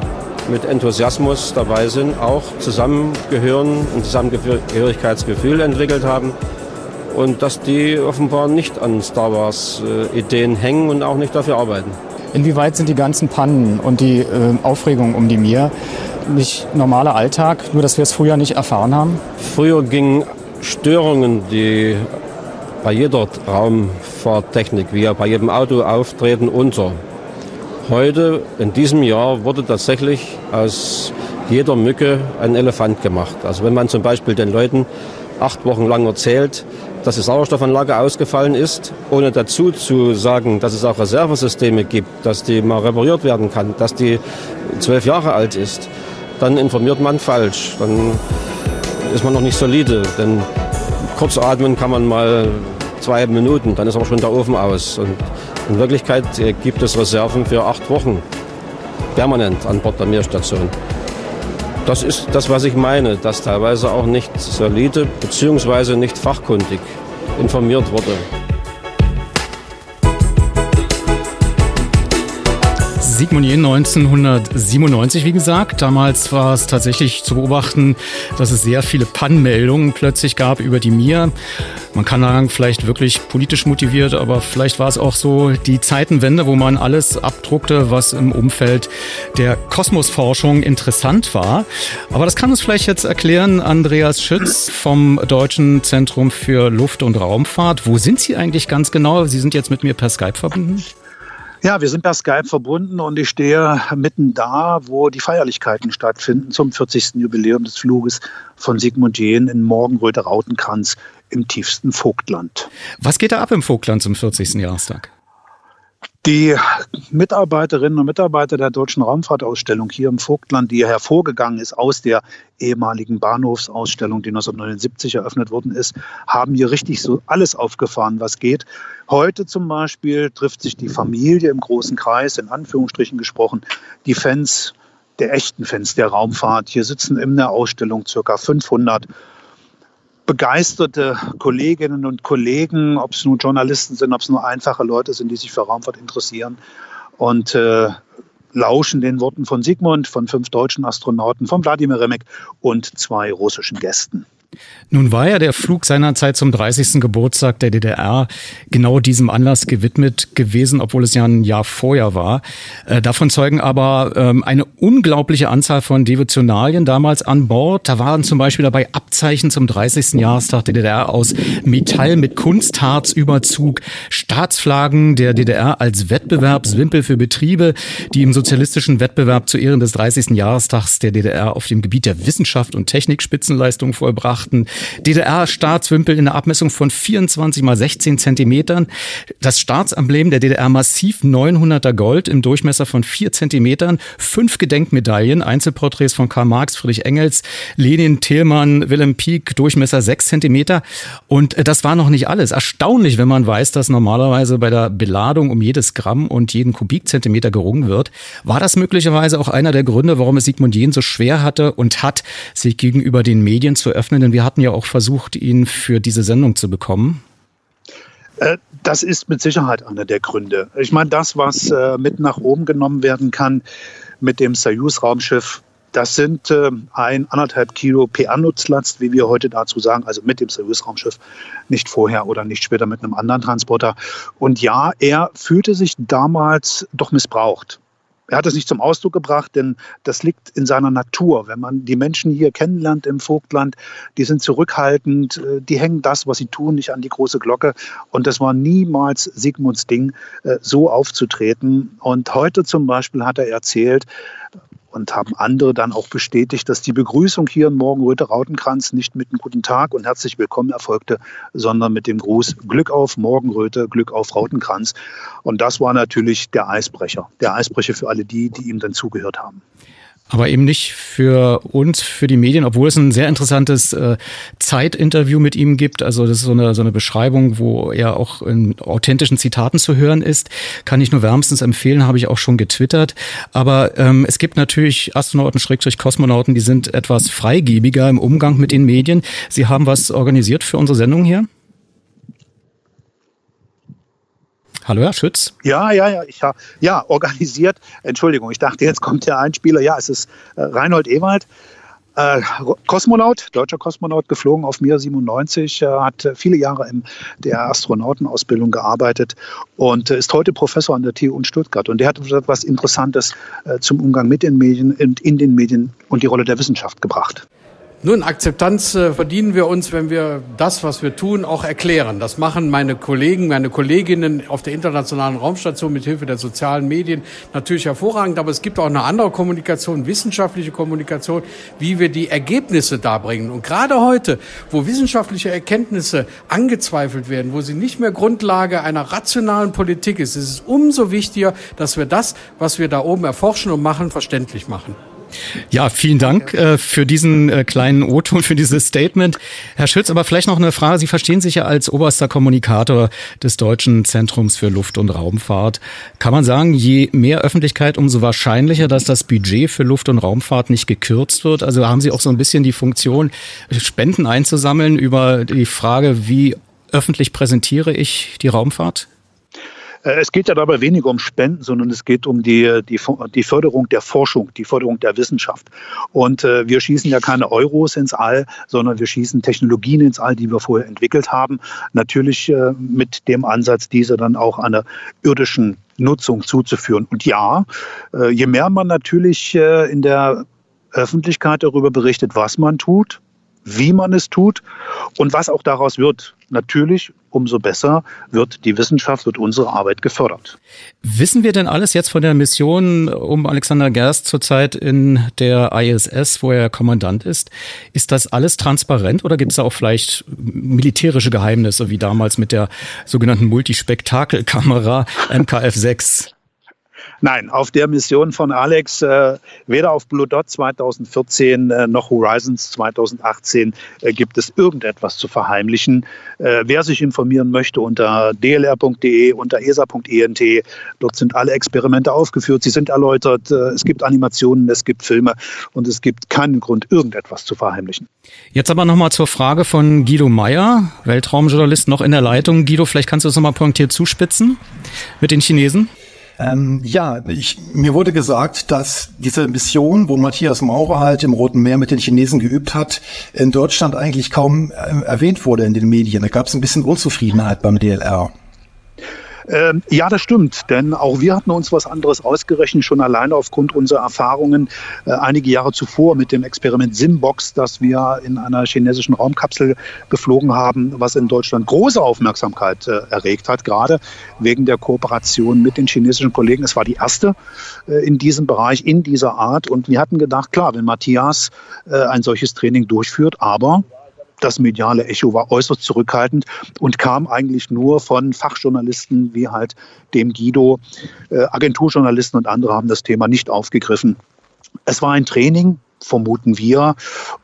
mit Enthusiasmus dabei sind, auch zusammengehören, ein Zusammengehörigkeitsgefühl entwickelt haben und dass die offenbar nicht an Star Wars äh, hängen und auch nicht dafür arbeiten. Inwieweit sind die ganzen Pannen und die äh, Aufregung um die Mir nicht normaler Alltag, nur dass wir es früher nicht erfahren haben? Früher gingen Störungen, die bei jeder Raumfahrttechnik, wie bei jedem Auto auftreten, unter. Heute, in diesem Jahr, wurde tatsächlich aus jeder Mücke ein Elefant gemacht. Also wenn man zum Beispiel den Leuten acht Wochen lang erzählt, dass die Sauerstoffanlage ausgefallen ist, ohne dazu zu sagen, dass es auch Reservesysteme gibt, dass die mal repariert werden kann, dass die zwölf Jahre alt ist, dann informiert man falsch. Dann ist man noch nicht solide. Denn kurz atmen kann man mal zwei Minuten, dann ist aber schon der Ofen aus. Und in Wirklichkeit äh, gibt es Reserven für acht Wochen permanent an Bord der Meerstation. Das ist das, was ich meine, dass teilweise auch nicht solide bzw. nicht fachkundig informiert wurde. Sigmund Jähn 1997, wie gesagt. Damals war es tatsächlich zu beobachten, dass es sehr viele Pannmeldungen plötzlich gab über die Mir. Man kann sagen, vielleicht wirklich politisch motiviert, aber vielleicht war es auch so die Zeitenwende, wo man alles abdruckte, was im Umfeld der Kosmosforschung interessant war. Aber das kann uns vielleicht jetzt erklären Andreas Schütz vom Deutschen Zentrum für Luft- und Raumfahrt. Wo sind Sie eigentlich ganz genau? Sie sind jetzt mit mir per Skype verbunden. Ja, wir sind per Skype verbunden und ich stehe mitten da, wo die Feierlichkeiten stattfinden zum 40. Jubiläum des Fluges von Sigmund Jähn in Morgenröte-Rautenkranz im tiefsten Vogtland. Was geht da ab im Vogtland zum 40. Jahrestag? Die Mitarbeiterinnen und Mitarbeiter der Deutschen Raumfahrtausstellung hier im Vogtland, die hervorgegangen ist aus der ehemaligen Bahnhofsausstellung, die 1979 eröffnet worden ist, haben hier richtig so alles aufgefahren, was geht. Heute zum Beispiel trifft sich die Familie im großen Kreis, in Anführungsstrichen gesprochen, die Fans, der echten Fans der Raumfahrt. Hier sitzen in der Ausstellung circa 500 begeisterte Kolleginnen und Kollegen, ob es nun Journalisten sind, ob es nur einfache Leute sind, die sich für Raumfahrt interessieren und äh, lauschen den Worten von Sigmund, von fünf deutschen Astronauten, von Wladimir Remek und zwei russischen Gästen. Nun war ja der Flug seinerzeit zum 30. Geburtstag der DDR genau diesem Anlass gewidmet gewesen, obwohl es ja ein Jahr vorher war. Äh, davon zeugen aber ähm, eine unglaubliche Anzahl von Devotionalien damals an Bord. Da waren zum Beispiel dabei Abzeichen zum 30. Jahrestag der DDR aus Metall mit Kunstharzüberzug, Staatsflaggen der DDR als Wettbewerbswimpel für Betriebe, die im sozialistischen Wettbewerb zu Ehren des 30. Jahrestags der DDR auf dem Gebiet der Wissenschaft und Technik Spitzenleistung vollbrachten beachten. DDR-Staatswimpel in der Abmessung von 24 mal 16 Zentimetern. Das Staatsemblem der DDR massiv 900er Gold im Durchmesser von 4 Zentimetern. Fünf Gedenkmedaillen, Einzelporträts von Karl Marx, Friedrich Engels, Lenin, Thälmann, Wilhelm Pieck, Durchmesser 6 Zentimeter. Und das war noch nicht alles. Erstaunlich, wenn man weiß, dass normalerweise bei der Beladung um jedes Gramm und jeden Kubikzentimeter gerungen wird. War das möglicherweise auch einer der Gründe, warum es Sigmund Jähn so schwer hatte und hat, sich gegenüber den Medien zu öffnen? Denn wir hatten ja auch versucht, ihn für diese Sendung zu bekommen. Äh, das ist mit Sicherheit einer der Gründe. Ich meine, das, was äh, mit nach oben genommen werden kann mit dem Soyuz-Raumschiff, das sind äh, ein anderthalb Kilo PA-Nutzlast, wie wir heute dazu sagen, also mit dem Soyuz-Raumschiff, nicht vorher oder nicht später mit einem anderen Transporter. Und ja, er fühlte sich damals doch missbraucht. Er hat es nicht zum Ausdruck gebracht, denn das liegt in seiner Natur. Wenn man die Menschen hier kennenlernt im Vogtland, die sind zurückhaltend, äh, die hängen das, was sie tun, nicht an die große Glocke. Und das war niemals Sigmunds Ding, äh, so aufzutreten. Und heute zum Beispiel hat er erzählt, und haben andere dann auch bestätigt, dass die Begrüßung hier in Morgenröte Rautenkranz nicht mit einem guten Tag und herzlich willkommen erfolgte, sondern mit dem Gruß Glück auf Morgenröte, Glück auf Rautenkranz. Und das war natürlich der Eisbrecher, der Eisbrecher für alle die, die ihm dann zugehört haben. Aber eben nicht für uns, für die Medien, obwohl es ein sehr interessantes äh, Zeitinterview mit ihm gibt. Also das ist so eine, so eine Beschreibung, wo er auch in authentischen Zitaten zu hören ist. Kann ich nur wärmstens empfehlen, habe ich auch schon getwittert. Aber ähm, es gibt natürlich Astronauten, Schrägstrich Kosmonauten, die sind etwas freigebiger im Umgang mit den Medien. Sie haben was organisiert für unsere Sendung hier? Hallo, Herr Schütz. Ja, ja, ja, ich ja organisiert. Entschuldigung, ich dachte, jetzt kommt der Einspieler. Ja, es ist äh, Reinhold Ewald. Äh, Kosmonaut, deutscher Kosmonaut, geflogen auf Mir 97, äh, hat viele Jahre in der Astronautenausbildung gearbeitet und äh, ist heute Professor an der TU in Stuttgart. Und der hat etwas Interessantes äh, zum Umgang mit den Medien und in den Medien und die Rolle der Wissenschaft gebracht. Nun, Akzeptanz äh, verdienen wir uns, wenn wir das, was wir tun, auch erklären. Das machen meine Kollegen, meine Kolleginnen auf der Internationalen Raumstation mit Hilfe der sozialen Medien natürlich hervorragend. Aber es gibt auch eine andere Kommunikation, wissenschaftliche Kommunikation, wie wir die Ergebnisse darbringen. Und gerade heute, wo wissenschaftliche Erkenntnisse angezweifelt werden, wo sie nicht mehr Grundlage einer rationalen Politik ist, ist es umso wichtiger, dass wir das, was wir da oben erforschen und machen, verständlich machen. Ja, vielen Dank äh, für diesen äh, kleinen O-Ton, für dieses Statement. Herr Schütz, aber vielleicht noch eine Frage. Sie verstehen sich ja als oberster Kommunikator des Deutschen Zentrums für Luft- und Raumfahrt. Kann man sagen, je mehr Öffentlichkeit, umso wahrscheinlicher, dass das Budget für Luft- und Raumfahrt nicht gekürzt wird? Also haben Sie auch so ein bisschen die Funktion, Spenden einzusammeln über die Frage, wie öffentlich präsentiere ich die Raumfahrt? Äh, es geht ja dabei weniger um Spenden, sondern es geht um die, die, die Förderung der Forschung, die Förderung der Wissenschaft. Und äh, wir schießen ja keine Euros ins All, sondern wir schießen Technologien ins All, die wir vorher entwickelt haben. Natürlich äh, mit dem Ansatz, diese dann auch einer irdischen Nutzung zuzuführen. Und ja, äh, je mehr man natürlich äh, in der Öffentlichkeit darüber berichtet, was man tut, wie man es tut und was auch daraus wird. Natürlich, umso besser wird die Wissenschaft, wird unsere Arbeit gefördert. Wissen wir denn alles jetzt von der Mission um Alexander Gerst zurzeit in der ISS, wo er Kommandant ist? Ist das alles transparent oder gibt es da auch vielleicht militärische Geheimnisse, wie damals mit der sogenannten Multispektakelkamera MKF 6? Nein, auf der Mission von Alex, äh, weder auf Blue Dot 2014 äh, noch Horizons 2018 äh, gibt es irgendetwas zu verheimlichen. Äh, wer sich informieren möchte unter dlr.de, unter esa.ent, dort sind alle Experimente aufgeführt, sie sind erläutert, äh, es gibt Animationen, es gibt Filme und es gibt keinen Grund, irgendetwas zu verheimlichen. Jetzt aber nochmal zur Frage von Guido Meyer, Weltraumjournalist noch in der Leitung. Guido, vielleicht kannst du es nochmal pointiert zuspitzen mit den Chinesen. Ähm, ja, ich, mir wurde gesagt, dass diese Mission, wo Matthias Maurer halt im Roten Meer mit den Chinesen geübt hat, in Deutschland eigentlich kaum äh, erwähnt wurde in den Medien. Da gab es ein bisschen Unzufriedenheit beim DLR. Ähm, ja, das stimmt, denn auch wir hatten uns was anderes ausgerechnet, schon alleine aufgrund unserer Erfahrungen äh, einige Jahre zuvor mit dem Experiment Simbox, das wir in einer chinesischen Raumkapsel geflogen haben, was in Deutschland große Aufmerksamkeit äh, erregt hat, gerade wegen der Kooperation mit den chinesischen Kollegen. Es war die erste äh, in diesem Bereich, in dieser Art. Und wir hatten gedacht, klar, wenn Matthias ein solches Training durchführt, aber das mediale Echo war äußerst zurückhaltend und kam eigentlich nur von Fachjournalisten wie halt dem Guido. Äh, Agenturjournalisten und andere haben das Thema nicht aufgegriffen. Es war ein Training, vermuten wir.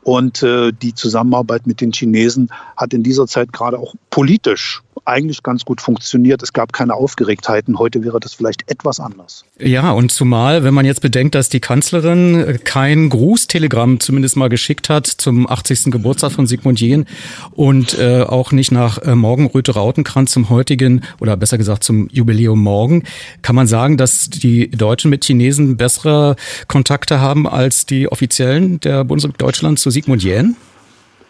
Und äh, die Zusammenarbeit mit den Chinesen hat in dieser Zeit gerade auch politisch eigentlich ganz gut funktioniert. Es gab keine Aufgeregtheiten. Heute wäre das vielleicht etwas anders. Ja, und zumal, wenn man jetzt bedenkt, dass die Kanzlerin kein Grußtelegramm zumindest mal geschickt hat zum 80. Geburtstag von Sigmund Jähn und äh, auch nicht nach äh, Morgenröte Rautenkranz zum heutigen oder besser gesagt zum Jubiläum morgen, kann man sagen, dass die Deutschen mit Chinesen bessere Kontakte haben als die Offiziellen der Bundesrepublik Deutschland zu Sigmund Jähn?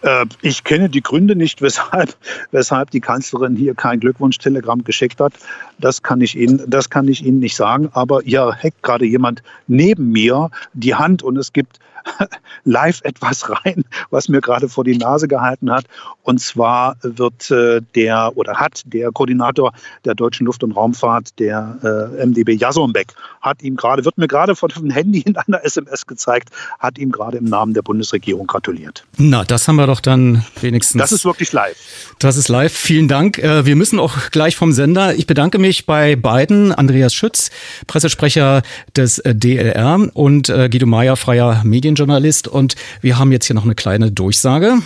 Äh, ich kenne die Gründe nicht, weshalb, weshalb die Kanzlerin hier kein Glückwunschtelegramm geschickt hat. Das kann ich Ihnen, das kann ich Ihnen nicht sagen. Aber hier hackt gerade jemand neben mir die Hand und es gibt live etwas rein, was mir gerade vor die Nase gehalten hat. Und zwar wird äh, der oder hat der Koordinator der deutschen Luft- und Raumfahrt, der äh, MDB Jasonbeck, hat ihm gerade, wird mir gerade von dem Handy in einer SMS gezeigt, hat ihm gerade im Namen der Bundesregierung gratuliert. Na, das haben wir doch dann wenigstens. Das ist wirklich live. Das ist live. Vielen Dank. Äh, wir müssen auch gleich vom Sender. Ich bedanke mich bei beiden. Andreas Schütz, Pressesprecher des äh, DLR und äh, Guido Meyer, freier Medienjournalist. Und wir haben jetzt hier noch eine kleine Durchsage.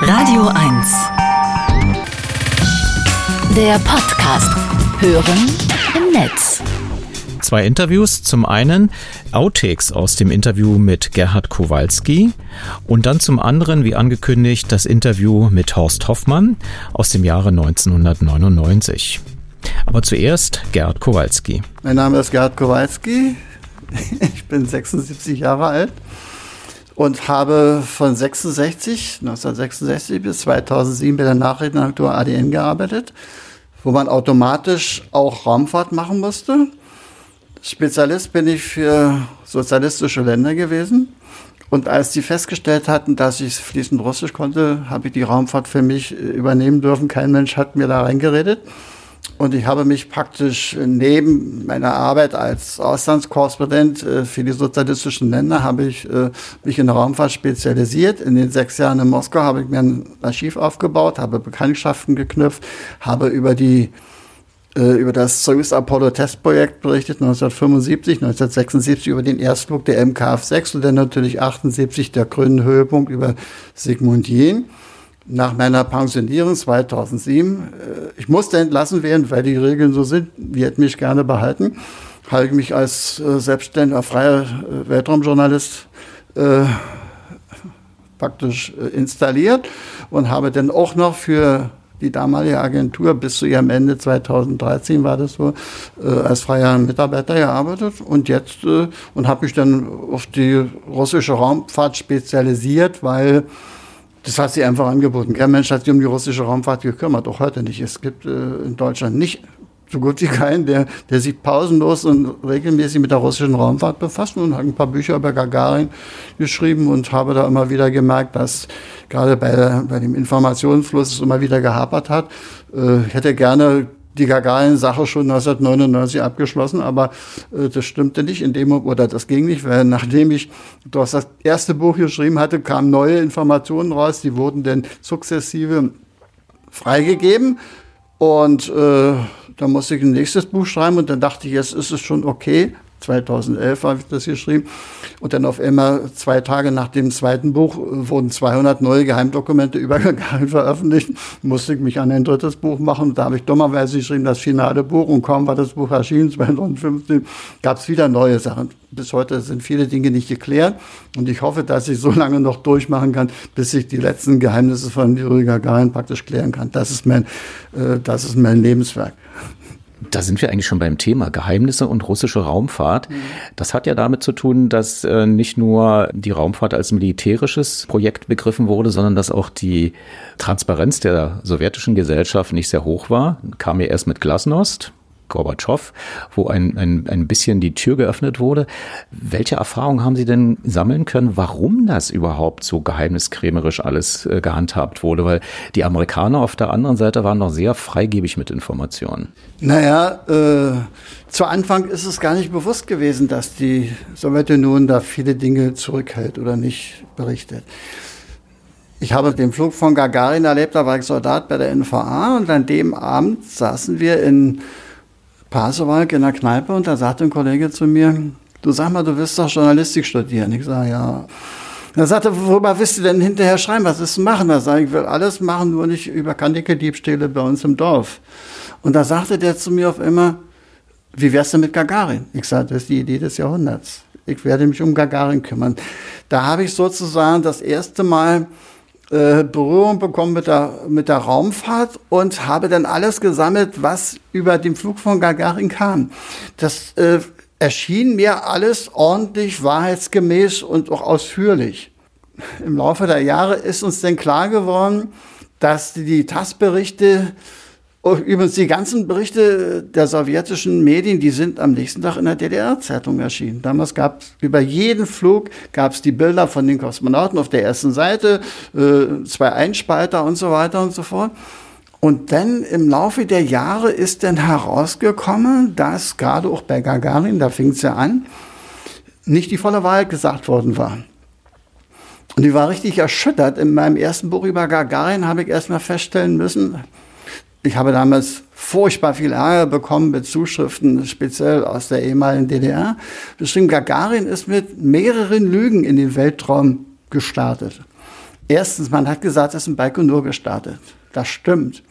Radio 1. Der Podcast. Hören im Netz. Zwei Interviews. Zum einen Outtakes aus dem Interview mit Gerhard Kowalski und dann zum anderen, wie angekündigt, das Interview mit Horst Hoffmann aus dem Jahre 1999. Aber zuerst Gerhard Kowalski. Mein Name ist Gerhard Kowalski. Ich bin 76 Jahre alt und habe von 66, 1966 bis 2007 bei der Nachrichtenagentur ADN gearbeitet, wo man automatisch auch Raumfahrt machen musste. Spezialist bin ich für sozialistische Länder gewesen. Und als die festgestellt hatten, dass ich fließend Russisch konnte, habe ich die Raumfahrt für mich übernehmen dürfen. Kein Mensch hat mir da reingeredet. Und ich habe mich praktisch neben meiner Arbeit als Auslandskorrespondent äh, für die sozialistischen Länder habe ich äh, mich in Raumfahrt spezialisiert. In den sechs Jahren in Moskau habe ich mir ein Archiv aufgebaut, habe Bekanntschaften geknüpft, habe über die äh, über das Soyuz Apollo Testprojekt berichtet, 1975, 1976 über den Erstflug der MKF-6 und dann natürlich 78 der grünen Höhepunkt über Sigmund Jähn. Nach meiner Pensionierung 2007, äh, ich musste entlassen werden, weil die Regeln so sind, die hätten mich gerne behalten, habe ich mich als äh, selbstständiger, freier Weltraumjournalist äh, praktisch installiert und habe dann auch noch für die damalige Agentur bis zu ihrem Ende 2013 war das so, äh, als freier Mitarbeiter gearbeitet und jetzt äh, und habe mich dann auf die russische Raumfahrt spezialisiert, weil das hat sie einfach angeboten. Kein Mensch hat sich um die russische Raumfahrt gekümmert, auch heute nicht. Es gibt äh, in Deutschland nicht so gut wie keinen, der, der sich pausenlos und regelmäßig mit der russischen Raumfahrt befasst und hat ein paar Bücher über Gagarin geschrieben und habe da immer wieder gemerkt, dass gerade bei, bei dem Informationsfluss es immer wieder gehapert hat. Äh, ich hätte gerne die Gagarin-Sache schon 1999 abgeschlossen, aber äh, das stimmte nicht in oder das ging nicht, weil nachdem ich das erste Buch geschrieben hatte, kamen neue Informationen raus, die wurden dann sukzessive freigegeben und äh, da musste ich ein nächstes Buch schreiben und dann dachte ich, jetzt ist es schon okay. 2011 habe ich das geschrieben. Und dann auf einmal zwei Tage nach dem zweiten Buch wurden 200 neue Geheimdokumente über Gagarin veröffentlicht. Musste ich mich an ein drittes Buch machen. Da habe ich dummerweise geschrieben, das finale Buch. Und kaum war das Buch erschienen, 2015, gab es wieder neue Sachen. Bis heute sind viele Dinge nicht geklärt. Und ich hoffe, dass ich so lange noch durchmachen kann, bis ich die letzten Geheimnisse von Yuri Gagarin praktisch klären kann. Das ist mein, äh, das ist mein Lebenswerk. Da sind wir eigentlich schon beim Thema Geheimnisse und russische Raumfahrt. Mhm. Das hat ja damit zu tun, dass äh, nicht nur die Raumfahrt als militärisches Projekt begriffen wurde, sondern dass auch die Transparenz der sowjetischen Gesellschaft nicht sehr hoch war. Kam ja erst mit Glasnost, Gorbatschow, wo ein, ein, ein bisschen die Tür geöffnet wurde. Welche Erfahrungen haben Sie denn sammeln können, warum das überhaupt so geheimniskrämerisch alles äh, gehandhabt wurde? Weil die Amerikaner auf der anderen Seite waren noch sehr freigebig mit Informationen. Naja, äh, zu Anfang ist es gar nicht bewusst gewesen, dass die Sowjetunion da viele Dinge zurückhält oder nicht berichtet. Ich habe den Flug von Gagarin erlebt, da war ich Soldat bei der NVA und an dem Abend saßen wir in Pasewalk in der Kneipe und da sagte ein Kollege zu mir, du sag mal, du willst doch Journalistik studieren. Ich sage, ja. Er sagte, worüber willst du denn hinterher schreiben? Was ist machen? Da sage ich, ich will alles machen, nur nicht über Kanickel-Diebstähle bei uns im Dorf. Und da sagte der zu mir auf immer, wie wär's denn mit Gagarin? Ich sagte, das ist die Idee des Jahrhunderts. Ich werde mich um Gagarin kümmern. Da habe ich sozusagen das erste Mal äh, Berührung bekommen mit der, mit der Raumfahrt und habe dann alles gesammelt, was über den Flug von Gagarin kam. Das äh, erschien mir alles ordentlich, wahrheitsgemäß und auch ausführlich. Im Laufe der Jahre ist uns dann klar geworden, dass die TASS-Berichte Oh, übrigens, die ganzen Berichte der sowjetischen Medien, die sind am nächsten Tag in der DDR-Zeitung erschienen. Damals gab es über jeden Flug gab es die Bilder von den Kosmonauten auf der ersten Seite, äh, zwei Einspalter und so weiter und so fort. Und dann im Laufe der Jahre ist dann herausgekommen, dass gerade auch bei Gagarin, da fing es ja an, nicht die volle Wahrheit gesagt worden war. Und ich war richtig erschüttert. In meinem ersten Buch über Gagarin habe ich erstmal feststellen müssen, ich habe damals furchtbar viel Ärger bekommen mit Zuschriften, speziell aus der ehemaligen DDR. Beschrieben, Gagarin ist mit mehreren Lügen in den Weltraum gestartet. Erstens, man hat gesagt, es ist ein Baikonur gestartet. Das stimmt.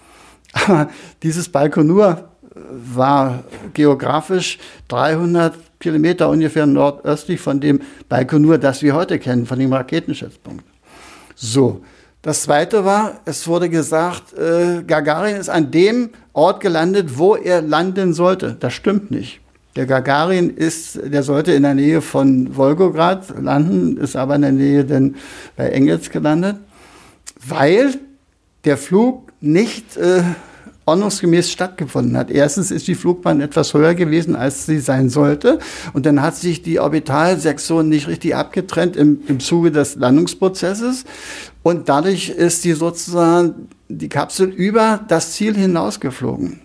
Aber dieses Baikonur war geografisch 300 Kilometer ungefähr nordöstlich von dem Baikonur, das wir heute kennen, von dem Raketenschützpunkt. So, das zweite war, es wurde gesagt, äh, Gagarin ist an dem Ort gelandet, wo er landen sollte. Das stimmt nicht. Der Gagarin ist, der sollte in der Nähe von Wolgograd landen, ist aber in der Nähe denn bei Engels gelandet, weil der Flug nicht äh, ordnungsgemäß stattgefunden hat. Erstens ist die Flugbahn etwas höher gewesen, als sie sein sollte. Und dann hat sich die Orbitalsektion nicht richtig abgetrennt im, im Zuge des Landungsprozesses. Und dadurch ist die sozusagen die Kapsel über das Ziel hinausgeflogen.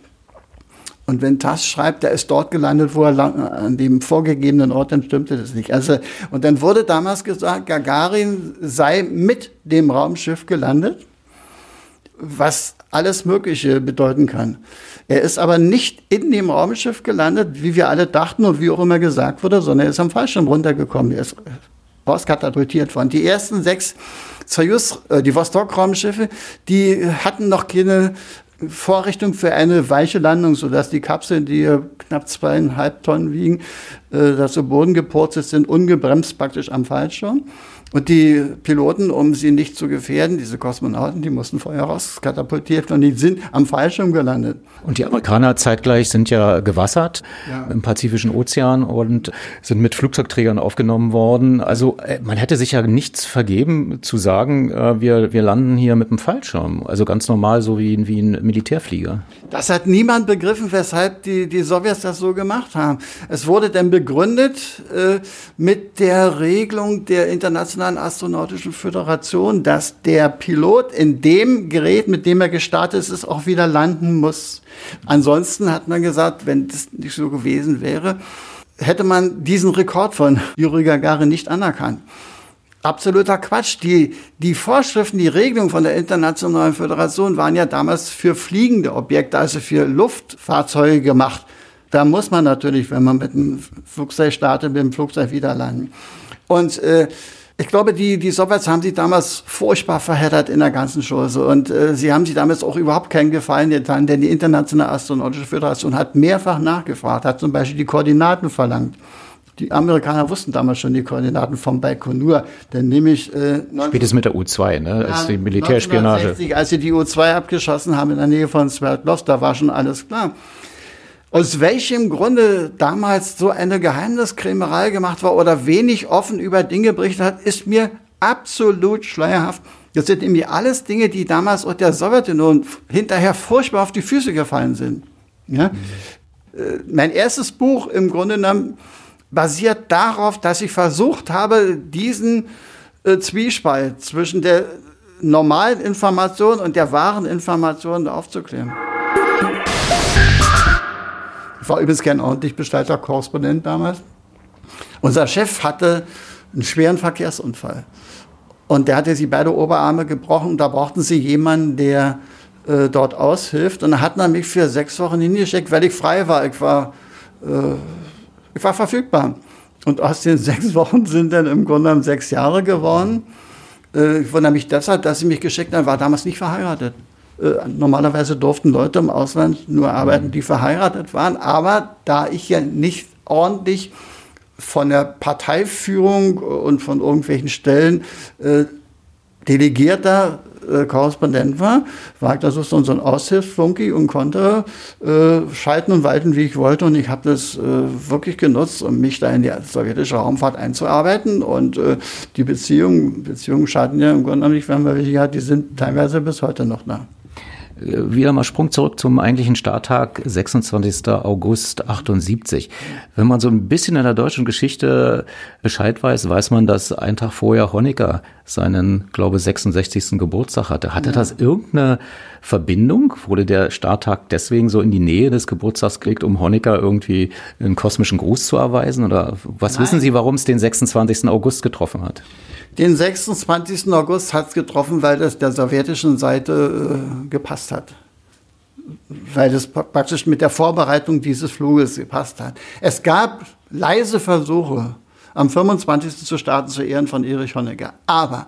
Und wenn TASS schreibt, der ist dort gelandet, wo er an dem vorgegebenen Ort, dann stimmte das nicht. Also, und dann wurde damals gesagt, Gagarin sei mit dem Raumschiff gelandet was alles Mögliche bedeuten kann. Er ist aber nicht in dem Raumschiff gelandet, wie wir alle dachten und wie auch immer gesagt wurde, sondern er ist am Fallschirm runtergekommen. Er ist rauskatapultiert worden. Die ersten sechs Soyuz, äh, die Vostok-Raumschiffe, die hatten noch keine Vorrichtung für eine weiche Landung, sodass die Kapseln, die knapp zweieinhalb Tonnen wiegen, äh, dass zu Boden gepurzelt sind, ungebremst praktisch am Fallschirm. Und die Piloten, um sie nicht zu gefährden, diese Kosmonauten, die mussten vorher rauskatapultiert und die sind am Fallschirm gelandet. Und die Amerikaner zeitgleich sind ja gewassert Ja. im Pazifischen Ozean und sind mit Flugzeugträgern aufgenommen worden. Also äh, man hätte sich ja nichts vergeben zu sagen, äh, wir, wir landen hier mit dem Fallschirm. Also ganz normal, so wie, wie ein Militärflieger. Das hat niemand begriffen, weshalb die, die Sowjets das so gemacht haben. Es wurde dann begründet äh, mit der Regelung der Internationalen Astronautischen Föderation, dass der Pilot in dem Gerät, mit dem er gestartet ist, auch wieder landen muss. Ansonsten hat man gesagt, wenn das nicht so gewesen wäre, hätte man diesen Rekord von Juri Gagarin nicht anerkannt. Absoluter Quatsch. Die, die Vorschriften, die Regelungen von der Internationalen Föderation waren ja damals für fliegende Objekte, also für Luftfahrzeuge gemacht. Da muss man natürlich, wenn man mit einem Flugzeug startet, mit dem Flugzeug wieder landen. Und äh, ich glaube, die, die Sowjets haben sich damals furchtbar verheddert in der ganzen Chose. Und äh, sie haben sich damals auch überhaupt keinen Gefallen getan, denn die Internationale Astronautische Föderation hat mehrfach nachgefragt, hat zum Beispiel die Koordinaten verlangt. Die Amerikaner wussten damals schon die Koordinaten vom Baikonur, denn nämlich äh, Spätestens mit der U2, ne? als die Militärspionage. 1960, als sie die U2 abgeschossen haben in der Nähe von Sverdlovsk, da war schon alles klar. Aus welchem Grunde damals so eine Geheimniskrämerei gemacht war oder wenig offen über Dinge berichtet hat, ist mir absolut schleierhaft. Das sind nämlich alles Dinge, die damals auch der Sowjetunion hinterher furchtbar auf die Füße gefallen sind. Ja? Äh, Mein erstes Buch im Grunde genommen basiert darauf, dass ich versucht habe, diesen äh, Zwiespalt zwischen der normalen Information und der wahren Information aufzuklären. Ich war übrigens kein ordentlich bestellter Korrespondent damals. Unser Chef hatte einen schweren Verkehrsunfall. Und der hatte sich beide Oberarme gebrochen. Da brauchten sie jemanden, der äh, dort aushilft. Und da hat man mich für sechs Wochen hingeschickt, weil ich frei war. Ich war, äh, ich war verfügbar. Und aus den sechs Wochen sind dann im Grunde genommen sechs Jahre geworden. Äh, ich wundere mich deshalb, dass sie mich geschickt haben, war damals nicht verheiratet. Äh, normalerweise durften Leute im Ausland nur arbeiten, die verheiratet waren. Aber da ich ja nicht ordentlich von der Parteiführung und von irgendwelchen Stellen äh, delegierter äh, Korrespondent war, war ich da so ein Aushilfsfunky und konnte äh, schalten und walten, wie ich wollte. Und ich habe das äh, wirklich genutzt, um mich da in die sowjetische Raumfahrt einzuarbeiten. Und äh, die Beziehungen, Beziehungen schaden ja im Grunde genommen nicht, wenn man welche hat, die sind teilweise bis heute noch da. Äh, Wieder mal Sprung zurück zum eigentlichen Starttag, 26. August 78. Wenn man so ein bisschen in der deutschen Geschichte Bescheid weiß, weiß man, dass ein Tag vorher Honecker seinen, glaube 66. Geburtstag hatte. Hatte Ja. das irgendeine Verbindung? Wurde der Starttag deswegen so in die Nähe des Geburtstags gelegt, um Honecker irgendwie einen kosmischen Gruß zu erweisen? Oder was Nein. wissen Sie, warum es den 26. August getroffen hat? Den 26. August hat es getroffen, weil das der sowjetischen Seite äh, gepasst hat. Weil es pra- praktisch mit der Vorbereitung dieses Fluges gepasst hat. Es gab leise Versuche, am 25. zu starten zu Ehren von Erich Honecker. Aber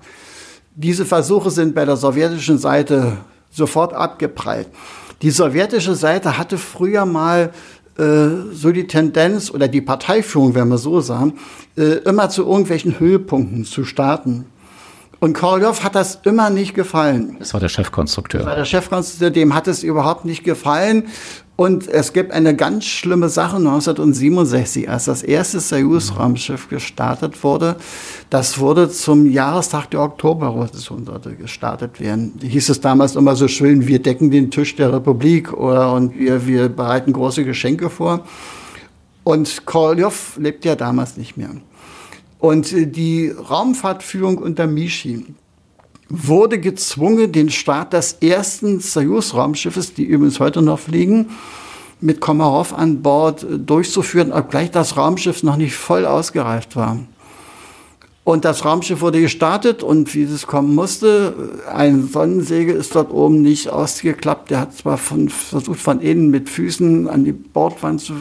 diese Versuche sind bei der sowjetischen Seite sofort abgeprallt. Die sowjetische Seite hatte früher mal so die Tendenz oder die Parteiführung, wenn wir so sagen, äh, immer zu irgendwelchen Höhepunkten zu starten. Und Korolev hat das immer nicht gefallen. Das war der Chefkonstrukteur. Das war der Chefkonstrukteur, dem hat es überhaupt nicht gefallen. Und es gibt eine ganz schlimme Sache 1967, als das erste Soyuz-Raumschiff gestartet wurde. Das wurde zum Jahrestag der Oktoberrevolution gestartet werden. Hieß es damals immer so schön, wir decken den Tisch der Republik oder und wir, wir bereiten große Geschenke vor. Und Korolev lebt ja damals nicht mehr. Und die Raumfahrtführung unter Michi wurde gezwungen, den Start des ersten Soyuz-Raumschiffes, die übrigens heute noch fliegen, mit Komarov an Bord durchzuführen, obgleich das Raumschiff noch nicht voll ausgereift war. Und das Raumschiff wurde gestartet und wie es kommen musste, ein Sonnensegel ist dort oben nicht ausgeklappt. Der hat zwar von, versucht, von innen mit Füßen an die Bordwand zu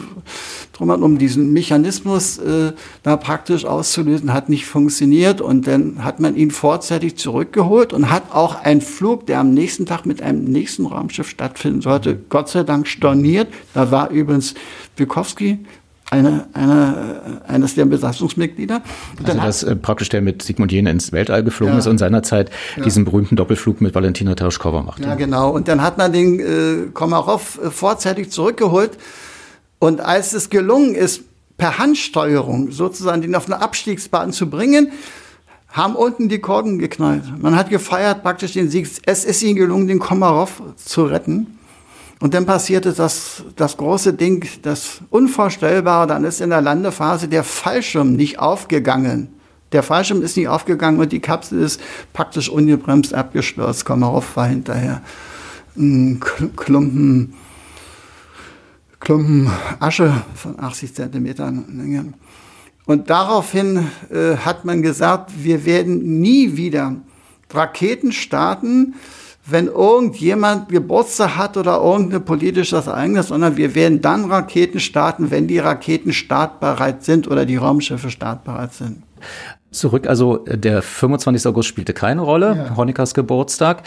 trümmern, um diesen Mechanismus äh, da praktisch auszulösen, hat nicht funktioniert. Und dann hat man ihn vorzeitig zurückgeholt und hat auch einen Flug, der am nächsten Tag mit einem nächsten Raumschiff stattfinden sollte, Gott sei Dank storniert. Da war übrigens Bukowski eine, eine, eines der Besatzungsmitglieder. Also dass äh, praktisch der mit Sigmund Jähn ins Weltall geflogen ja. ist und seinerzeit ja. diesen berühmten Doppelflug mit Valentina Tereshkova machte. Ja, genau. Und dann hat man den äh, Komarov äh, vorzeitig zurückgeholt. Und als es gelungen ist, per Handsteuerung sozusagen den auf eine Abstiegsbahn zu bringen, haben unten die Korken geknallt. Man hat gefeiert praktisch den Sieg. Es ist ihnen gelungen, den Komarov zu retten. Und dann passierte das, das große Ding, das Unvorstellbare, dann ist in der Landephase der Fallschirm nicht aufgegangen. Der Fallschirm ist nicht aufgegangen und die Kapsel ist praktisch ungebremst abgestürzt. Komarov war hinterher ein Klumpen, Klumpen Asche von 80 Zentimetern Länge. Und daraufhin äh, hat man gesagt, wir werden nie wieder Raketen starten, wenn irgendjemand Geburtstag hat oder irgendein politisches Ereignis, sondern wir werden dann Raketen starten, wenn die Raketen startbereit sind oder die Raumschiffe startbereit sind. Zurück, also der 25. August spielte keine Rolle, ja. Honeckers Geburtstag.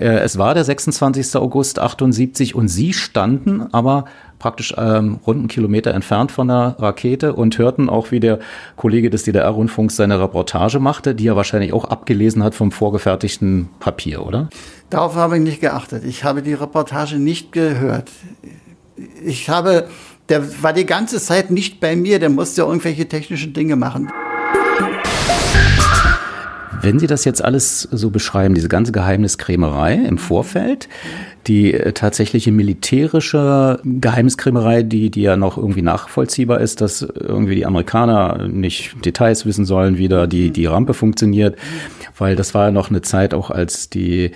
Äh, es war der 26. August 78 und Sie standen aber praktisch ähm, rund einen Kilometer entfernt von der Rakete und hörten auch, wie der Kollege des DDR-Rundfunks seine Reportage machte, die er wahrscheinlich auch abgelesen hat vom vorgefertigten Papier, oder? Darauf habe ich nicht geachtet. Ich habe die Reportage nicht gehört. Ich habe, der war die ganze Zeit nicht bei mir, der musste irgendwelche technischen Dinge machen. Wenn Sie das jetzt alles so beschreiben, diese ganze Geheimniskrämerei im Vorfeld, die äh, tatsächliche militärische Geheimniskrämerei, die, die ja noch irgendwie nachvollziehbar ist, dass irgendwie die Amerikaner nicht Details wissen sollen, wie da die, die Rampe funktioniert, weil das war ja noch eine Zeit auch, als die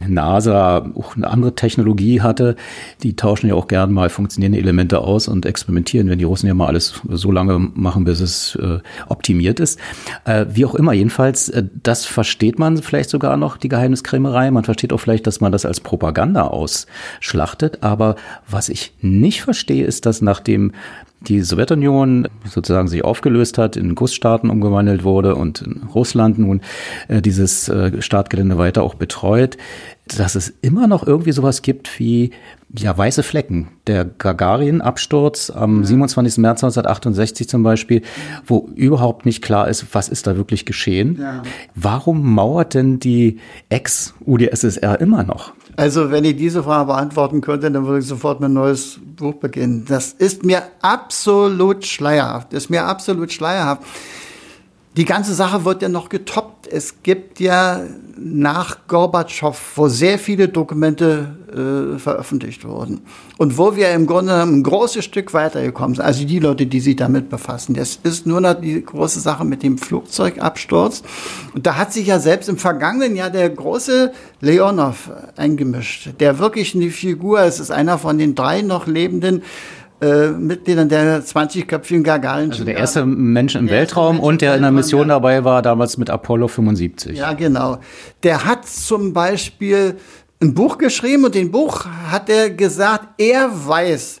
NASA auch eine andere Technologie hatte. Die tauschen ja auch gern mal funktionierende Elemente aus und experimentieren, wenn die Russen ja mal alles so lange machen, bis es äh, optimiert ist. Äh, wie auch immer, jedenfalls, äh, das versteht man vielleicht sogar noch, die Geheimniskrämerei. Man versteht auch vielleicht, dass man das als Propaganda ausschlachtet. Aber was ich nicht verstehe, ist, dass nachdem die Sowjetunion sozusagen sich aufgelöst hat, in Gussstaaten umgewandelt wurde und in Russland nun äh, dieses äh, Startgelände weiter auch betreut, dass es immer noch irgendwie sowas gibt wie ja weiße Flecken. Der Gagarin-Absturz am 27. März 1968 zum Beispiel, wo überhaupt nicht klar ist, was ist da wirklich geschehen. Ja. Warum mauert denn die Ex-UdSSR immer noch? Also, wenn ich diese Frage beantworten könnte, dann würde ich sofort ein neues Buch beginnen. Das ist mir absolut schleierhaft. Das ist mir absolut schleierhaft. Die ganze Sache wird ja noch getoppt. Es gibt ja nach Gorbatschow, wo sehr viele Dokumente äh, veröffentlicht wurden und wo wir im Grunde ein großes Stück weitergekommen sind. Also die Leute, die sich damit befassen. Das ist nur noch die große Sache mit dem Flugzeugabsturz. Und da hat sich ja selbst im vergangenen Jahr der große Leonov eingemischt, der wirklich eine Figur ist. Ist einer von den drei noch lebenden äh, Mitgliedern der 20-köpfigen Gagarin. Also der erste Mensch im Weltraum Mensch und der in der Mission dabei war, damals mit Apollo 75. Ja, genau. Der hat zum Beispiel ein Buch geschrieben und in dem Buch hat er gesagt, er weiß,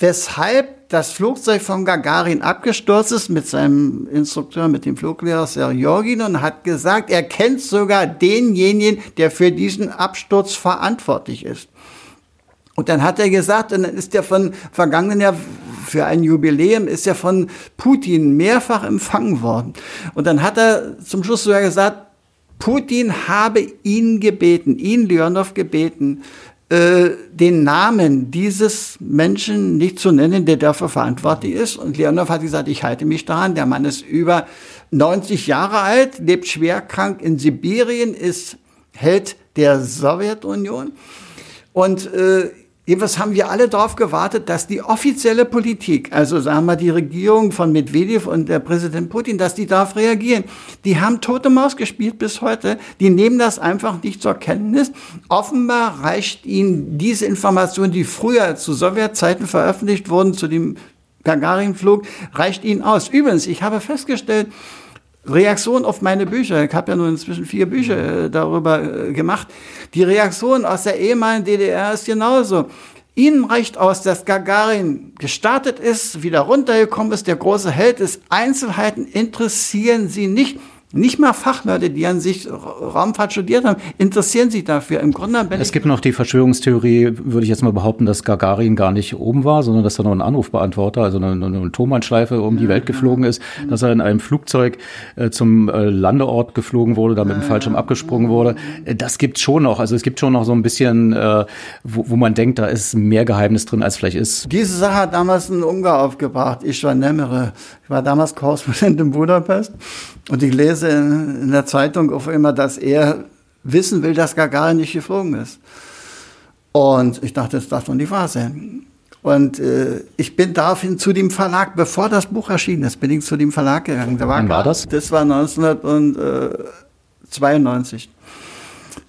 weshalb das Flugzeug von Gagarin abgestürzt ist mit seinem Instrukteur, mit dem Fluglehrer Serjogin und hat gesagt, er kennt sogar denjenigen, der für diesen Absturz verantwortlich ist. Und dann hat er gesagt, und dann ist er von vergangenen Jahr für ein Jubiläum ist er von Putin mehrfach empfangen worden. Und dann hat er zum Schluss sogar gesagt, Putin habe ihn gebeten, ihn Leonov gebeten, äh, den Namen dieses Menschen nicht zu nennen, der dafür verantwortlich ist. Und Leonov hat gesagt, ich halte mich daran. Der Mann ist über 90 Jahre alt, lebt schwerkrank in Sibirien, ist Held der Sowjetunion. Und äh, Jedenfalls haben wir alle darauf gewartet, dass die offizielle Politik, also sagen wir die Regierung von Medvedev und der Präsident Putin, dass die darauf reagieren. Die haben tote Maus gespielt bis heute. Die nehmen das einfach nicht zur Kenntnis. Offenbar reicht ihnen diese Information, die früher zu Sowjetzeiten veröffentlicht wurden, zu dem Gagarin-Flug, reicht ihnen aus. Übrigens, ich habe festgestellt, Reaktion auf meine Bücher, ich habe ja nun inzwischen vier Bücher äh, darüber äh, gemacht, die Reaktion aus der ehemaligen DDR ist genauso. Ihnen reicht aus, dass Gagarin gestartet ist, wieder runtergekommen ist, der große Held ist. Einzelheiten interessieren Sie nicht. Nicht mal Fachleute, die an sich Raumfahrt studiert haben, interessieren sich dafür. Im Grunde Es gibt noch die Verschwörungstheorie, würde ich jetzt mal behaupten, dass Gagarin gar nicht oben war, sondern dass er noch ein Anrufbeantworter, also eine, eine Thomann-Schleife um die Welt geflogen ist, dass er in einem Flugzeug äh, zum äh, Landeort geflogen wurde, damit ein Fallschirm abgesprungen wurde. Äh, das gibt's schon noch. Also es gibt schon noch so ein bisschen, äh, wo, wo man denkt, da ist mehr Geheimnis drin, als vielleicht ist. Diese Sache hat damals ein Ungar aufgebracht, Ishwan Nemere. Ich war damals Korrespondent in Budapest und ich lese in der Zeitung auf immer, dass er wissen will, dass Gagarin nicht geflogen ist. Und ich dachte, das darf doch nicht wahr sein. Und äh, ich bin daraufhin zu dem Verlag, bevor das Buch erschienen ist, bin ich zu dem Verlag gegangen. Da war Wann war das? Das war 1992.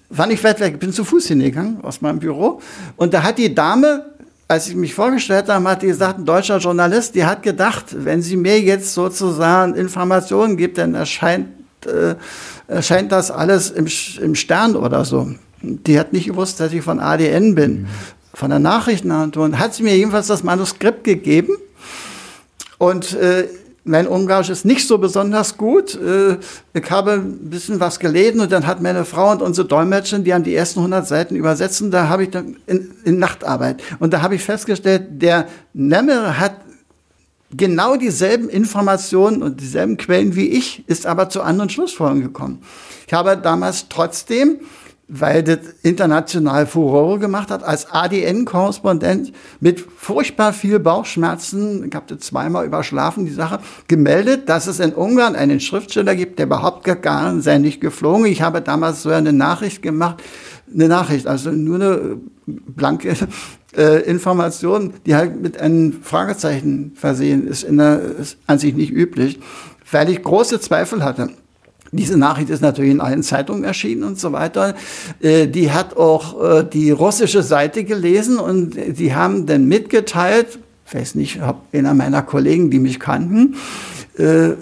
War nicht weit weg, bin zu Fuß hingegangen aus meinem Büro. Und da hat die Dame als ich mich vorgestellt habe, hat die gesagt, ein deutscher Journalist, die hat gedacht, wenn sie mir jetzt sozusagen Informationen gibt, dann erscheint, äh, erscheint das alles im, im Stern oder so. Die hat nicht gewusst, dass ich von ADN bin, mhm. von der Nachrichtenagentur. Hat sie mir jedenfalls das Manuskript gegeben und äh, mein Ungarisch ist nicht so besonders gut. Äh, ich habe ein bisschen was gelesen und dann hat meine Frau und unsere Dolmetscherin, die haben die ersten 100 Seiten übersetzen, da habe ich dann in, in Nachtarbeit. Und da habe ich festgestellt, der Nemmer hat genau dieselben Informationen und dieselben Quellen wie ich, ist aber zu anderen Schlussfolgerungen gekommen. Ich habe damals trotzdem weil das international Furore gemacht hat, als ADN-Korrespondent mit furchtbar viel Bauchschmerzen, ich habe zweimal überschlafen, die Sache, gemeldet, dass es in Ungarn einen Schriftsteller gibt, der behauptet, Gagarin sei nicht geflogen. Ich habe damals so eine Nachricht gemacht, eine Nachricht, also nur eine blanke äh, Information, die halt mit einem Fragezeichen versehen ist, in der, ist an sich nicht üblich, weil ich große Zweifel hatte. Diese Nachricht ist natürlich in allen Zeitungen erschienen und so weiter. Äh, die hat auch äh, die russische Seite gelesen und die haben dann mitgeteilt, ich weiß nicht, ob einer meiner Kollegen, die mich kannten, äh,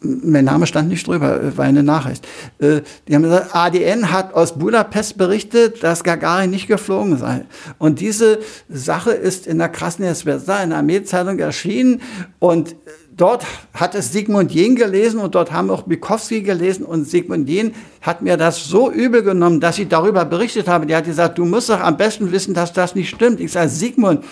mein Name stand nicht drüber, war eine Nachricht. Äh, die haben gesagt, ADN hat aus Budapest berichtet, dass Gagarin nicht geflogen sei. Und diese Sache ist in der Krasnaya Zvezda, in der Armeezeitung erschienen und dort hat es Sigmund Jähn gelesen und dort haben auch Bukowski gelesen und Sigmund Jähn hat mir das so übel genommen, dass ich darüber berichtet habe. Der hat gesagt, du musst doch am besten wissen, dass das nicht stimmt. Ich sage, Sigmund,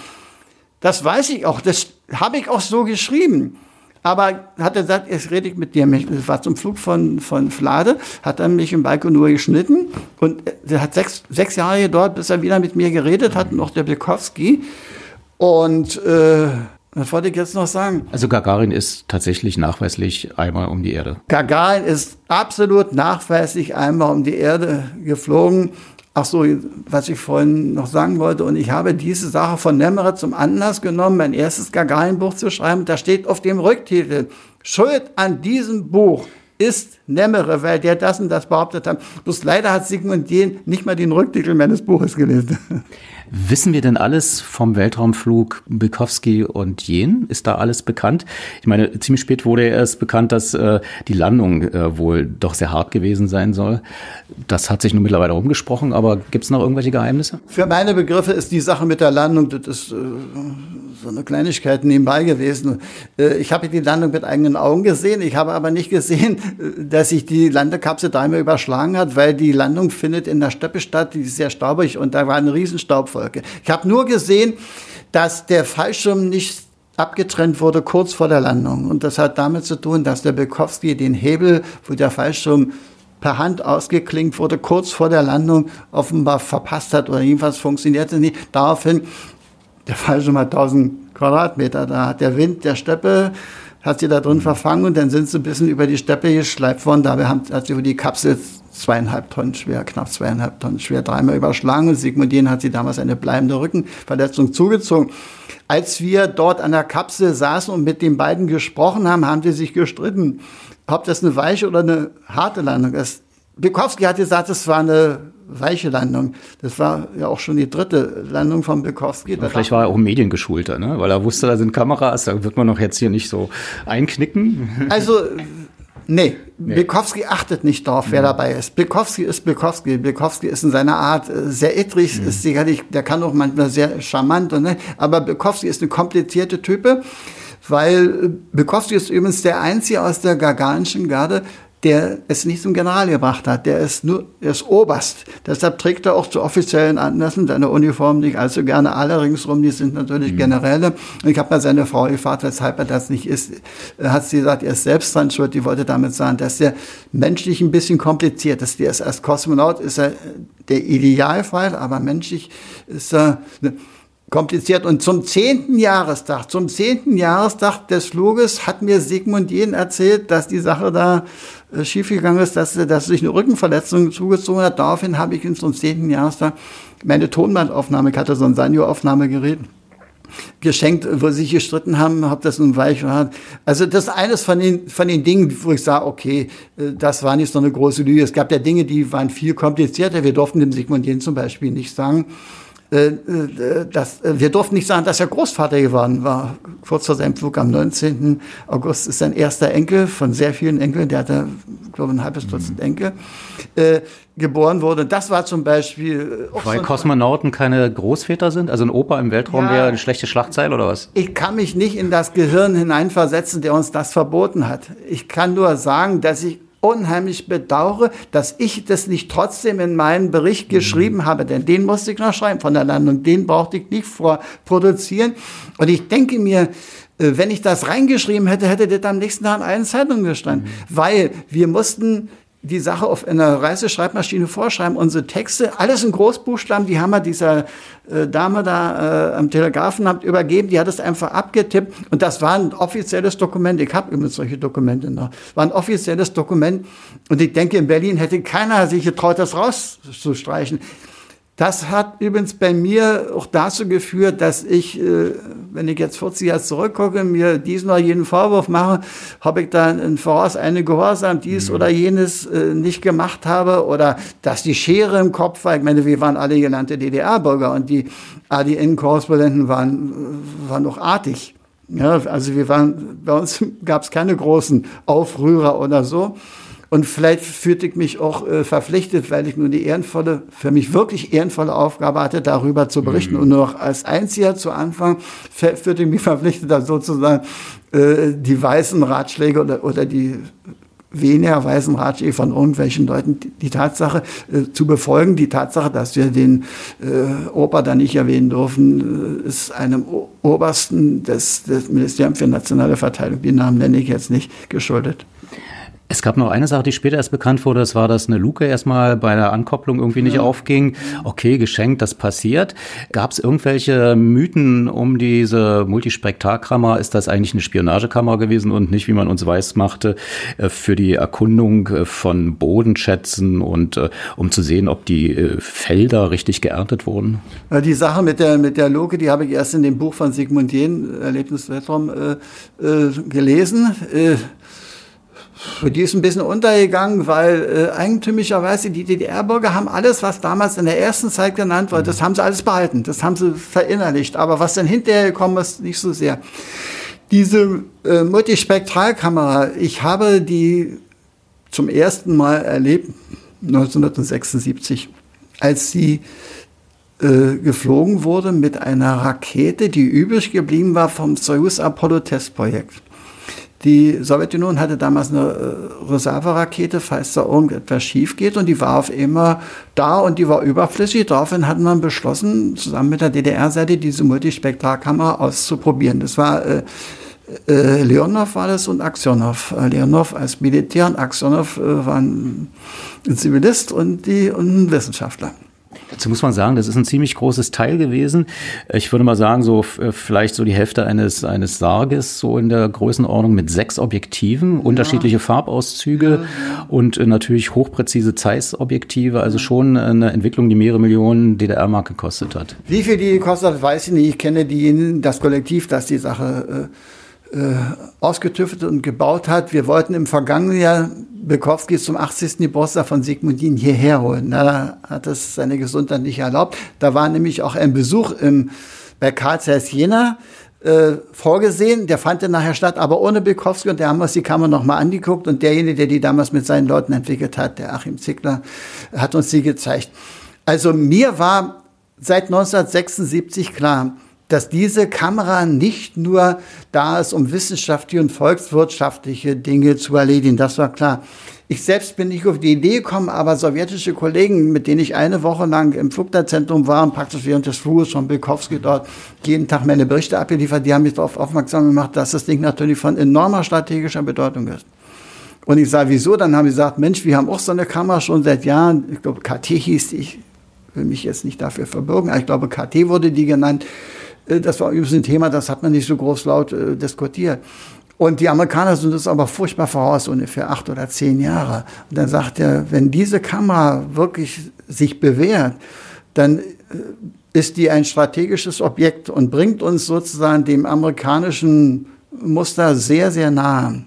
das weiß ich auch, das habe ich auch so geschrieben. Aber hat er gesagt, jetzt rede ich mit dir. Das war zum Flug von, von Flade, hat er mich im Balkon nur geschnitten und der hat sechs, sechs Jahre dort, bis er wieder mit mir geredet hat, noch der Bukowski. Und äh, was wollte ich jetzt noch sagen? Also Gagarin ist tatsächlich nachweislich einmal um die Erde. Gagarin ist absolut nachweislich einmal um die Erde geflogen. Ach so, was ich vorhin noch sagen wollte, und ich habe diese Sache von Nemmerer zum Anlass genommen, mein erstes Gagarin-Buch zu schreiben. Da steht auf dem Rücktitel, Schuld an diesem Buch ist Nemmere, weil der das und das behauptet hat. Bloß leider hat Sigmund Jähn nicht mal den Rücktitel meines Buches gelesen. Wissen wir denn alles vom Weltraumflug Bukowski und Jen? Ist da alles bekannt? Ich meine, ziemlich spät wurde erst bekannt, dass äh, die Landung äh, wohl doch sehr hart gewesen sein soll. Das hat sich nun mittlerweile rumgesprochen, aber gibt es noch irgendwelche Geheimnisse? Für meine Begriffe ist die Sache mit der Landung, das ist äh, so eine Kleinigkeit nebenbei gewesen. Äh, ich habe die Landung mit eigenen Augen gesehen. Ich habe aber nicht gesehen, äh, dass sich die Landekapsel dreimal überschlagen hat, weil die Landung findet in der Steppe statt, die ist sehr staubig und da war eine riesen Wolke. Ich habe nur gesehen, dass der Fallschirm nicht abgetrennt wurde kurz vor der Landung. Und das hat damit zu tun, dass der Bukowski den Hebel, wo der Fallschirm per Hand ausgeklinkt wurde, kurz vor der Landung offenbar verpasst hat oder jedenfalls funktionierte nicht. Daraufhin, der Fallschirm hat 1000 Quadratmeter, da hat der Wind der Steppe hat sie da drin verfangen und dann sind sie ein bisschen über die Steppe geschleift worden. Dabei hat sie über die Kapsel zweieinhalb Tonnen schwer, knapp zweieinhalb Tonnen schwer, dreimal überschlagen. Und Sigmund Jähn hat sie damals eine bleibende Rückenverletzung zugezogen. Als wir dort an der Kapsel saßen und mit den beiden gesprochen haben, haben sie sich gestritten, ob das eine weiche oder eine harte Landung ist. Bukowski hat gesagt, es war eine weiche Landung. Das war ja auch schon die dritte Landung von Bukowski. vielleicht war er auch Mediengeschulter, ne? weil er wusste, da sind Kameras, da wird man doch jetzt hier nicht so einknicken. Also Nee, nee. Bukowski achtet nicht darauf, wer mhm. dabei ist. Bukowski ist Bukowski. Bukowski ist in seiner Art äh, sehr ettrig, mhm. ist sicherlich, der kann auch manchmal sehr charmant, und, ne? aber Bukowski ist eine komplizierte Type, weil Bukowski ist übrigens der Einzige aus der Gagarinschen Garde, der es nicht zum General gebracht hat. Der ist nur, der ist Oberst. Deshalb trägt er auch zu offiziellen Anlässen seine Uniform nicht allzu gerne alle ringsrum. Die sind natürlich mhm. Generäle. Und ich habe mal seine Frau gefragt, weshalb er das nicht ist. Er hat sie gesagt, er ist selbst dran schuld. Die wollte damit sagen, dass er menschlich ein bisschen kompliziert ist. Der ist als Kosmonaut ist er der Idealfall, aber menschlich ist er kompliziert. Und zum zehnten Jahrestag, zum zehnten Jahrestag des Fluges hat mir Sigmund Jähn erzählt, dass die Sache da äh, schiefgegangen ist, dass, dass sich eine Rückenverletzung zugezogen hat. Daraufhin habe ich ihm zum 10. Jahrestag meine Tonbandaufnahme, ich hatte so ein Sanyo-Aufnahmegerät, geschenkt, wo sie sich gestritten haben, habe das nun weich hat. Also das ist eines von den, von den Dingen, wo ich sage, okay, äh, das war nicht so eine große Lüge. Es gab ja Dinge, die waren viel komplizierter. Wir durften dem Sigmund Jähn zum Beispiel nicht sagen, das, äh, wir durften nicht sagen, dass er Großvater geworden war. Kurz vor seinem Flug am 19. August ist sein erster Enkel von sehr vielen Enkeln, der hatte, glaube ich, ein halbes Dutzend mhm. Enkel, äh, geboren wurde. Das war zum Beispiel. Weil so Kosmonauten keine Großväter sind? Also ein Opa im Weltraum ja, wäre eine schlechte Schlachtzeile oder was? Ich kann mich nicht in das Gehirn hineinversetzen, der uns das verboten hat. Ich kann nur sagen, dass ich unheimlich bedauere, dass ich das nicht trotzdem in meinen Bericht mhm. geschrieben habe, denn den musste ich noch schreiben von der Landung, den brauchte ich nicht vorproduzieren. Und ich denke mir, äh, wenn ich das reingeschrieben hätte, hätte das am nächsten Tag in allen Zeitungen gestanden, mhm. weil wir mussten die Sache auf einer Reiseschreibmaschine vorschreiben, unsere Texte, alles in Großbuchstaben, die haben wir dieser äh, Dame da äh, am Telegrafenamt übergeben, die hat es einfach abgetippt und das war ein offizielles Dokument. Ich habe übrigens solche Dokumente noch. War ein offizielles Dokument und ich denke, in Berlin hätte keiner sich getraut, das rauszustreichen. Das hat übrigens bei mir auch dazu geführt, dass ich, äh, wenn ich jetzt 40 Jahre zurückgucke, mir diesen oder jenen Vorwurf mache, habe ich dann in Voraus eine Gehorsam dies mhm. oder jenes äh, nicht gemacht habe oder dass die Schere im Kopf war. Ich meine, wir waren alle genannte DDR-Bürger und die ADN-Korrespondenten waren, waren noch artig. Ja, also wir waren, bei uns gab es keine großen Aufrührer oder so. Und vielleicht fühlte ich mich auch äh, verpflichtet, weil ich nur die ehrenvolle, für mich wirklich ehrenvolle Aufgabe hatte, darüber zu berichten. Mhm. Und nur noch als Einziger zu Anfang fühlte ich mich verpflichtet, dann sozusagen äh, die weißen Ratschläge oder, oder die weniger weißen Ratschläge von irgendwelchen Leuten die, Tatsache äh, zu befolgen. Die Tatsache, dass wir den äh, Opa da nicht erwähnen dürfen, äh, ist einem o Obersten des, des Ministeriums für nationale Verteidigung, die Namen nenne ich jetzt nicht, geschuldet. Es gab noch eine Sache, die später erst bekannt wurde, das war, dass eine Luke erstmal bei der Ankopplung irgendwie nicht ja. aufging. Okay, geschenkt, das passiert. Gab es irgendwelche Mythen um diese Multispektarkammer? Ist das eigentlich eine Spionagekammer gewesen und nicht, wie man uns weiß machte, äh, für die Erkundung äh, von Bodenschätzen und äh, um zu sehen, ob die Felder richtig geerntet wurden? Die Sache mit der, mit der Luke, die habe ich erst in dem Buch von Sigmund Jähn, Erlebnis Weltraum, äh, äh, gelesen. Äh, die ist ein bisschen untergegangen, weil äh, eigentümlicherweise die DDR-Bürger haben alles, was damals in der ersten Zeit genannt wurde, das haben sie alles behalten, das haben sie verinnerlicht. Aber was dann hinterher gekommen ist, nicht so sehr. Diese äh, Multispektralkamera, ich habe die zum ersten Mal erlebt, 1976, als sie äh, geflogen wurde mit einer Rakete, die übrig geblieben war vom Soyuz Apollo Testprojekt. Die Sowjetunion hatte damals eine äh, Reserverakete, falls da irgendetwas schief geht, und die war auf immer da und die war überflüssig. Daraufhin hat man beschlossen, zusammen mit der DDR-Seite diese Multispektralkamera auszuprobieren. Das war äh, äh, Leonov war das und Aksionov. Äh, Leonov als Militär und Aksionov äh, war ein, ein Zivilist und, die, und ein Wissenschaftler. Dazu muss man sagen, das ist ein ziemlich großes Teil gewesen. Ich würde mal sagen, so äh, vielleicht so die Hälfte eines, eines Sarges, so in der Größenordnung mit sechs Objektiven, ja. unterschiedliche Farbauszüge ja, und äh, natürlich hochpräzise Zeiss-Objektive. Also schon eine Entwicklung, die mehrere Millionen DDR-Mark gekostet hat. Wie viel die gekostet hat, weiß ich nicht. Ich kenne die, das Kollektiv, das die Sache äh, äh, ausgetüftelt und gebaut hat. Wir wollten im vergangenen Jahr Bukowski zum 80. Geburtstag von Sigmundin hierher holen. Da hat es seine Gesundheit nicht erlaubt. Da war nämlich auch ein Besuch im, bei Karl Jena äh, vorgesehen. Der fand dann nachher statt, aber ohne Bukowski. Und der haben uns die Kamera nochmal angeguckt. Und derjenige, der die damals mit seinen Leuten entwickelt hat, der Achim Zickler, hat uns die gezeigt. Also mir war seit 1976 klar, dass diese Kamera nicht nur da ist, um wissenschaftliche und volkswirtschaftliche Dinge zu erledigen. Das war klar. Ich selbst bin nicht auf die Idee gekommen, aber sowjetische Kollegen, mit denen ich eine Woche lang im Flugzeutzentrum war praktisch während des Fluges von Bilkowski dort jeden Tag meine Berichte abgeliefert, die haben mich darauf aufmerksam gemacht, dass das Ding natürlich von enormer strategischer Bedeutung ist. Und ich sage, wieso? Dann haben sie gesagt, Mensch, wir haben auch so eine Kamera schon seit Jahren. Ich glaube, KT hieß die. Ich will mich jetzt nicht dafür verbürgen, aber ich glaube, KT wurde die genannt. Äh, das war übrigens ein Thema, das hat man nicht so groß laut äh, diskutiert. Und die Amerikaner sind das aber furchtbar voraus, ungefähr acht oder zehn Jahre. Und dann sagt er, wenn diese Kamera wirklich sich bewährt, dann äh, ist die ein strategisches Objekt und bringt uns sozusagen dem amerikanischen Muster sehr, sehr nahe.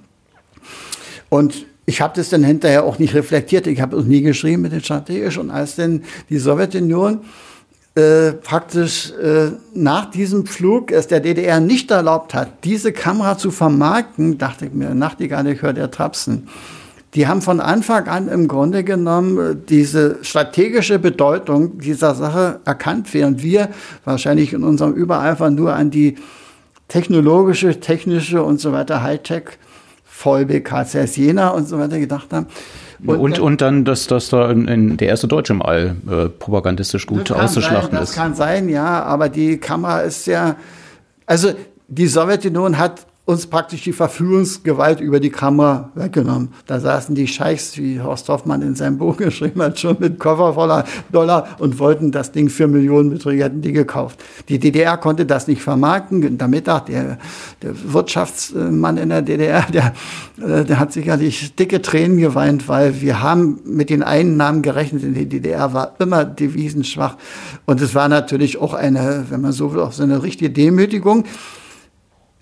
Und ich habe das dann hinterher auch nicht reflektiert. Ich habe es nie geschrieben mit den strategisch. Und als denn die Sowjetunion äh, praktisch äh, nach diesem Flug es der DDR nicht erlaubt hat, diese Kamera zu vermarkten, dachte ich mir, Nachtigall, ich höre der Trapsen. Die haben von Anfang an im Grunde genommen äh, diese strategische Bedeutung dieser Sache erkannt, während wir wahrscheinlich in unserem Übereifer nur an die technologische, technische und so weiter Hightech VLB, KCS Jena und so weiter gedacht haben. Und, und, und dann, dass, dass da in, in der erste Deutsche Mal äh, propagandistisch gut auszuschlachten sein, ist. Das kann sein, ja, aber die Kamera ist ja, also die Sowjetunion hat uns praktisch die Verfügungsgewalt über die Kammer weggenommen. Da saßen die Scheichs, wie Horst Hoffmann in seinem Buch geschrieben hat, schon mit Koffer voller Dollar und wollten das Ding für Millionenbeträge, hätten die gekauft. Die DDR konnte das nicht vermarkten. Günter Mittag, der, der Wirtschaftsmann in der DDR, der, äh, der hat sicherlich dicke Tränen geweint, weil wir haben mit den Einnahmen gerechnet. In der DDR war immer devisenschwach. Und es war natürlich auch eine, wenn man so will, auch so eine richtige Demütigung.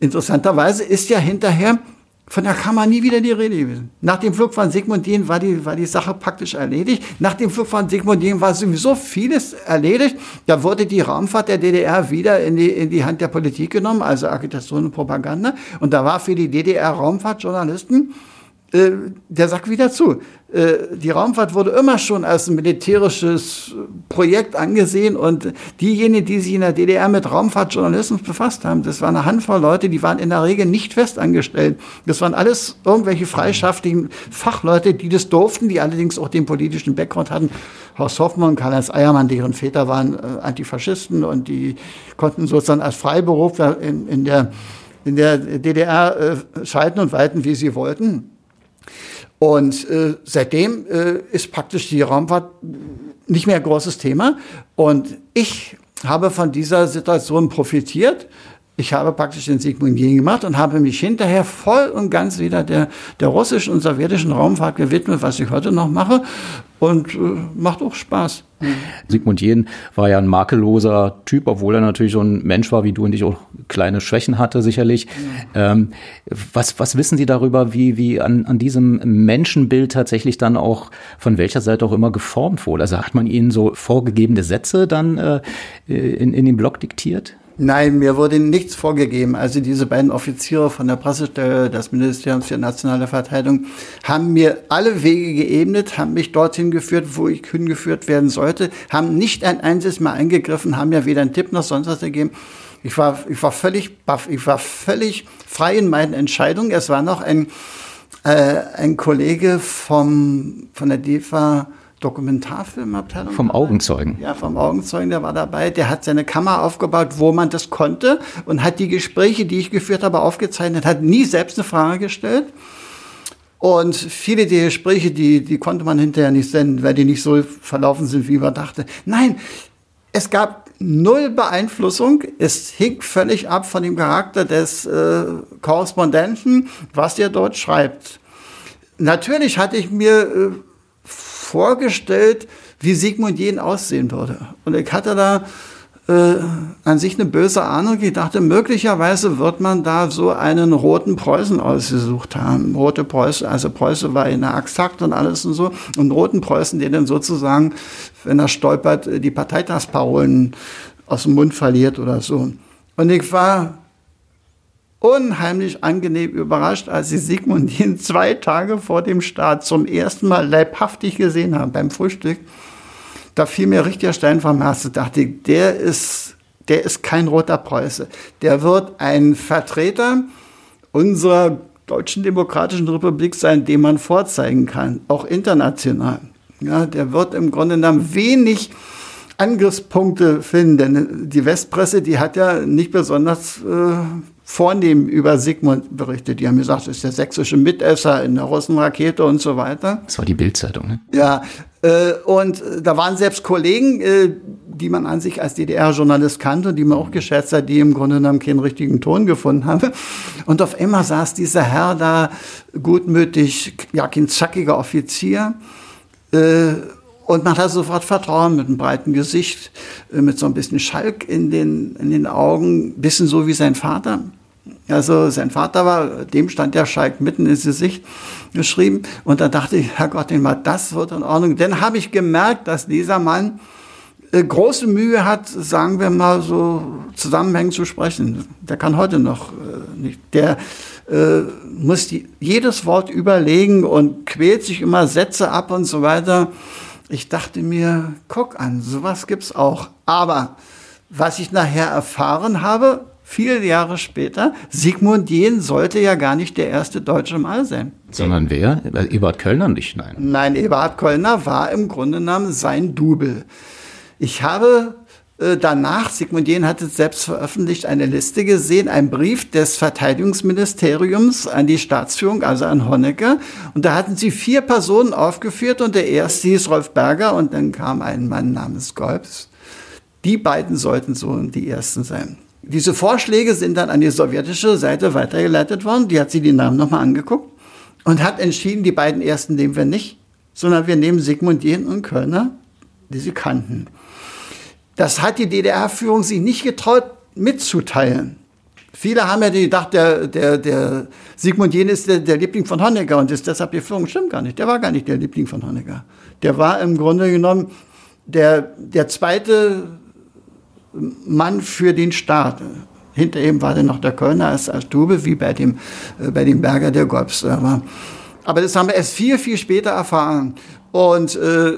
Interessanterweise ist ja hinterher von der Kammer nie wieder die Rede gewesen. Nach dem Flug von Sigmund Jähn war die, war die Sache praktisch erledigt. Nach dem Flug von Sigmund Jähn war sowieso vieles erledigt. Da wurde die Raumfahrt der DDR wieder in die, in die Hand der Politik genommen, also Agitation und Propaganda. Und da war für die DDR-Raumfahrtjournalisten äh, der Sack wieder zu. Äh, die Raumfahrt wurde immer schon als ein militärisches Projekt angesehen und diejenigen, die sich in der DDR mit Raumfahrtjournalismus befasst haben, das war eine Handvoll Leute, die waren in der Regel nicht festangestellt. Das waren alles irgendwelche freischafflichen Fachleute, die das durften, die allerdings auch den politischen Background hatten. Horst Hoffmann Karl-Heinz Eiermann, deren Väter waren äh, Antifaschisten und die konnten sozusagen als Freiberufler in, in der in der DDR schalten und walten, wie sie wollten. Und äh, seitdem äh, ist praktisch die Raumfahrt nicht mehr ein großes Thema. Und ich habe von dieser Situation profitiert. Ich habe praktisch den Sigmund Jähn gemacht und habe mich hinterher voll und ganz wieder der, der russischen und sowjetischen Raumfahrt gewidmet, was ich heute noch mache. Und äh, macht auch Spaß. Sigmund Jähn war ja ein makelloser Typ, obwohl er natürlich so ein Mensch war wie du und ich auch kleine Schwächen hatte, sicherlich. Ja. Ähm, was, was wissen Sie darüber, wie, wie an, an diesem Menschenbild tatsächlich dann auch von welcher Seite auch immer geformt wurde? Also hat man Ihnen so vorgegebene Sätze dann äh, in, in den Blog diktiert? Nein, mir wurde nichts vorgegeben. Also diese beiden Offiziere von der Pressestelle des Ministeriums für nationale Verteidigung haben mir alle Wege geebnet, haben mich dorthin geführt, wo ich hingeführt werden sollte, haben nicht ein einziges Mal eingegriffen, haben mir weder einen Tipp noch sonst was gegeben. Ich war, ich war völlig baff, ich war völlig frei in meinen Entscheidungen. Es war noch ein, äh, ein Kollege vom, von der DEFA, Dokumentarfilmabteilung. Vom Augenzeugen. Ja, vom Augenzeugen, der war dabei. Der hat seine Kamera aufgebaut, wo man das konnte und hat die Gespräche, die ich geführt habe, aufgezeichnet, hat nie selbst eine Frage gestellt. Und viele der Gespräche, die, die konnte man hinterher nicht senden, weil die nicht so verlaufen sind, wie man dachte. Nein, es gab null Beeinflussung. Es hing völlig ab von dem Charakter des äh, Korrespondenten, was er dort schreibt. Natürlich hatte ich mir äh, vorgestellt, wie Sigmund Jähn aussehen würde. Und ich hatte da äh, an sich eine böse Ahnung. Ich dachte, möglicherweise wird man da so einen roten Preußen ausgesucht haben. Rote Preußen, also Preußen war in der Axakt und alles und so. Und roten Preußen, der dann sozusagen, wenn er stolpert, die Parteitagsparolen aus dem Mund verliert oder so. Und ich war unheimlich angenehm überrascht, als ich Sigmundin zwei Tage vor dem Start zum ersten Mal leibhaftig gesehen habe beim Frühstück. Da fiel mir richtig der Stein vom Herzen. Dachte ich, der ist, der ist kein roter Preuße. Der wird ein Vertreter unserer Deutschen Demokratischen Republik sein, den man vorzeigen kann, auch international. Ja, der wird im Grunde genommen wenig Angriffspunkte finden, denn die Westpresse, die hat ja nicht besonders äh, vornehm über Sigmund berichtet. Die haben gesagt, das ist der sächsische Mitesser in der Russenrakete und so weiter. Das war die Bildzeitung, ne? Ja, äh, und da waren selbst Kollegen, äh, die man an sich als DDR-Journalist kannte und die man auch geschätzt hat, die im Grunde genommen keinen richtigen Ton gefunden haben. Und auf einmal saß dieser Herr da, gutmütig, ja, kein zackiger Offizier, äh, und man hat sofort Vertrauen mit einem breiten Gesicht, äh, mit so ein bisschen Schalk in den, in den Augen, bisschen so wie sein Vater. Also sein Vater war, dem stand der Schalk mitten ins Gesicht geschrieben. Und da dachte ich, Herrgott, das wird in Ordnung. Dann habe ich gemerkt, dass dieser Mann äh, große Mühe hat, sagen wir mal so zusammenhängend zu sprechen. Der kann heute noch äh, nicht. Der äh, muss die, jedes Wort überlegen und quält sich immer Sätze ab und so weiter. Ich dachte mir, guck an, sowas gibt's auch. Aber was ich nachher erfahren habe, viele Jahre später, Sigmund Jähn sollte ja gar nicht der erste Deutsche Mal sein. Sondern wer? Eberhard Kölner nicht, nein. Nein, Eberhard Kölner war im Grunde genommen sein Double. Ich habe danach, Sigmund Jähn hat es selbst veröffentlicht, eine Liste gesehen, ein Brief des Verteidigungsministeriums an die Staatsführung, also an Honecker. Und da hatten sie vier Personen aufgeführt und der erste hieß Rolf Berger und dann kam ein Mann namens Golbs. Die beiden sollten so die ersten sein. Diese Vorschläge sind dann an die sowjetische Seite weitergeleitet worden. Die hat sie die Namen nochmal angeguckt und hat entschieden, die beiden ersten nehmen wir nicht, sondern wir nehmen Sigmund Jähn und Kölner, die sie kannten. Das hat die DDR-Führung sich nicht getraut mitzuteilen. Viele haben ja gedacht, der, der, der Sigmund Jähn ist der, der Liebling von Honecker und ist deshalb die Führung. Stimmt gar nicht. Der war gar nicht der Liebling von Honecker. Der war im Grunde genommen der, der zweite Mann für den Staat. Hinter ihm war dann noch der Kölner als, als Tube, wie bei dem, äh, bei dem Berger der Golfs. Aber das haben wir erst viel, viel später erfahren. Und äh,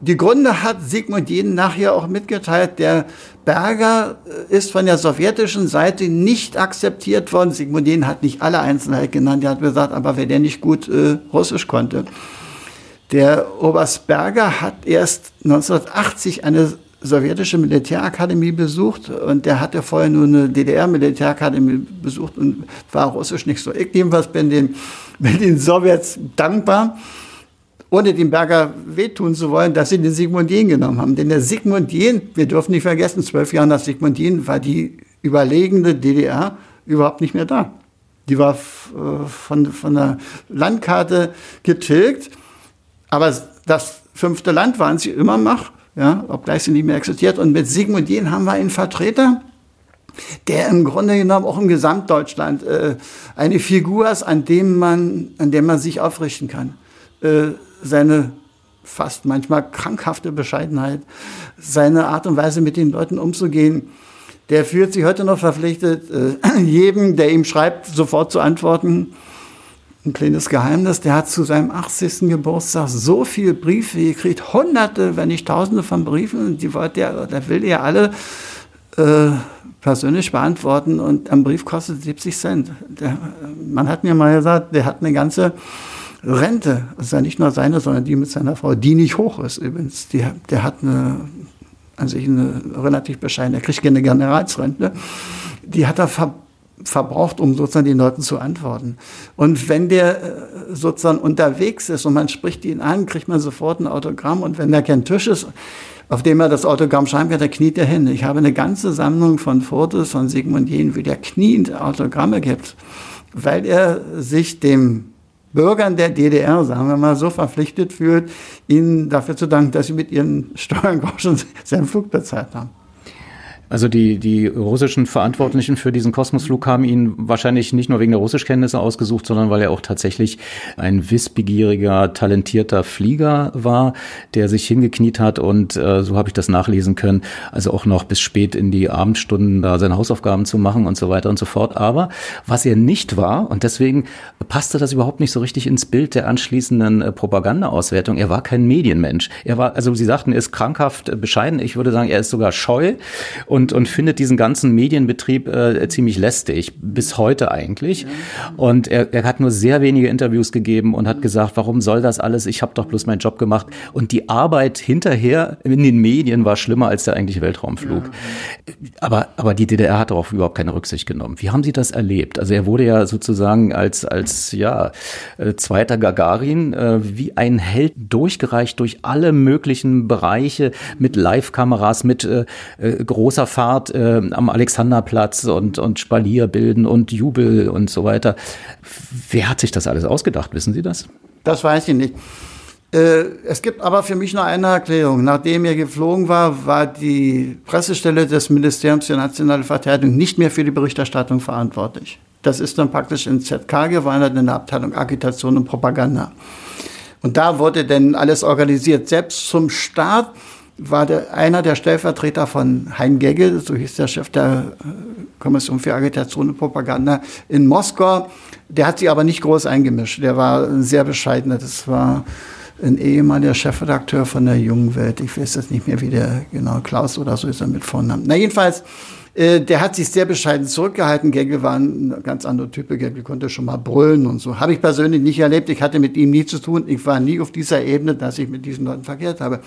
die Gründe hat Sigmund Jähn nachher auch mitgeteilt. Der Berger äh, ist von der sowjetischen Seite nicht akzeptiert worden. Sigmund Jähn hat nicht alle Einzelheiten genannt. Er hat gesagt, aber wer der nicht gut äh, Russisch konnte. Der Oberst Berger hat erst 1980 eine sowjetische Militärakademie besucht und der hatte vorher nur eine DDR-Militärakademie besucht und war Russisch nicht so. Ich jedenfalls bin den, bin den Sowjets dankbar ohne dem Berger wehtun zu wollen, dass sie den Sigmund Jähn genommen haben. Denn der Sigmund Jähn, wir dürfen nicht vergessen, zwölf Jahre nach Sigmund Jähn war die überlegene DDR überhaupt nicht mehr da. Die war äh, von, von der Landkarte getilgt, aber das fünfte Land waren sie immer noch, ja, obgleich sie nicht mehr existiert. Und mit Sigmund Jähn haben wir einen Vertreter, der im Grunde genommen auch im Gesamtdeutschland äh, eine Figur ist, an dem man, an dem man sich aufrichten kann. Äh, seine fast manchmal krankhafte Bescheidenheit, seine Art und Weise mit den Leuten umzugehen. Der fühlt sich heute noch verpflichtet, äh, jedem, der ihm schreibt, sofort zu antworten. Ein kleines Geheimnis, der hat zu seinem 80. Geburtstag so viele Briefe gekriegt, hunderte, wenn nicht tausende von Briefen, die wollte er, der will er alle äh, persönlich beantworten und ein Brief kostet 70 Cent. Der, man hat mir mal gesagt, der hat eine ganze Rente, das ist ja nicht nur seine, sondern die mit seiner Frau, die nicht hoch ist übrigens. Die, der hat eine, an sich eine relativ bescheidene, er kriegt keine Generalsrente. Die hat er ver, verbraucht, um sozusagen den Leuten zu antworten. Und wenn der äh, sozusagen unterwegs ist und man spricht ihn an, kriegt man sofort ein Autogramm. Und wenn da kein Tisch ist, auf dem er das Autogramm schreiben kann, da kniet er hin. Ich habe eine ganze Sammlung von Fotos von Sigmund Jähn, wie der kniend Autogramme gibt, weil er sich dem Bürgern der DDR, sagen wir mal, so verpflichtet fühlt, ihnen dafür zu danken, dass sie mit ihren Steuergroschen seinen Flug bezahlt haben. Also die, die russischen Verantwortlichen für diesen Kosmosflug haben ihn wahrscheinlich nicht nur wegen der Russischkenntnisse ausgesucht, sondern weil er auch tatsächlich ein wissbegieriger, talentierter Flieger war, der sich hingekniet hat und äh, so habe ich das nachlesen können, also auch noch bis spät in die Abendstunden da seine Hausaufgaben zu machen und so weiter und so fort. Aber was er nicht war, und deswegen passte das überhaupt nicht so richtig ins Bild der anschließenden äh, Propagandaauswertung, er war kein Medienmensch. Er war, also Sie sagten, er ist krankhaft bescheiden. Ich würde sagen, er ist sogar scheu und, und findet diesen ganzen Medienbetrieb äh, ziemlich lästig, bis heute eigentlich. Und er, er hat nur sehr wenige Interviews gegeben und hat gesagt, warum soll das alles? Ich habe doch bloß meinen Job gemacht. Und die Arbeit hinterher in den Medien war schlimmer als der eigentliche Weltraumflug. Aber, aber die DDR hat darauf überhaupt keine Rücksicht genommen. Wie haben Sie das erlebt? Also er wurde ja sozusagen als, als ja, äh, zweiter Gagarin äh, wie ein Held durchgereicht durch alle möglichen Bereiche mit Live-Kameras, mit äh, äh, großer Fahrt äh, am Alexanderplatz und, und Spalierbilden und Jubel und so weiter. Wer hat sich das alles ausgedacht? Wissen Sie das? Das weiß ich nicht. Äh, Es gibt aber für mich nur eine Erklärung. Nachdem er geflogen war, war die Pressestelle des Ministeriums für nationale Verteidigung nicht mehr für die Berichterstattung verantwortlich. Das ist dann praktisch in ZK gewandert, in der Abteilung Agitation und Propaganda. Und da wurde dann alles organisiert. Selbst zum Start war der, einer der Stellvertreter von Hein Gegge, so hieß der Chef der äh, Kommission für Agitation und Propaganda in Moskau. Der hat sich aber nicht groß eingemischt. Der war sehr bescheidener. Das war ein ehemaliger Chefredakteur von der Jungen Welt. Ich weiß jetzt nicht mehr, wie der genau Klaus oder so ist er mit Vornamen. Na jedenfalls, äh, der hat sich sehr bescheiden zurückgehalten. Gegel war ein ganz anderer Typ. Gegel konnte schon mal brüllen und so. Habe ich persönlich nicht erlebt. Ich hatte mit ihm nie zu tun. Ich war nie auf dieser Ebene, dass ich mit diesen Leuten verkehrt habe.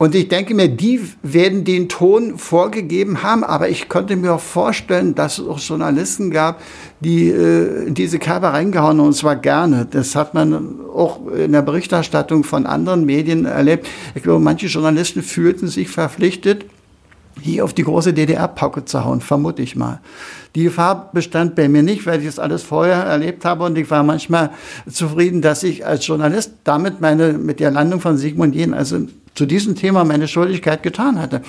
Und ich denke mir, die werden den Ton vorgegeben haben, aber ich konnte mir auch vorstellen, dass es auch Journalisten gab, die äh, diese Kerbe reingehauen haben, und zwar gerne. Das hat man auch in der Berichterstattung von anderen Medien erlebt. Ich glaube, manche Journalisten fühlten sich verpflichtet, hier auf die große DDR-Pauke zu hauen, vermute ich mal. Die Gefahr bestand bei mir nicht, weil ich das alles vorher erlebt habe und ich war manchmal zufrieden, dass ich als Journalist damit meine, mit der Landung von Sigmund Jähn, also zu diesem Thema meine Schuldigkeit getan hatte.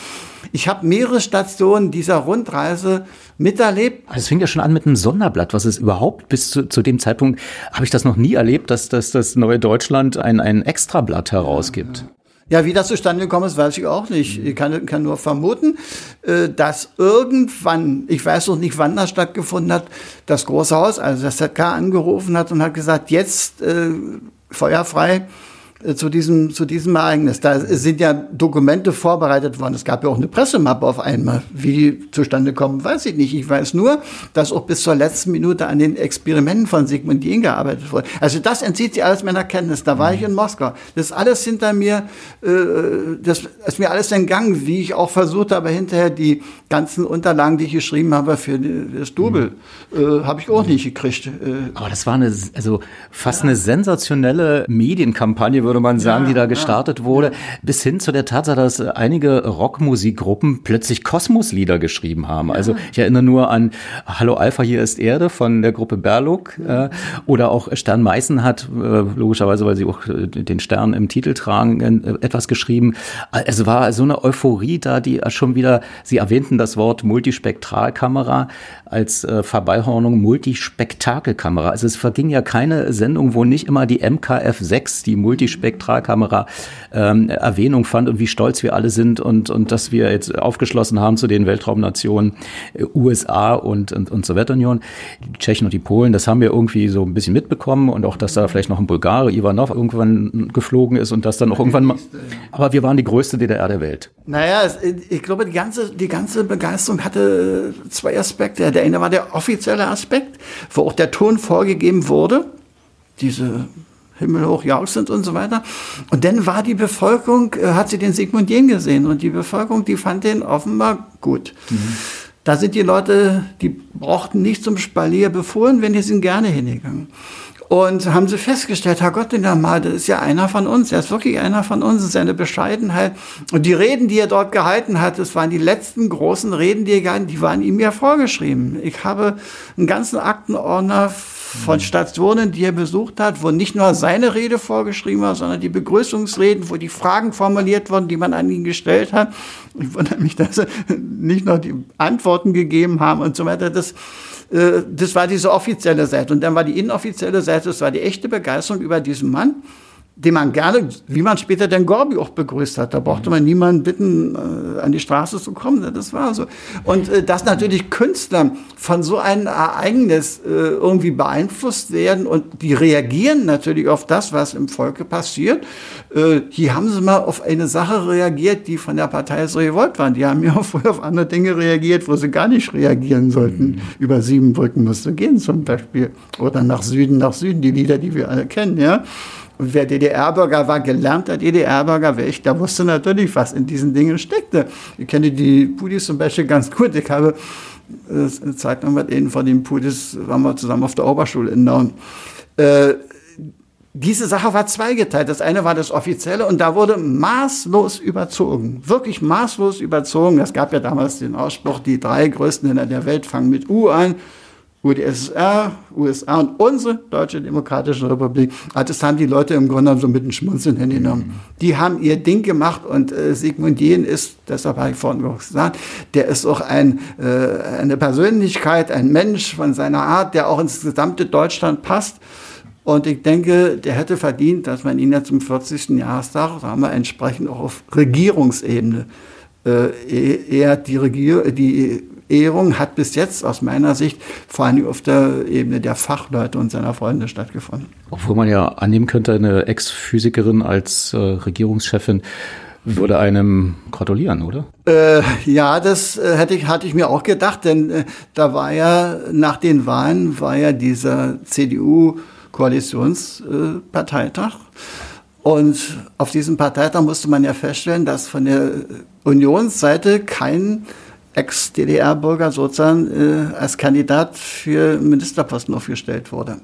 Ich habe mehrere Stationen dieser Rundreise miterlebt. Also es fing ja schon an mit einem Sonderblatt, was es überhaupt bis zu, zu dem Zeitpunkt habe ich das noch nie erlebt, dass, dass das neue Deutschland ein, ein Extrablatt herausgibt. Ja, wie das zustande gekommen ist, weiß ich auch nicht. Ich kann, kann nur vermuten, äh, dass irgendwann, ich weiß noch nicht, wann das stattgefunden hat, das Große Haus, also das ZK angerufen hat und hat gesagt, jetzt äh, feuerfrei zu diesem, zu diesem Ereignis. Da sind ja Dokumente vorbereitet worden. Es gab ja auch eine Pressemappe auf einmal. Wie die zustande kommen, weiß ich nicht. Ich weiß nur, dass auch bis zur letzten Minute an den Experimenten von Sigmund Jähn gearbeitet wurde. Also das entzieht sich alles meiner Kenntnis. Da war ich in Moskau. Das alles hinter mir, äh, das ist mir alles entgangen, wie ich auch versucht habe, hinterher die ganzen Unterlagen, die ich geschrieben habe für das Double, äh, habe ich auch nicht gekriegt. Äh, Aber das war eine, also fast eine sensationelle Medienkampagne, würde man sagen, Ja, die da ja, gestartet wurde, bis hin zu der Tatsache, dass einige Rockmusikgruppen plötzlich Kosmoslieder geschrieben haben. Also ich erinnere nur an Hallo Alpha, hier ist Erde von der Gruppe Berluk äh, oder auch Stern Meißen hat, äh, logischerweise, weil sie auch äh, den Stern im Titel tragen, äh, etwas geschrieben. Es war so eine Euphorie da, die schon wieder, Sie erwähnten das Wort Multispektralkamera als äh, Verbeihornung Multispektakelkamera. Also es verging ja keine Sendung, wo nicht immer die MKF6, die Multispektralkamera, ähm, Erwähnung fand und wie stolz wir alle sind und, und dass wir jetzt aufgeschlossen haben zu den Weltraumnationen äh, USA und, und, und Sowjetunion. Die Tschechen und die Polen, das haben wir irgendwie so ein bisschen mitbekommen und auch, dass da vielleicht noch ein Bulgare, Ivanov, irgendwann geflogen ist und das dann auch irgendwann mal. Aber wir waren die größte DDR der Welt. Naja, ich glaube, die ganze, die ganze Begeisterung hatte zwei Aspekte. Der eine war der offizielle Aspekt, wo auch der Ton vorgegeben wurde, diese himmelhoch jauchzend und so weiter. Und dann war die Bevölkerung, äh, hat sie den Sigmund Jähn gesehen und die Bevölkerung, die fand den offenbar gut. Da sind die Leute, die brauchten nicht zum Spalier befohlen, wenn die sind gerne hingegangen. Und haben sie festgestellt, Herr Gott in der Mal, das ist ja einer von uns, er ist wirklich einer von uns, seine Bescheidenheit. Und die Reden, die er dort gehalten hat, das waren die letzten großen Reden, die er gehalten die waren ihm ja vorgeschrieben. Ich habe einen ganzen Aktenordner von Stationen, die er besucht hat, wo nicht nur seine Rede vorgeschrieben war, sondern die Begrüßungsreden, wo die Fragen formuliert wurden, die man an ihn gestellt hat. Ich wundere mich, dass er nicht noch die Antworten gegeben haben und so weiter. Das, das war diese offizielle Seite. Und dann war die inoffizielle Seite, das war die echte Begeisterung über diesen Mann den man gerne, wie man später den Gorbi auch begrüßt hat. Da brauchte man niemanden bitten, äh, an die Straße zu kommen. Das war so. Und äh, dass natürlich Künstler von so einem Ereignis äh, irgendwie beeinflusst werden und die reagieren natürlich auf das, was im Volke passiert. Äh, hier haben sie mal auf eine Sache reagiert, die von der Partei so gewollt waren. Die haben ja auch vorher auf andere Dinge reagiert, wo sie gar nicht reagieren sollten. Mhm. Über sieben Brücken musste gehen zum Beispiel. Oder nach Süden, nach Süden, die Lieder, die wir alle kennen, ja. Und wer DDR-Bürger war, gelernter DDR-Bürger, wer ich, der wusste natürlich, was in diesen Dingen steckte. Ich kenne die Pudis zum Beispiel ganz gut. Ich habe äh, eine Zeit lang mit ihnen von den Pudis, waren wir zusammen auf der Oberschule in Nauen. Äh, diese Sache war zweigeteilt. Das eine war das Offizielle und da wurde maßlos überzogen. Wirklich maßlos überzogen. Es gab ja damals den Ausspruch, die drei größten Länder der Welt fangen mit U an. UdSSR, USA und unsere Deutsche Demokratische Republik. Ah, das haben die Leute im Grunde so mit dem Schmunzeln hingenommen. Mhm. Die haben ihr Ding gemacht und äh, Sigmund Jähn ist, deshalb habe ich vorhin gesagt, der ist auch ein, äh, eine Persönlichkeit, ein Mensch von seiner Art, der auch ins gesamte Deutschland passt. Und ich denke, der hätte verdient, dass man ihn ja zum 40. Jahrestag, sagen wir, entsprechend auch auf Regierungsebene äh, eher die, Regier die Ehrung hat bis jetzt aus meiner Sicht vor allem auf der Ebene der Fachleute und seiner Freunde stattgefunden. Obwohl man ja annehmen könnte, eine Ex-Physikerin als äh, Regierungschefin würde einem gratulieren, oder? Äh, ja, das äh, hätte ich, hatte ich mir auch gedacht, denn äh, da war ja nach den Wahlen war ja dieser CDU-Koalitionsparteitag. Und auf diesem Parteitag musste man ja feststellen, dass von der Unionsseite kein Ex-DDR-Bürger sozusagen äh, als Kandidat für Ministerposten aufgestellt wurde.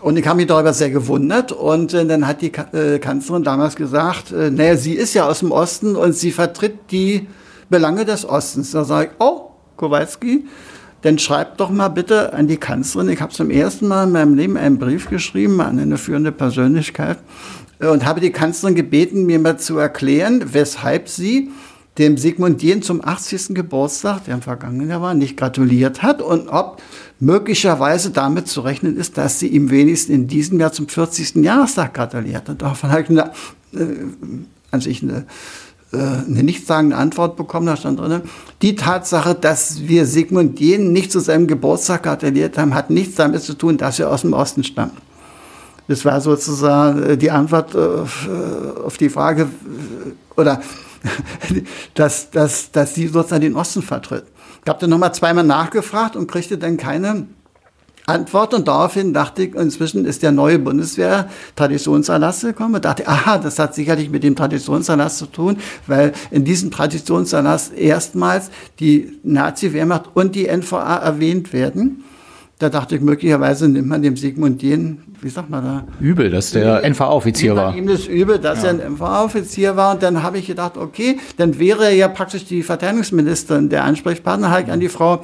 Und ich habe mich darüber sehr gewundert. Und äh, dann hat die Ka äh, Kanzlerin damals gesagt, äh, naja, sie ist ja aus dem Osten und sie vertritt die Belange des Ostens. Da sage ich, oh, Kowalski, dann schreibt doch mal bitte an die Kanzlerin. Ich habe zum ersten Mal in meinem Leben einen Brief geschrieben an eine führende Persönlichkeit äh, und habe die Kanzlerin gebeten, mir mal zu erklären, weshalb sie dem Sigmund Jähn zum 80. Geburtstag, der im vergangenen Jahr war, nicht gratuliert hat und ob möglicherweise damit zu rechnen ist, dass sie ihm wenigstens in diesem Jahr zum 40. Jahrestag gratuliert hat. Davon habe ich eine, äh, an sich eine, äh, eine nichtssagende Antwort bekommen, da stand drin, die Tatsache, dass wir Sigmund Jähn nicht zu seinem Geburtstag gratuliert haben, hat nichts damit zu tun, dass wir aus dem Osten stammen. Das war sozusagen äh, die Antwort äh, auf die Frage, äh, oder dass, dass, dass sie sozusagen den Osten vertritt. Ich habe dann nochmal zweimal nachgefragt und kriegte dann keine Antwort und daraufhin dachte ich, inzwischen ist der neue Bundeswehr Traditionserlass gekommen und dachte, aha, das hat sicherlich mit dem Traditionserlass zu tun, weil in diesem Traditionserlass erstmals die Nazi-Wehrmacht und die NVA erwähnt werden. Da dachte ich, möglicherweise nimmt man dem Sigmund Jähn, wie sagt man da? Übel, dass der NVA-Offizier war. Ihm das übel, dass ja. er ein NVA-Offizier war. Und dann habe ich gedacht, okay, dann wäre er ja praktisch die Verteidigungsministerin, der Ansprechpartner, halt an die Frau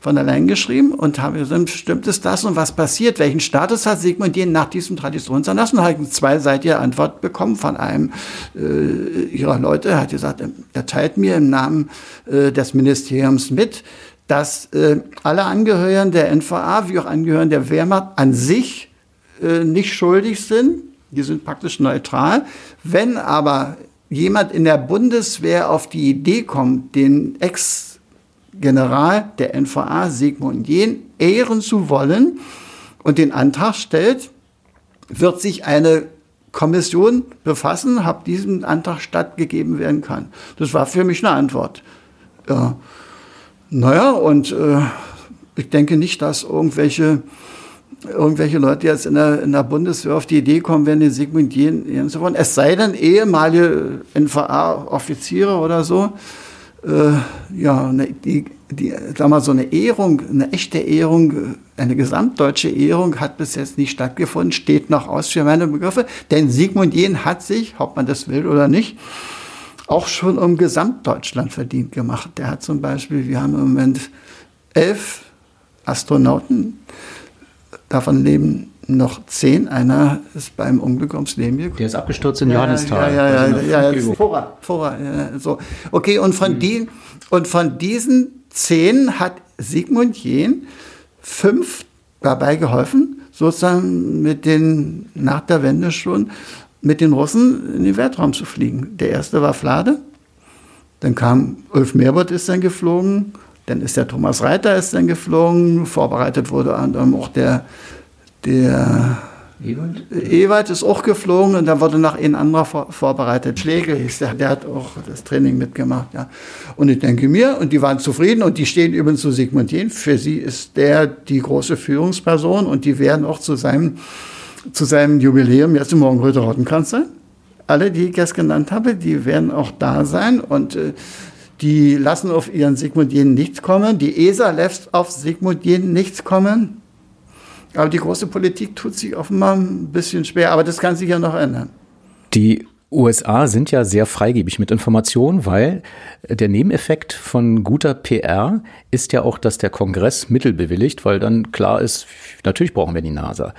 von der Leyen geschrieben und habe gesagt, stimmt es das und was passiert? Welchen Status hat Sigmund Jähn nach diesem Traditionsanlass? Und habe eine zweiseitige Antwort bekommen von einem äh, ihrer Leute. Er hat gesagt, er teilt mir im Namen äh, des Ministeriums mit, dass äh, alle Angehörigen der NVA wie auch Angehörigen der Wehrmacht an sich äh, nicht schuldig sind. Die sind praktisch neutral. Wenn aber jemand in der Bundeswehr auf die Idee kommt, den Ex-General der NVA Sigmund Jähn ehren zu wollen und den Antrag stellt, wird sich eine Kommission befassen, ob diesem Antrag stattgegeben werden kann. Das war für mich eine Antwort. Ja. Naja, und äh, ich denke nicht, dass irgendwelche, irgendwelche Leute jetzt in der, in der Bundeswehr auf die Idee kommen, wenn die Sigmund zu wollen. Es sei denn, ehemalige NVA-Offiziere oder so, äh, ja, die, die, sag mal, so eine Ehrung, eine echte Ehrung, eine gesamtdeutsche Ehrung hat bis jetzt nicht stattgefunden, steht noch aus für meine Begriffe, denn Sigmund Jähn hat sich, ob man das will oder nicht, auch schon um Gesamtdeutschland verdient gemacht. Der hat zum Beispiel, wir haben im Moment elf Astronauten, davon leben noch zehn. Einer ist beim Unglück ums Leben gekommen. Der ist abgestürzt in Johannisthal. Ja, ja, ja, ja, ja, Übung. Vorrat, Vorrat, ja, so. Okay, und von, die, und von diesen zehn hat Sigmund Jähn fünf dabei geholfen, sozusagen mit den, nach der Wende schon, mit den Russen in den Weltraum zu fliegen. Der erste war Flade, dann kam Ulf Merbert ist dann geflogen, dann ist der Thomas Reiter ist dann geflogen, vorbereitet wurde auch der, der Ewald? Ewald ist auch geflogen und da wurde noch ein anderer vor, vorbereitet. Schlegel hieß der, der hat auch das Training mitgemacht. Ja. Und ich denke mir, und die waren zufrieden und die stehen übrigens zu Sigmund Jähn. Für sie ist der die große Führungsperson und die werden auch zu seinem, zu seinem Jubiläum jetzt im Morgenröter Rottenkranz sein. Alle, die ich jetzt genannt habe, die werden auch da sein und äh, die lassen auf ihren Sigmund Jähn nichts kommen. Die ESA lässt auf Sigmund Jähn nichts kommen. Aber die große Politik tut sich offenbar ein bisschen schwer, aber das kann sich ja noch ändern. Die USA sind ja sehr freigebig mit Informationen, weil der Nebeneffekt von guter PR ist ja auch, dass der Kongress Mittel bewilligt, weil dann klar ist, natürlich brauchen wir die NASA.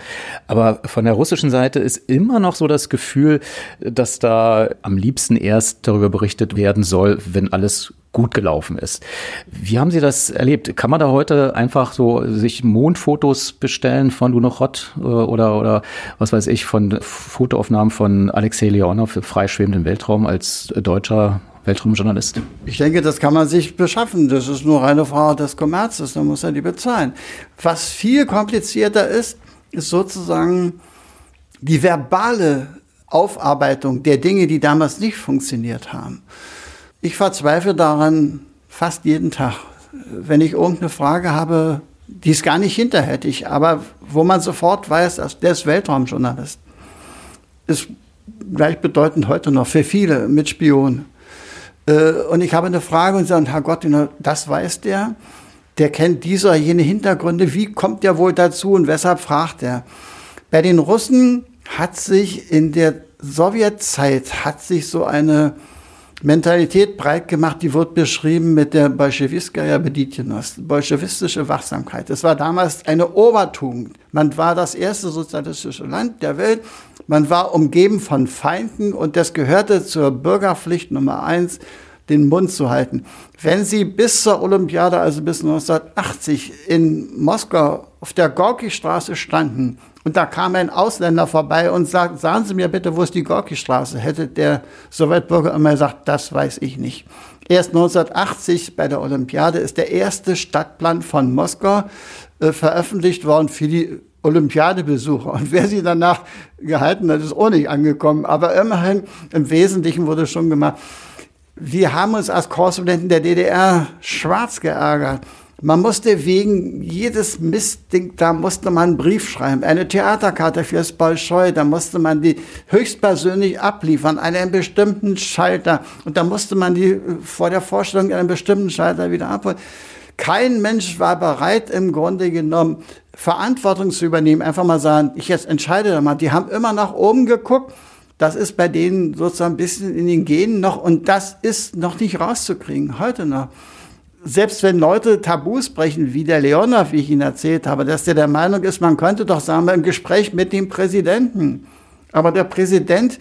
Aber von der russischen Seite ist immer noch so das Gefühl, dass da am liebsten erst darüber berichtet werden soll, wenn alles gut gelaufen ist. Wie haben Sie das erlebt? Kann man da heute einfach so sich Mondfotos bestellen von Lunochod oder, oder was weiß ich, von Fotoaufnahmen von Alexei Leonov für freischwebenden Weltraum als deutscher Weltraumjournalist? Ich denke, das kann man sich beschaffen. Das ist nur eine Frage des Kommerzes. Da muss er die bezahlen. Was viel komplizierter ist, ist sozusagen die verbale Aufarbeitung der Dinge, die damals nicht funktioniert haben. Ich verzweifle daran fast jeden Tag. Wenn ich irgendeine Frage habe, die ist gar nicht hinterhältig, aber wo man sofort weiß, dass der ist Weltraumjournalist. Ist gleichbedeutend heute noch für viele mit Spionen. Äh, Und ich habe eine Frage und sage, Herrgott, das weiß der. Der kennt diese oder jene Hintergründe. Wie kommt der wohl dazu und weshalb fragt er? Bei den Russen hat sich in der Sowjetzeit hat sich so eine Mentalität breit gemacht, die wird beschrieben mit der Bolschewiskaya Beditjenost, bolschewistische Wachsamkeit. Das war damals eine Obertugend. Man war das erste sozialistische Land der Welt. Man war umgeben von Feinden und das gehörte zur Bürgerpflicht Nummer eins, den Mund zu halten. Wenn Sie bis zur Olympiade, also bis 1980 in Moskau auf der Gorki-Straße standen und da kam ein Ausländer vorbei und sagt, sagen Sie mir bitte, wo ist die Gorki-Straße? Hätte der Sowjetbürger immer gesagt, das weiß ich nicht. Erst 1980 bei der Olympiade ist der erste Stadtplan von Moskau äh, veröffentlicht worden für die Olympiadebesucher. Und wer sie danach gehalten hat, ist auch nicht angekommen. Aber immerhin, im Wesentlichen wurde schon gemacht. Wir haben uns als Korrespondenten der DDR schwarz geärgert. Man musste wegen jedes Mistding, da musste man einen Brief schreiben, eine Theaterkarte fürs Bolschoi, da musste man die höchstpersönlich abliefern, an einem bestimmten Schalter. Und da musste man die vor der Vorstellung an einem bestimmten Schalter wieder abholen. Kein Mensch war bereit, im Grunde genommen Verantwortung zu übernehmen. Einfach mal sagen, ich jetzt entscheide da mal. Die haben immer nach oben geguckt. Das ist bei denen sozusagen ein bisschen in den Genen noch und das ist noch nicht rauszukriegen, heute noch. Selbst wenn Leute Tabus brechen, wie der Leonov, wie ich Ihnen erzählt habe, dass der der Meinung ist, man könnte doch sagen, im Gespräch mit dem Präsidenten. Aber der Präsident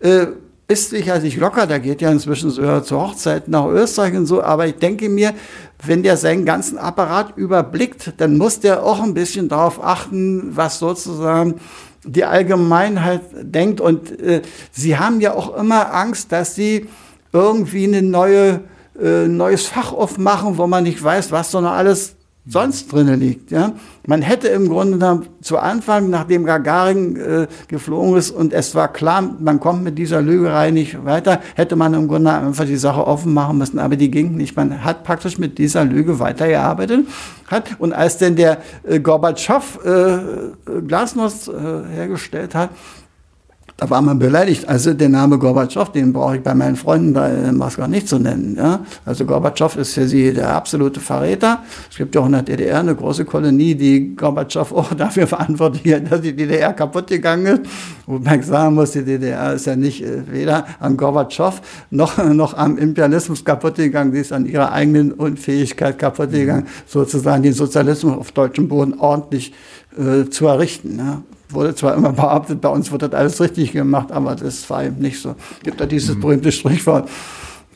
äh, ist sicherlich locker, der geht ja inzwischen sogar zur Hochzeit nach Österreich und so, aber ich denke mir, wenn der seinen ganzen Apparat überblickt, dann muss der auch ein bisschen darauf achten, was sozusagen die Allgemeinheit denkt. Und äh, sie haben ja auch immer Angst, dass sie irgendwie eine neue, äh, neues Fach aufmachen, wo man nicht weiß, was so noch alles sonst drin liegt. Ja? Man hätte im Grunde zu Anfang, nachdem Gagarin äh, geflogen ist und es war klar, man kommt mit dieser Lügerei nicht weiter, hätte man im Grunde einfach die Sache offen machen müssen, aber die ging nicht. Man hat praktisch mit dieser Lüge weitergearbeitet. Hat, und als denn der äh, Gorbatschow äh, Glasnost äh, hergestellt hat, Da war man beleidigt. Also der Name Gorbatschow, den brauche ich bei meinen Freunden in Moskau nicht zu nennen. Ja? Also Gorbatschow ist für sie der absolute Verräter. Es gibt ja auch in der DDR eine große Kolonie, die Gorbatschow auch dafür verantwortlich hat, dass die DDR kaputt gegangen ist. Wobei ich sagen muss, die DDR ist ja nicht äh, weder am Gorbatschow noch, noch am Imperialismus kaputt gegangen, die ist an ihrer eigenen Unfähigkeit kaputt gegangen, sozusagen den Sozialismus auf deutschem Boden ordentlich äh, zu errichten. Ja wurde zwar immer behauptet, bei uns wird das alles richtig gemacht, aber das war eben nicht so. Es gibt da dieses mhm. berühmte Sprichwort,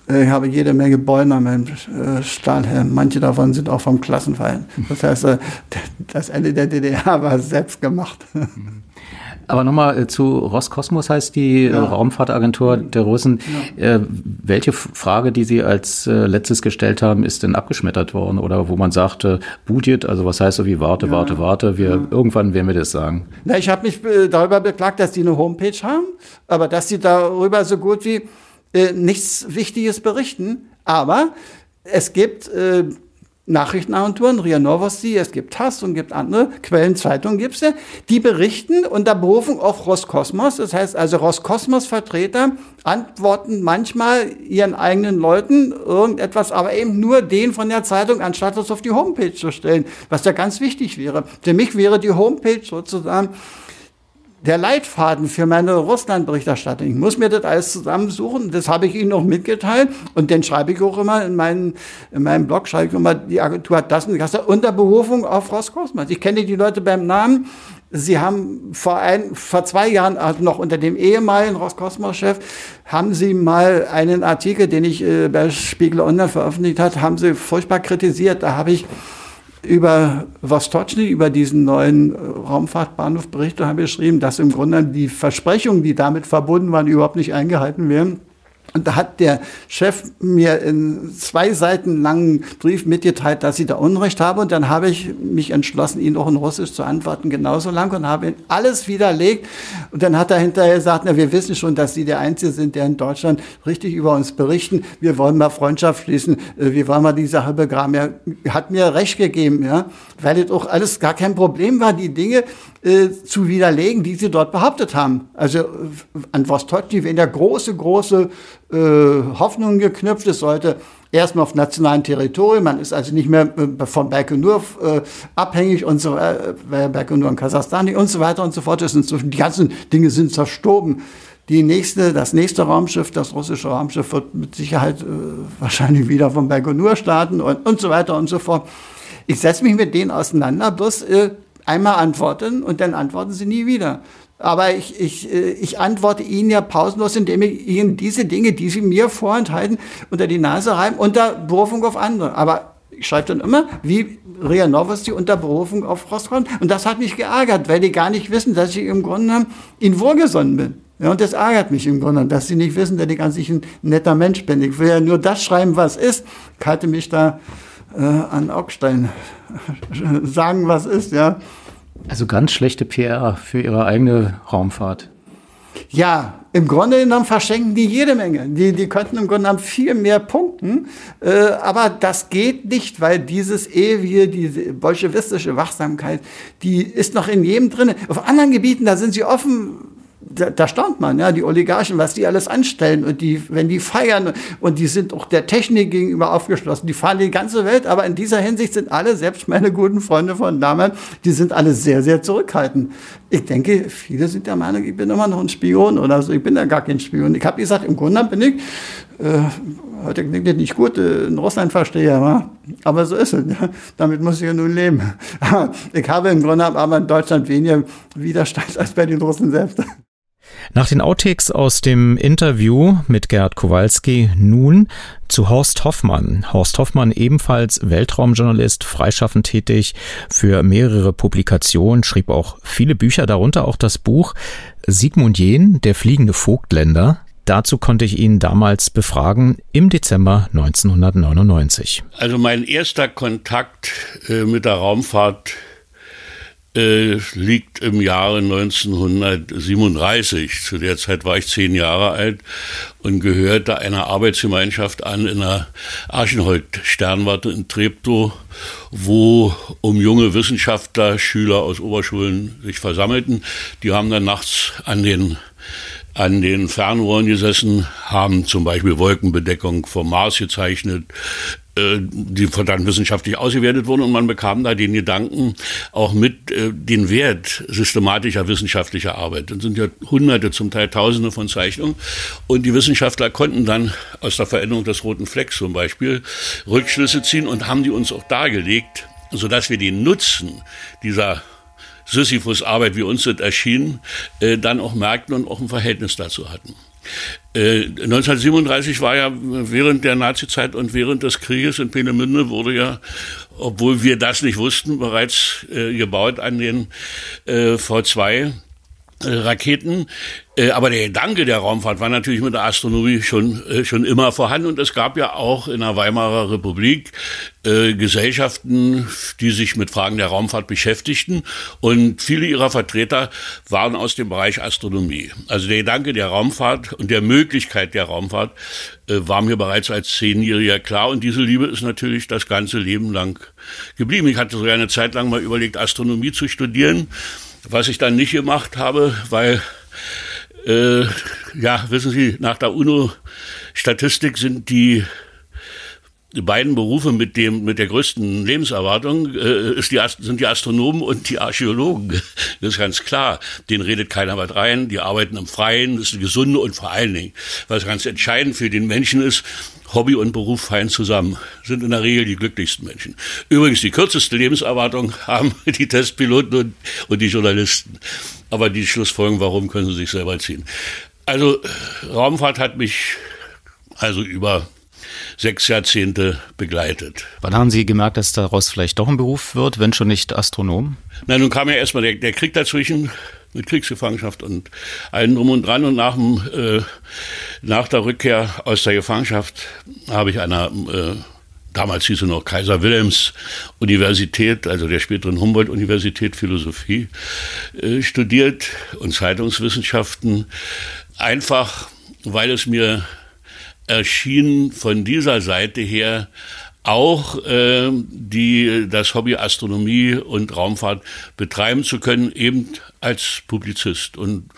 äh, ich habe jede Menge Bäume an meinem äh, Stahlhelm. Manche davon sind auch vom Klassenfeind. Das heißt, äh, das Ende der DDR war selbst gemacht. Mhm. Aber nochmal zu Roskosmos heißt die ja. Raumfahrtagentur der Russen. Ja. welche Frage, die Sie als letztes gestellt haben, ist denn abgeschmettert worden? Oder wo man sagte, Budget, also was heißt so wie warte, ja. warte, warte, wir, irgendwann werden wir das sagen. Na, ich habe mich darüber beklagt, dass die eine Homepage haben, aber dass sie darüber so gut wie äh, nichts Wichtiges berichten. Aber es gibt äh, Nachrichtenagenturen, RIA Novosti, es gibt TASS und gibt andere Quellen, Zeitungen gibt es ja, die berichten unter Berufung auf Roskosmos. Das heißt also, Roskosmos-Vertreter antworten manchmal ihren eigenen Leuten irgendetwas, aber eben nur den von der Zeitung, anstatt das auf die Homepage zu stellen, was ja ganz wichtig wäre. Für mich wäre die Homepage sozusagen der Leitfaden für meine Russland-Berichterstattung. Ich muss mir das alles zusammensuchen. Das habe ich Ihnen auch mitgeteilt. Und den schreibe ich auch immer in, meinen, in meinem Blog, schreibe ich immer, die Agentur hat das und das unter Berufung auf Roskosmos. Ich kenne die Leute beim Namen. Sie haben vor, ein, vor zwei Jahren, also noch unter dem ehemaligen Roskosmos-Chef, haben Sie mal einen Artikel, den ich äh, bei Spiegel Online veröffentlicht hat, haben Sie furchtbar kritisiert. Da habe ich über Vostochny, über diesen neuen äh, Raumfahrtbahnhof berichtet und habe geschrieben, dass im Grunde die Versprechungen, die damit verbunden waren, überhaupt nicht eingehalten werden. Und da hat der Chef mir in zwei Seiten langen Brief mitgeteilt, dass ich da Unrecht habe. Und dann habe ich mich entschlossen, ihn auch in Russisch zu antworten, genauso lang und habe alles widerlegt. Und dann hat er hinterher gesagt, na, wir wissen schon, dass Sie der Einzige sind, der in Deutschland richtig über uns berichten. Wir wollen mal Freundschaft schließen. Äh, wir wollen mal die Sache begraben. Er hat mir recht gegeben, ja, weil das auch alles gar kein Problem war, die Dinge äh, zu widerlegen, die sie dort behauptet haben. Also äh, an Vostocny, wenn der große, große äh, Hoffnungen geknüpft ist, sollte erstmal auf nationalen Territorium, man ist also nicht mehr äh, von Baikonur äh, abhängig und so, äh, Baikonur in Kasachstan und so weiter und so fort. Das inzwischen, die ganzen Dinge sind zerstorben. Die nächste, das nächste Raumschiff, das russische Raumschiff, wird mit Sicherheit äh, wahrscheinlich wieder von Baikonur starten und, und so weiter und so fort. Ich setze mich mit denen auseinander, bloß äh, einmal antworten und dann antworten sie nie wieder. Aber ich, ich, äh, ich antworte Ihnen ja pausenlos, indem ich Ihnen diese Dinge, die Sie mir vorenthalten, unter die Nase reiben, unter Berufung auf andere. Aber ich schreibe dann immer, wie Ria Novosti unter Berufung auf Rostron. Und das hat mich geärgert, weil die gar nicht wissen, dass ich im Grunde Ihnen wohlgesonnen bin. Ja, und das ärgert mich im Grunde, dass sie nicht wissen, dass ich an sich ein netter Mensch bin. Ich will ja nur das schreiben, was ist. Ich halte mich da äh, an Augstein sagen, was ist, ja. Also ganz schlechte PR für ihre eigene Raumfahrt. Ja, im Grunde genommen verschenken die jede Menge. Die, die könnten im Grunde genommen viel mehr punkten, äh, aber das geht nicht, weil dieses ewige, diese bolschewistische Wachsamkeit, die ist noch in jedem drin. Auf anderen Gebieten, da sind sie offen da, da staunt man, ja, die Oligarchen, was die alles anstellen und die, wenn die feiern und die sind auch der Technik gegenüber aufgeschlossen, die fahren die ganze Welt, aber in dieser Hinsicht sind alle, selbst meine guten Freunde von damals, die sind alle sehr, sehr zurückhaltend. Ich denke, viele sind der Meinung, ich bin immer noch ein Spion oder so, ich bin ja gar kein Spion. Ich habe gesagt, im Grunde bin ich, äh, heute klingt das nicht gut, äh, in Russland verstehe, wa? aber so ist es. Ja. Damit muss ich ja nun leben. ich habe im Grunde aber in Deutschland weniger Widerstand als bei den Russen selbst. Nach den Outtakes aus dem Interview mit Gerd Kowalski nun zu Horst Hoffmann. Horst Hoffmann ebenfalls Weltraumjournalist, freischaffend tätig für mehrere Publikationen, schrieb auch viele Bücher, darunter auch das Buch Sigmund Jähn, der fliegende Vogtländer. Dazu konnte ich ihn damals befragen im Dezember 1999. Also mein erster Kontakt äh, mit der Raumfahrt äh, liegt im Jahre 1937. Zu der Zeit war ich zehn Jahre alt und gehörte einer Arbeitsgemeinschaft an in der Archenhold-Sternwarte in Treptow, wo um junge Wissenschaftler, Schüler aus Oberschulen sich versammelten. Die haben dann nachts an den an den Fernrohren gesessen, haben zum Beispiel Wolkenbedeckung vom Mars gezeichnet, die dann wissenschaftlich ausgewertet wurden und man bekam da den Gedanken auch mit äh, den Wert systematischer wissenschaftlicher Arbeit. Das sind ja hunderte, zum Teil tausende von Zeichnungen und die Wissenschaftler konnten dann aus der Veränderung des roten Flecks zum Beispiel Rückschlüsse ziehen und haben die uns auch dargelegt, sodass wir den Nutzen dieser Sisyphus-Arbeit, wie uns das erschien, äh, dann auch merkten und auch ein Verhältnis dazu hatten. 1937 äh, war ja während der Nazizeit und während des Krieges in Peenemünde wurde ja, obwohl wir das nicht wussten, bereits äh, gebaut an den äh, V2 äh, Raketen. Äh, aber der Gedanke der Raumfahrt war natürlich mit der Astronomie schon, äh, schon immer vorhanden. Und es gab ja auch in der Weimarer Republik äh, Gesellschaften, die sich mit Fragen der Raumfahrt beschäftigten. Und viele ihrer Vertreter waren aus dem Bereich Astronomie. Also der Gedanke der Raumfahrt und der Möglichkeit der Raumfahrt äh, war mir bereits als Zehnjähriger klar. Und diese Liebe ist natürlich das ganze Leben lang geblieben. Ich hatte sogar eine Zeit lang mal überlegt, Astronomie zu studieren was ich dann nicht gemacht habe, weil, äh, ja, wissen Sie, nach der UNO-Statistik sind die beiden Berufe mit dem mit der größten Lebenserwartung äh, die, sind die Astronomen und die Archäologen. Das ist ganz klar. Den redet keiner was rein. Die arbeiten im Freien. Das ist gesunde und vor allen Dingen, was ganz entscheidend für den Menschen ist, Hobby und Beruf fein zusammen. Sind in der Regel die glücklichsten Menschen. Übrigens die kürzeste Lebenserwartung haben die Testpiloten und, und die Journalisten. Aber die Schlussfolgerung, warum können sie sich selber ziehen? Also Raumfahrt hat mich also über sechs Jahrzehnte begleitet. Wann haben Sie gemerkt, dass daraus vielleicht doch ein Beruf wird, wenn schon nicht Astronom? Na, nun kam ja erstmal der, der Krieg dazwischen mit Kriegsgefangenschaft und allen drum und dran. Und nach, dem, äh, nach der Rückkehr aus der Gefangenschaft habe ich einer, äh, damals hieß es noch Kaiser Wilhelms Universität, also der späteren Humboldt-Universität Philosophie, äh, studiert und Zeitungswissenschaften. Einfach, weil es mir erschien von dieser Seite her auch äh, die, das Hobby Astronomie und Raumfahrt betreiben zu können, eben als Publizist. Und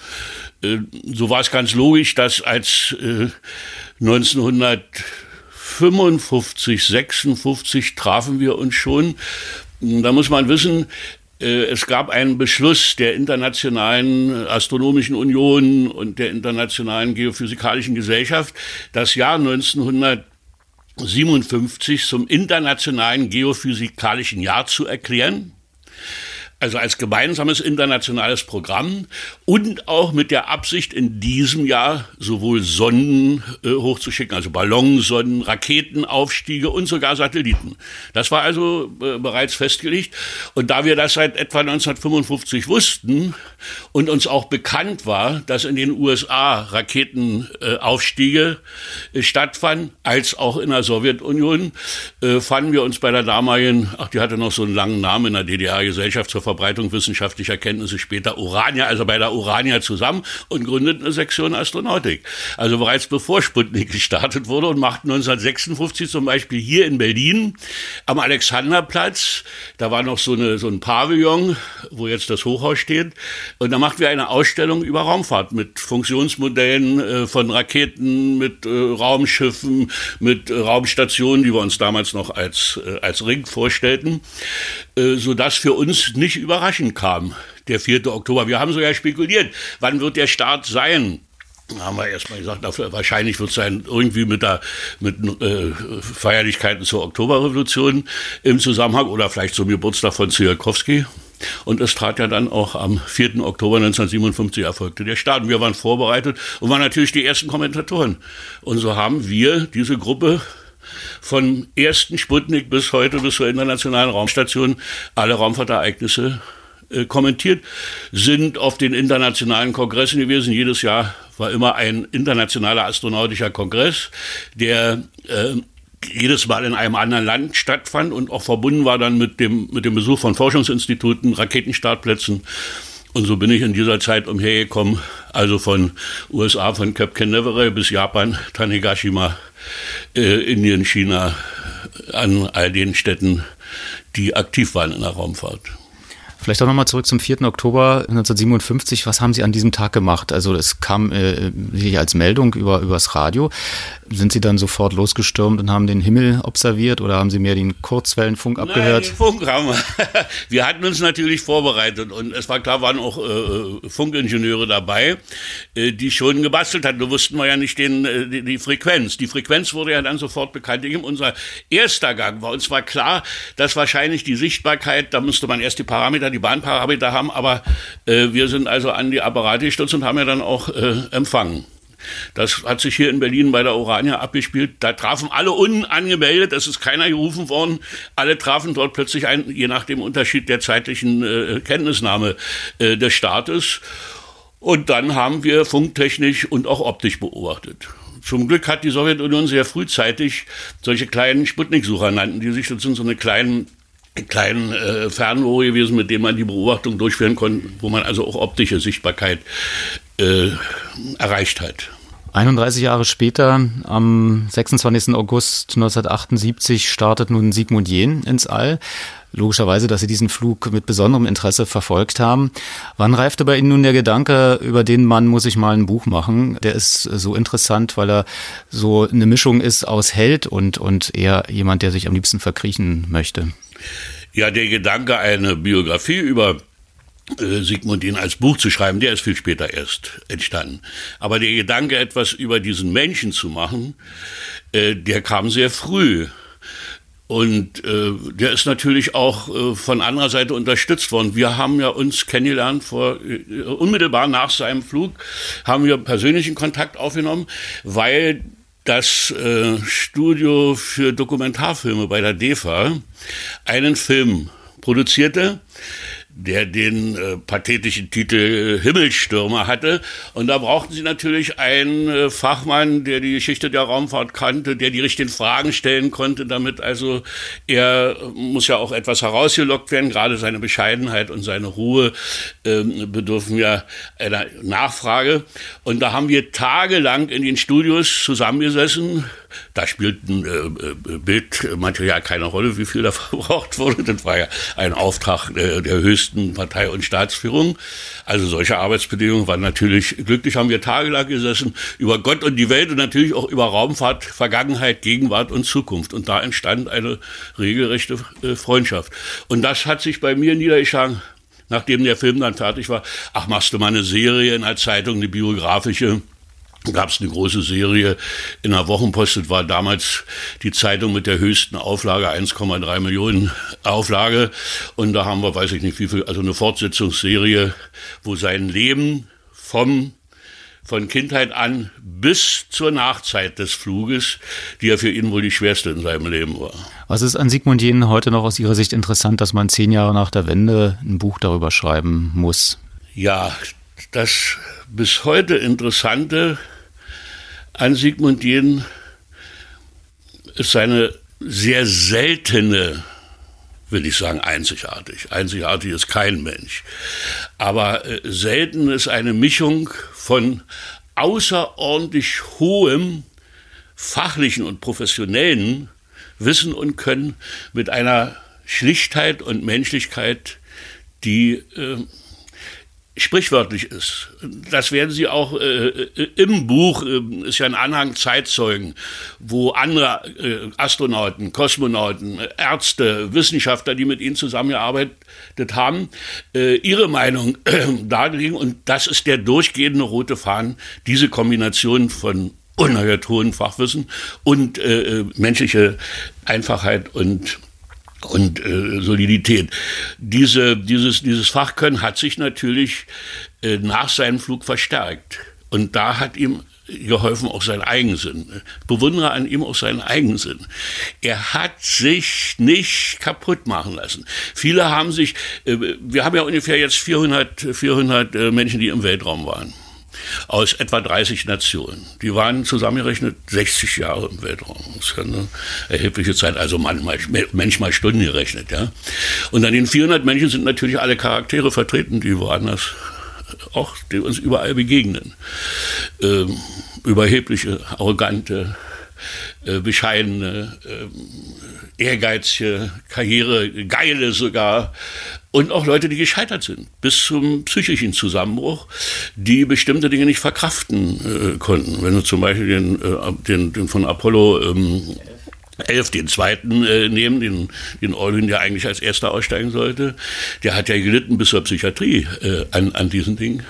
äh, so war es ganz logisch, dass als äh, 1955, 56 trafen wir uns schon. Da muss man wissen, äh, es gab einen Beschluss der Internationalen Astronomischen Union und der Internationalen Geophysikalischen Gesellschaft, das Jahr 1957 zum Internationalen Geophysikalischen Jahr zu erklären also als gemeinsames internationales Programm und auch mit der Absicht, in diesem Jahr sowohl Sonden äh, hochzuschicken, also Ballonsonden, Raketenaufstiege und sogar Satelliten. Das war also äh, bereits festgelegt. Und da wir das seit etwa 1955 wussten und uns auch bekannt war, dass in den USA Raketenaufstiege äh, stattfanden, als auch in der Sowjetunion, äh, fanden wir uns bei der damaligen, ach, die hatte noch so einen langen Namen in der DDR-Gesellschaft zur Verbreitung wissenschaftlicher Kenntnisse später Urania, also bei der Urania zusammen und gründet eine Sektion Astronautik. Also bereits bevor Sputnik gestartet wurde und macht 1956 zum Beispiel hier in Berlin am Alexanderplatz, da war noch so, eine, so ein Pavillon, wo jetzt das Hochhaus steht, und da machten wir eine Ausstellung über Raumfahrt mit Funktionsmodellen äh, von Raketen, mit äh, Raumschiffen, mit äh, Raumstationen, die wir uns damals noch als, als Ring vorstellten, äh, sodass für uns nicht überraschend kam, der 4. Oktober. Wir haben sogar spekuliert, wann wird der Start sein? Da haben wir erstmal gesagt, wahrscheinlich wird es sein irgendwie mit der mit äh, Feierlichkeiten zur Oktoberrevolution im Zusammenhang oder vielleicht zum Geburtstag von Tsiolkovsky. Und es trat ja dann auch am 4. Oktober 1957 erfolgte der Start. Und wir waren vorbereitet und waren natürlich die ersten Kommentatoren. Und so haben wir diese Gruppe von ersten Sputnik bis heute, bis zur internationalen Raumstation, alle Raumfahrtereignisse äh, kommentiert, sind auf den internationalen Kongressen gewesen. Jedes Jahr war immer ein internationaler astronautischer Kongress, der äh, jedes Mal in einem anderen Land stattfand und auch verbunden war dann mit dem, mit dem Besuch von Forschungsinstituten, Raketenstartplätzen. Und so bin ich in dieser Zeit umhergekommen, also von USA, von Cape Canaveral bis Japan, Tanegashima, äh, Indien, China, an all den Städten, die aktiv waren in der Raumfahrt. Vielleicht auch nochmal zurück zum 4. Oktober 1957. Was haben Sie an diesem Tag gemacht? Also es kam äh, als Meldung über übers Radio. Sind Sie dann sofort losgestürmt und haben den Himmel observiert oder haben Sie mehr den Kurzwellenfunk abgehört? Nein, haben wir. Wir hatten uns natürlich vorbereitet und es war klar, waren auch äh, Funkingenieure dabei, äh, die schon gebastelt hatten. Da wussten wir ja nicht den, äh, die, die, Frequenz. Die Frequenz wurde ja dann sofort bekannt. Unser erster Gang war uns war klar, dass wahrscheinlich die Sichtbarkeit, da müsste man erst die Parameter, die Bahnparameter haben, aber äh, wir sind also an die Apparate gestürzt und haben ja dann auch äh, empfangen. Das hat sich hier in Berlin bei der Orania abgespielt. Da trafen alle unangemeldet, es ist keiner gerufen worden. Alle trafen dort plötzlich ein, je nach dem Unterschied der zeitlichen äh, Kenntnisnahme äh, des Staates. Und dann haben wir funktechnisch und auch optisch beobachtet. Zum Glück hat die Sowjetunion sehr frühzeitig solche kleinen Sputnik-Sucher nannten, die sich, das sind so eine kleinen kleinen äh, Fernrohre gewesen, mit denen man die Beobachtung durchführen konnte, wo man also auch optische Sichtbarkeit äh, erreicht hat. 31 Jahre später, am 26. August 1978, startet nun Sigmund Jähn ins All. Logischerweise, dass Sie diesen Flug mit besonderem Interesse verfolgt haben. Wann reifte bei Ihnen nun der Gedanke, über den Mann muss ich mal ein Buch machen? Der ist so interessant, weil er so eine Mischung ist aus Held und, und eher jemand, der sich am liebsten verkriechen möchte. Ja, der Gedanke, eine Biografie über äh, Sigmundin als Buch zu schreiben, der ist viel später erst entstanden. Aber der Gedanke, etwas über diesen Menschen zu machen, äh, der kam sehr früh. Und äh, der ist natürlich auch von anderer Seite unterstützt worden. Wir haben ja uns kennengelernt vor unmittelbar nach seinem Flug, haben wir persönlichen Kontakt aufgenommen, weil das äh, Studio für Dokumentarfilme bei der DEFA einen Film produzierte, der den äh, pathetischen Titel äh, Himmelstürmer hatte. Und da brauchten sie natürlich einen äh, Fachmann, der die Geschichte der Raumfahrt kannte, der die richtigen Fragen stellen konnte, damit also er muss ja auch etwas herausgelockt werden, gerade seine Bescheidenheit und seine Ruhe ähm, bedürfen ja einer Nachfrage. Und da haben wir tagelang in den Studios zusammengesessen, da spielt äh, äh, Bildmaterial keine Rolle, wie viel da verbraucht wurde. Das war ja ein Auftrag äh, der höchsten Partei und Staatsführung. Also solche Arbeitsbedingungen waren natürlich glücklich, haben wir tagelang gesessen über Gott und die Welt und natürlich auch über Raumfahrt, Vergangenheit, Gegenwart und Zukunft. Und da entstand eine regelrechte äh, Freundschaft. Und das hat sich bei mir niedergeschlagen, nachdem der Film dann fertig war. Ach, machst du mal eine Serie in einer Zeitung, eine biografische gab es eine große Serie in der Wochenpost. Das war damals die Zeitung mit der höchsten Auflage, 1,3 Millionen Auflage. Und da haben wir, weiß ich nicht wie viel, also eine Fortsetzungsserie, wo sein Leben vom von Kindheit an bis zur Nachzeit des Fluges, die ja für ihn wohl die schwerste in seinem Leben war. Was ist an Sigmund Jähn heute noch aus Ihrer Sicht interessant, dass man zehn Jahre nach der Wende ein Buch darüber schreiben muss? Ja, das bis heute Interessante an Sigmund Jähn ist seine sehr seltene, will ich sagen, einzigartig. Einzigartig ist kein Mensch. Aber äh, selten ist eine Mischung von außerordentlich hohem fachlichen und professionellen Wissen und Können mit einer Schlichtheit und Menschlichkeit, die äh, sprichwörtlich ist. Das werden Sie auch äh, äh, im Buch, äh, ist ja ein Anhang Zeitzeugen, wo andere äh, Astronauten, Kosmonauten, Ärzte, Wissenschaftler, die mit Ihnen zusammengearbeitet haben, äh, ihre Meinung darlegen. Und das ist der durchgehende rote Faden, diese Kombination von unheimlich hohem Fachwissen und äh, menschliche Einfachheit und und äh, Solidität. Diese, dieses, dieses Fachkönnen hat sich natürlich äh, nach seinem Flug verstärkt. Und da hat ihm geholfen auch sein Eigensinn. Bewundere an ihm auch seinen Eigensinn. Er hat sich nicht kaputt machen lassen. Viele haben sich, äh, wir haben ja ungefähr jetzt 400, 400 äh, Menschen, die im Weltraum waren aus etwa 30 Nationen. Die waren zusammengerechnet 60 Jahre im Weltraum. Das ist eine erhebliche Zeit, also manchmal, manchmal Stunden gerechnet. Ja. Und an den 400 Menschen sind natürlich alle Charaktere vertreten, die woanders auch, die uns überall begegnen. Ähm, überhebliche, arrogante, äh, bescheidene, äh, ehrgeizige, Karriere, geile sogar. Und auch Leute, die gescheitert sind, bis zum psychischen Zusammenbruch, die bestimmte Dinge nicht verkraften äh, konnten. Wenn du zum Beispiel den, äh, den, den von Apollo ähm, 11, den zweiten äh, nehmen, den, den Orlin, der eigentlich als erster aussteigen sollte, der hat ja gelitten bis zur Psychiatrie äh, an, an diesen Dingen.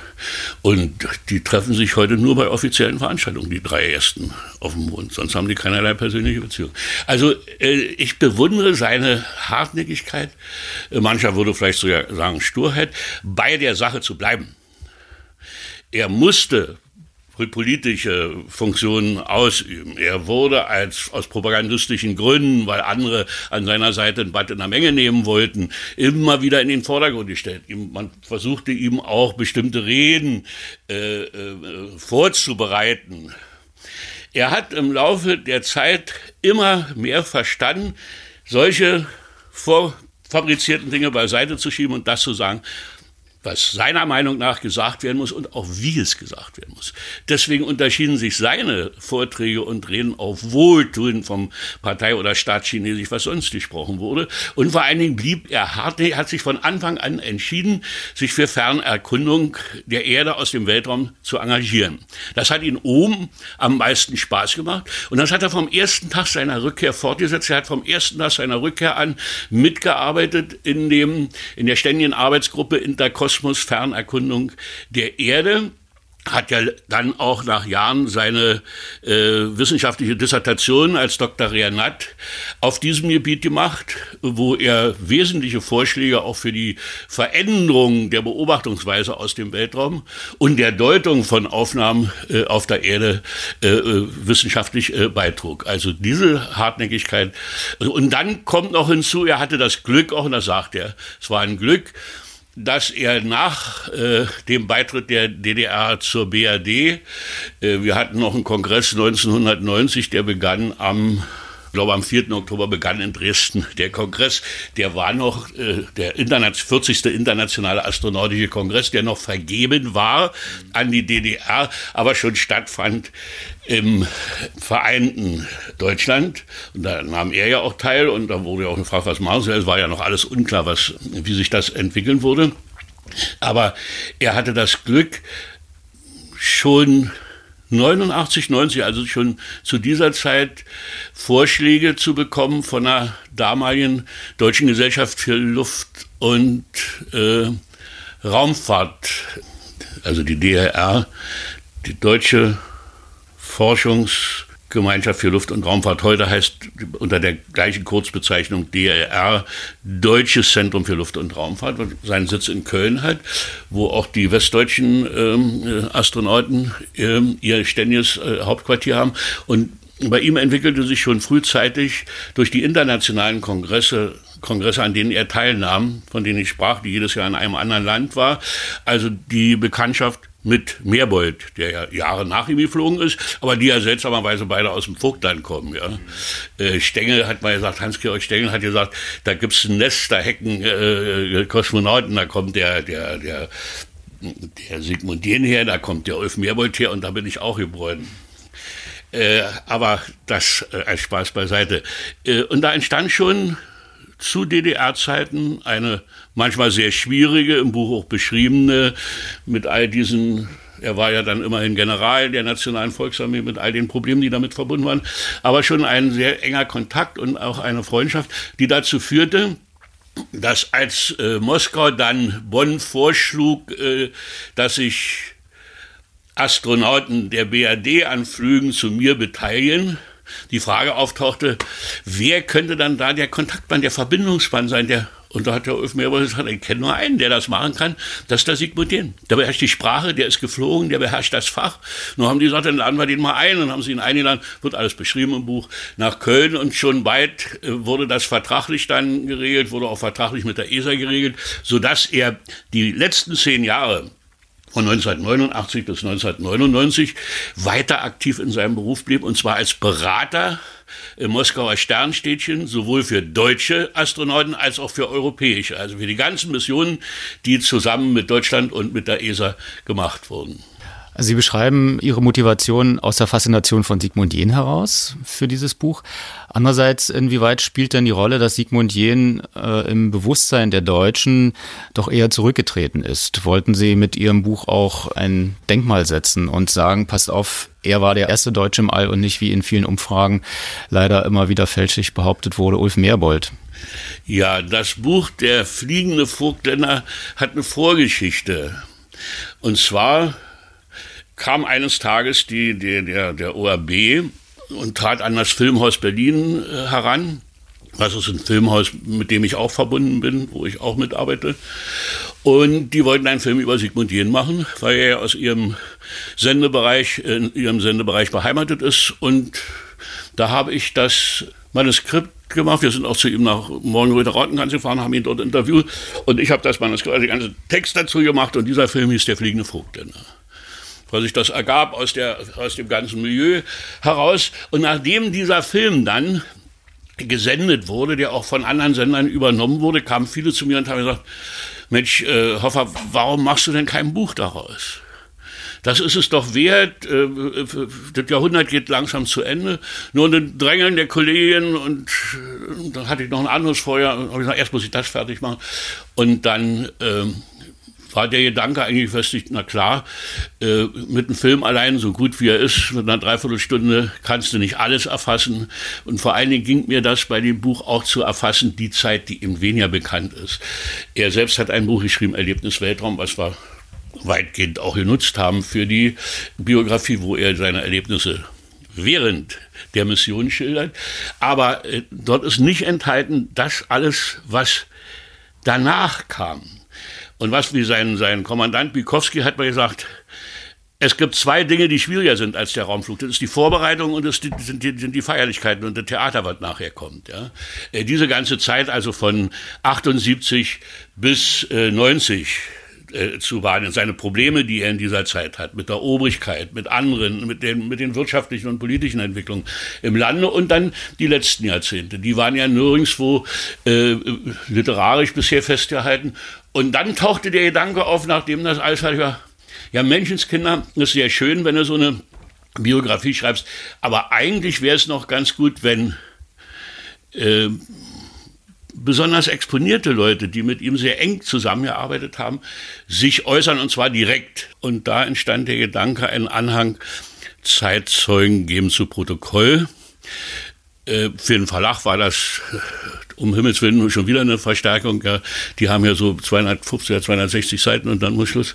Und die treffen sich heute nur bei offiziellen Veranstaltungen, die drei ersten auf dem Mond. Sonst haben die keinerlei persönliche Beziehung. Also äh, ich bewundere seine Hartnäckigkeit, äh, mancher würde vielleicht sogar sagen Sturheit, bei der Sache zu bleiben. Er musste politische Funktionen ausüben. Er wurde als, aus propagandistischen Gründen, weil andere an seiner Seite ein Bad in der Menge nehmen wollten, immer wieder in den Vordergrund gestellt. Man versuchte ihm auch bestimmte Reden äh, äh, vorzubereiten. Er hat im Laufe der Zeit immer mehr verstanden, solche vorfabrizierten Dinge beiseite zu schieben und das zu sagen, was seiner Meinung nach gesagt werden muss und auch wie es gesagt werden muss. Deswegen unterschieden sich seine Vorträge und Reden auf Wohltun vom Partei- oder Staatschinesisch, was sonst gesprochen wurde. Und vor allen Dingen blieb er hart, hat sich von Anfang an entschieden, sich für Fernerkundung der Erde aus dem Weltraum zu engagieren. Das hat ihn oben am meisten Spaß gemacht und das hat er vom ersten Tag seiner Rückkehr fortgesetzt. Er hat vom ersten Tag seiner Rückkehr an mitgearbeitet in dem, in der ständigen Arbeitsgruppe Interkosmos Kosmos-Fernerkundung der Erde hat ja dann auch nach Jahren seine äh, wissenschaftliche Dissertation als Dr. Renat auf diesem Gebiet gemacht, wo er wesentliche Vorschläge auch für die Veränderung der Beobachtungsweise aus dem Weltraum und der Deutung von Aufnahmen äh, auf der Erde äh, äh wissenschaftlich äh, beitrug. Also diese Hartnäckigkeit. Und dann kommt noch hinzu, er hatte das Glück, auch und das sagt er, es war ein Glück, dass er nach äh, dem Beitritt der DDR zur BRD, äh, wir hatten noch einen Kongress 1990, der begann am ich glaube, am 4. Oktober begann in Dresden der Kongress. Der war noch äh, der 40. internationale astronautische Kongress, der noch vergeben war an die DDR, aber schon stattfand im vereinten Deutschland. Und da nahm er ja auch teil und da wurde ja auch gefragt, was machen Sie? Es war ja noch alles unklar, was, wie sich das entwickeln würde. Aber er hatte das Glück, schon 89, 90, also schon zu dieser Zeit Vorschläge zu bekommen von der damaligen Deutschen Gesellschaft für Luft- und äh, Raumfahrt, also die DRR, die Deutsche Forschungs- Gemeinschaft für Luft- und Raumfahrt. Heute heißt unter der gleichen Kurzbezeichnung DRR Deutsches Zentrum für Luft- und Raumfahrt, was seinen Sitz in Köln hat, wo auch die westdeutschen ähm, Astronauten ähm, ihr ständiges äh, Hauptquartier haben. Und bei ihm entwickelte sich schon frühzeitig durch die internationalen Kongresse Kongresse, an denen er teilnahm, von denen ich sprach, die jedes Jahr in einem anderen Land war. Also die Bekanntschaft mit Meerbold, der ja Jahre nach ihm geflogen ist, aber die ja seltsamerweise beide aus dem Vogtland kommen. Ja. Äh, Stengel hat mal gesagt, Hans-Georg Stengel hat gesagt, da gibt's ein Nest, da hecken äh, Kosmonauten, da kommt der, der, der, der Sigmund Jähn her, da kommt der Ulf Meerbold her und da bin ich auch geboren. Äh, aber das äh, als Spaß beiseite. Äh, und da entstand schon zu DDR-Zeiten eine manchmal sehr schwierige, im Buch auch beschriebene, mit all diesen er war ja dann immerhin General der Nationalen Volksarmee mit all den Problemen, die damit verbunden waren, aber schon ein sehr enger Kontakt und auch eine Freundschaft, die dazu führte, dass als äh, Moskau dann Bonn vorschlug, äh, dass sich Astronauten der BRD an Flügen zu mir beteiligen, die Frage auftauchte, wer könnte dann da der Kontaktmann, der Verbindungsmann sein, der und da hat der Ulf Meerbusch gesagt, ich kenne nur einen, der das machen kann, das ist der Sigmund Jähn. Der beherrscht die Sprache, der ist geflogen, der beherrscht das Fach. Nur haben die gesagt, dann laden wir den mal ein und haben sie ihn eingeladen, wird alles beschrieben im Buch, nach Köln und schon bald äh, wurde das vertraglich dann geregelt, wurde auch vertraglich mit der ESA geregelt, sodass er die letzten zehn Jahre von 1989 bis 1999 weiter aktiv in seinem Beruf blieb, und zwar als Berater im Moskauer Sternstädtchen, sowohl für deutsche Astronauten als auch für europäische, also für die ganzen Missionen, die zusammen mit Deutschland und mit der ESA gemacht wurden. Sie beschreiben Ihre Motivation aus der Faszination von Sigmund Jähn heraus für dieses Buch. Andererseits, inwieweit spielt denn die Rolle, dass Sigmund Jähn äh, im Bewusstsein der Deutschen doch eher zurückgetreten ist? Wollten Sie mit Ihrem Buch auch ein Denkmal setzen und sagen, passt auf, er war der erste Deutsche im All und nicht wie in vielen Umfragen leider immer wieder fälschlich behauptet wurde, Ulf Meerbold? Ja, das Buch Der fliegende Vogtländer hat eine Vorgeschichte. Und zwar kam eines Tages die, die, der, der ORB und trat an das Filmhaus Berlin äh, heran. Das ist ein Filmhaus, mit dem ich auch verbunden bin, wo ich auch mitarbeite. Und die wollten einen Film über Sigmund Jähn machen, weil er aus ihrem Sendebereich, in ihrem Sendebereich beheimatet ist. Und da habe ich das Manuskript gemacht. Wir sind auch zu ihm nach Morgenröder Rottenkanz gefahren, haben ihn dort interviewt. Und ich habe das Manuskript, also den ganzen Text dazu gemacht. Und dieser Film hieß Der fliegende Vogtländer weil sich das ergab aus, der, aus dem ganzen Milieu heraus. Und nachdem dieser Film dann gesendet wurde, der auch von anderen Sendern übernommen wurde, kamen viele zu mir und haben gesagt, Mensch, äh, Hoffer, warum machst du denn kein Buch daraus? Das ist es doch wert. Äh, das Jahrhundert geht langsam zu Ende. Nur ein Drängeln der Kollegin und äh, dann hatte ich noch ein anderes vorher. Und habe gesagt, erst muss ich das fertig machen. Und dann ähm, war der Gedanke eigentlich fest, na klar, äh, mit einem Film allein, so gut wie er ist, mit einer Dreiviertelstunde kannst du nicht alles erfassen. Und vor allen Dingen ging mir das bei dem Buch auch zu erfassen, die Zeit, die ihm weniger bekannt ist. Er selbst hat ein Buch geschrieben, Erlebnis Weltraum, was wir weitgehend auch genutzt haben für die Biografie, wo er seine Erlebnisse während der Mission schildert. Aber äh, dort ist nicht enthalten das alles, was danach kam. Und was wie sein, sein Kommandant Bikowski hat mir gesagt, es gibt zwei Dinge, die schwieriger sind als der Raumflug. Das ist die Vorbereitung und das sind die, sind die Feierlichkeiten und das Theater, was nachher kommt. Ja. Äh, diese ganze Zeit, also von 78 bis äh, 90, äh, zu wahrnehmen, seine Probleme, die er in dieser Zeit hat, mit der Obrigkeit, mit anderen, mit den, mit den wirtschaftlichen und politischen Entwicklungen im Lande und dann die letzten Jahrzehnte. Die waren ja nirgendwo äh, literarisch bisher festgehalten. Und dann tauchte der Gedanke auf, nachdem das alles halt, ja, ja, Menschenskinder, ist sehr schön, wenn du so eine Biografie schreibst, aber eigentlich wäre es noch ganz gut, wenn äh, besonders exponierte Leute, die mit ihm sehr eng zusammengearbeitet haben, sich äußern und zwar direkt. Und da entstand der Gedanke, einen Anhang Zeitzeugen geben zu Protokoll. Für den Verlag war das äh, um Himmels Willen schon wieder eine Verstärkung. Ja, die haben ja so 250 oder 260 Seiten und dann muss Schluss.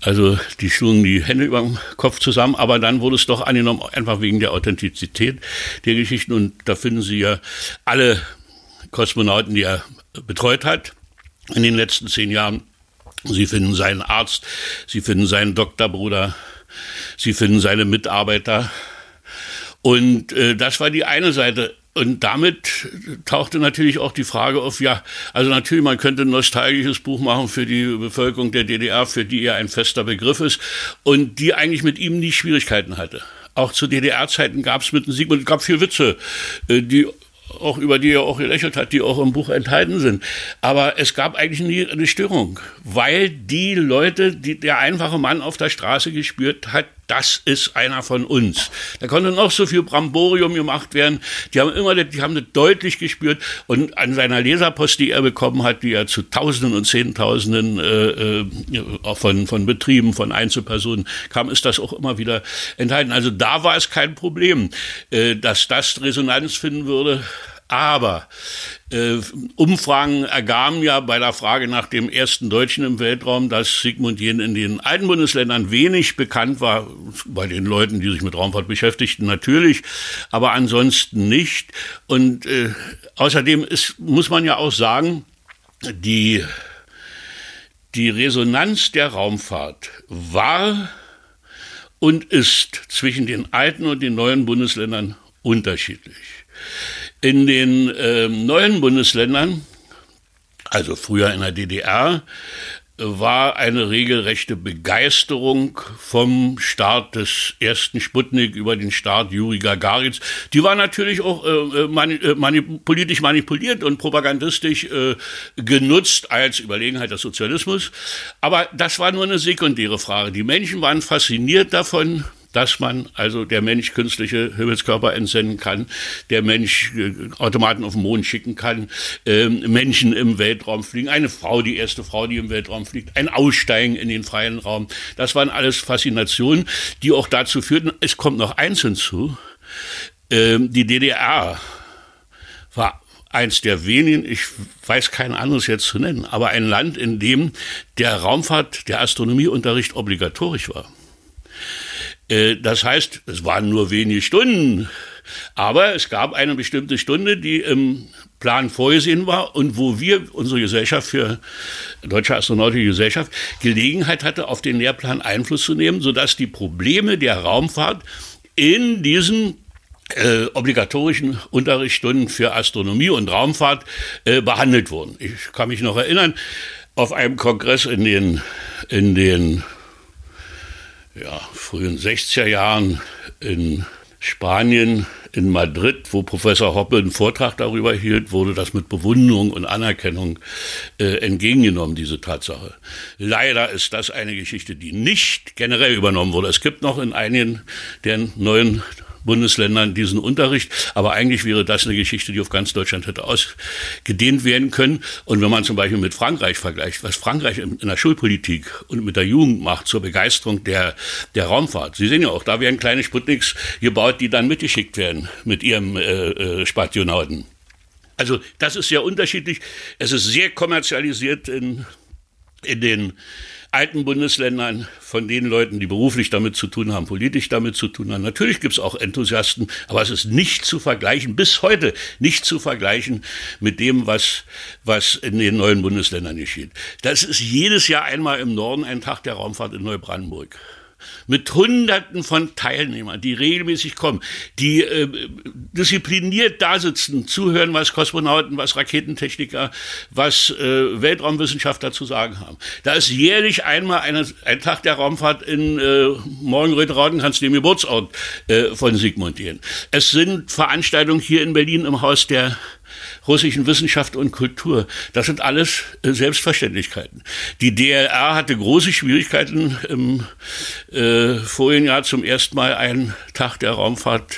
Also die schlugen die Hände über dem Kopf zusammen, aber dann wurde es doch angenommen, einfach wegen der Authentizität der Geschichten. Und da finden Sie ja alle Kosmonauten, die er betreut hat in den letzten zehn Jahren. Sie finden seinen Arzt, Sie finden seinen Doktorbruder, Sie finden seine Mitarbeiter. Und äh, das war die eine Seite. Und damit tauchte natürlich auch die Frage auf, ja, also natürlich, man könnte ein nostalgisches Buch machen für die Bevölkerung der DDR, für die er ein fester Begriff ist und die eigentlich mit ihm nie Schwierigkeiten hatte. Auch zu DDR-Zeiten gab es mit dem Sigmund, gab viel Witze, äh, die auch über die er auch gelächelt hat, die auch im Buch enthalten sind. Aber es gab eigentlich nie eine Störung, weil die Leute, die der einfache Mann auf der Straße gespürt hat, das ist einer von uns. Da konnte noch so viel Bramborium gemacht werden. Die haben immer, die haben das deutlich gespürt. Und an seiner Leserpost, die er bekommen hat, die er zu Tausenden und Zehntausenden äh, äh, von, von Betrieben, von Einzelpersonen kam, ist das auch immer wieder enthalten. Also da war es kein Problem, äh, dass das Resonanz finden würde. Aber äh, Umfragen ergaben ja bei der Frage nach dem ersten Deutschen im Weltraum, dass Sigmund Jähn in den alten Bundesländern wenig bekannt war, bei den Leuten, die sich mit Raumfahrt beschäftigten, natürlich, aber ansonsten nicht. Und äh, außerdem ist, muss man ja auch sagen, die, die Resonanz der Raumfahrt war und ist zwischen den alten und den neuen Bundesländern unterschiedlich. In den äh, neuen Bundesländern, also früher in der DDR, war eine regelrechte Begeisterung vom Start des ersten Sputnik über den Start Juri Gagarins. Die war natürlich auch äh, mani äh, manip politisch manipuliert und propagandistisch äh, genutzt als Überlegenheit des Sozialismus. Aber das war nur eine sekundäre Frage. Die Menschen waren fasziniert davon, dass man also der Mensch künstliche Himmelskörper entsenden kann, der Mensch äh, Automaten auf den Mond schicken kann, äh, Menschen im Weltraum fliegen, eine Frau, die erste Frau, die im Weltraum fliegt, ein Aussteigen in den freien Raum. Das waren alles Faszinationen, die auch dazu führten, es kommt noch eins hinzu, äh, die DDR war eins der wenigen, ich weiß kein anderes jetzt zu nennen, aber ein Land, in dem der Raumfahrt, der Astronomieunterricht obligatorisch war. Äh, das heißt, es waren nur wenige Stunden, aber es gab eine bestimmte Stunde, die im Plan vorgesehen war und wo wir, unsere Gesellschaft für Deutsche Astronautische Gesellschaft, Gelegenheit hatte, auf den Lehrplan Einfluss zu nehmen, sodass die Probleme der Raumfahrt in diesen äh, obligatorischen Unterrichtsstunden für Astronomie und Raumfahrt äh, behandelt wurden. Ich kann mich noch erinnern, auf einem Kongress in den, in den ja, frühen 60er Jahren in Spanien, in Madrid, wo Professor Hoppe einen Vortrag darüber hielt, wurde das mit Bewunderung und Anerkennung äh, entgegengenommen, diese Tatsache. Leider ist das eine Geschichte, die nicht generell übernommen wurde. Es gibt noch in einigen der neuen Bundesländern diesen Unterricht. Aber eigentlich wäre das eine Geschichte, die auf ganz Deutschland hätte ausgedehnt werden können. Und wenn man zum Beispiel mit Frankreich vergleicht, was Frankreich in, der Schulpolitik und mit der Jugend macht zur Begeisterung der, der Raumfahrt. Sie sehen ja auch, da werden kleine Sputniks gebaut, die dann mitgeschickt werden mit ihrem äh, äh, Spationauten. Also das ist sehr unterschiedlich. Es ist sehr kommerzialisiert in, in den alten Bundesländern, von den Leuten, die beruflich damit zu tun haben, politisch damit zu tun haben. Natürlich gibt es auch Enthusiasten, aber es ist nicht zu vergleichen, bis heute nicht zu vergleichen mit dem, was, was in den neuen Bundesländern geschieht. Das ist jedes Jahr einmal im Norden ein Tag der Raumfahrt in Neubrandenburg mit Hunderten von Teilnehmern, die regelmäßig kommen, die äh, diszipliniert da sitzen, zuhören, was Kosmonauten, was Raketentechniker, was äh, Weltraumwissenschaftler zu sagen haben. Da ist jährlich einmal eine, ein Tag der Raumfahrt in äh, Morgenröth-Raudenkanz, dem Geburtsort äh, von Sigmund Jähn. Es sind Veranstaltungen hier in Berlin im Haus der russischen Wissenschaft und Kultur. Das sind alles äh, Selbstverständlichkeiten. Die DLR hatte große Schwierigkeiten im äh, vorigen Jahr zum ersten Mal einen Tag der Raumfahrt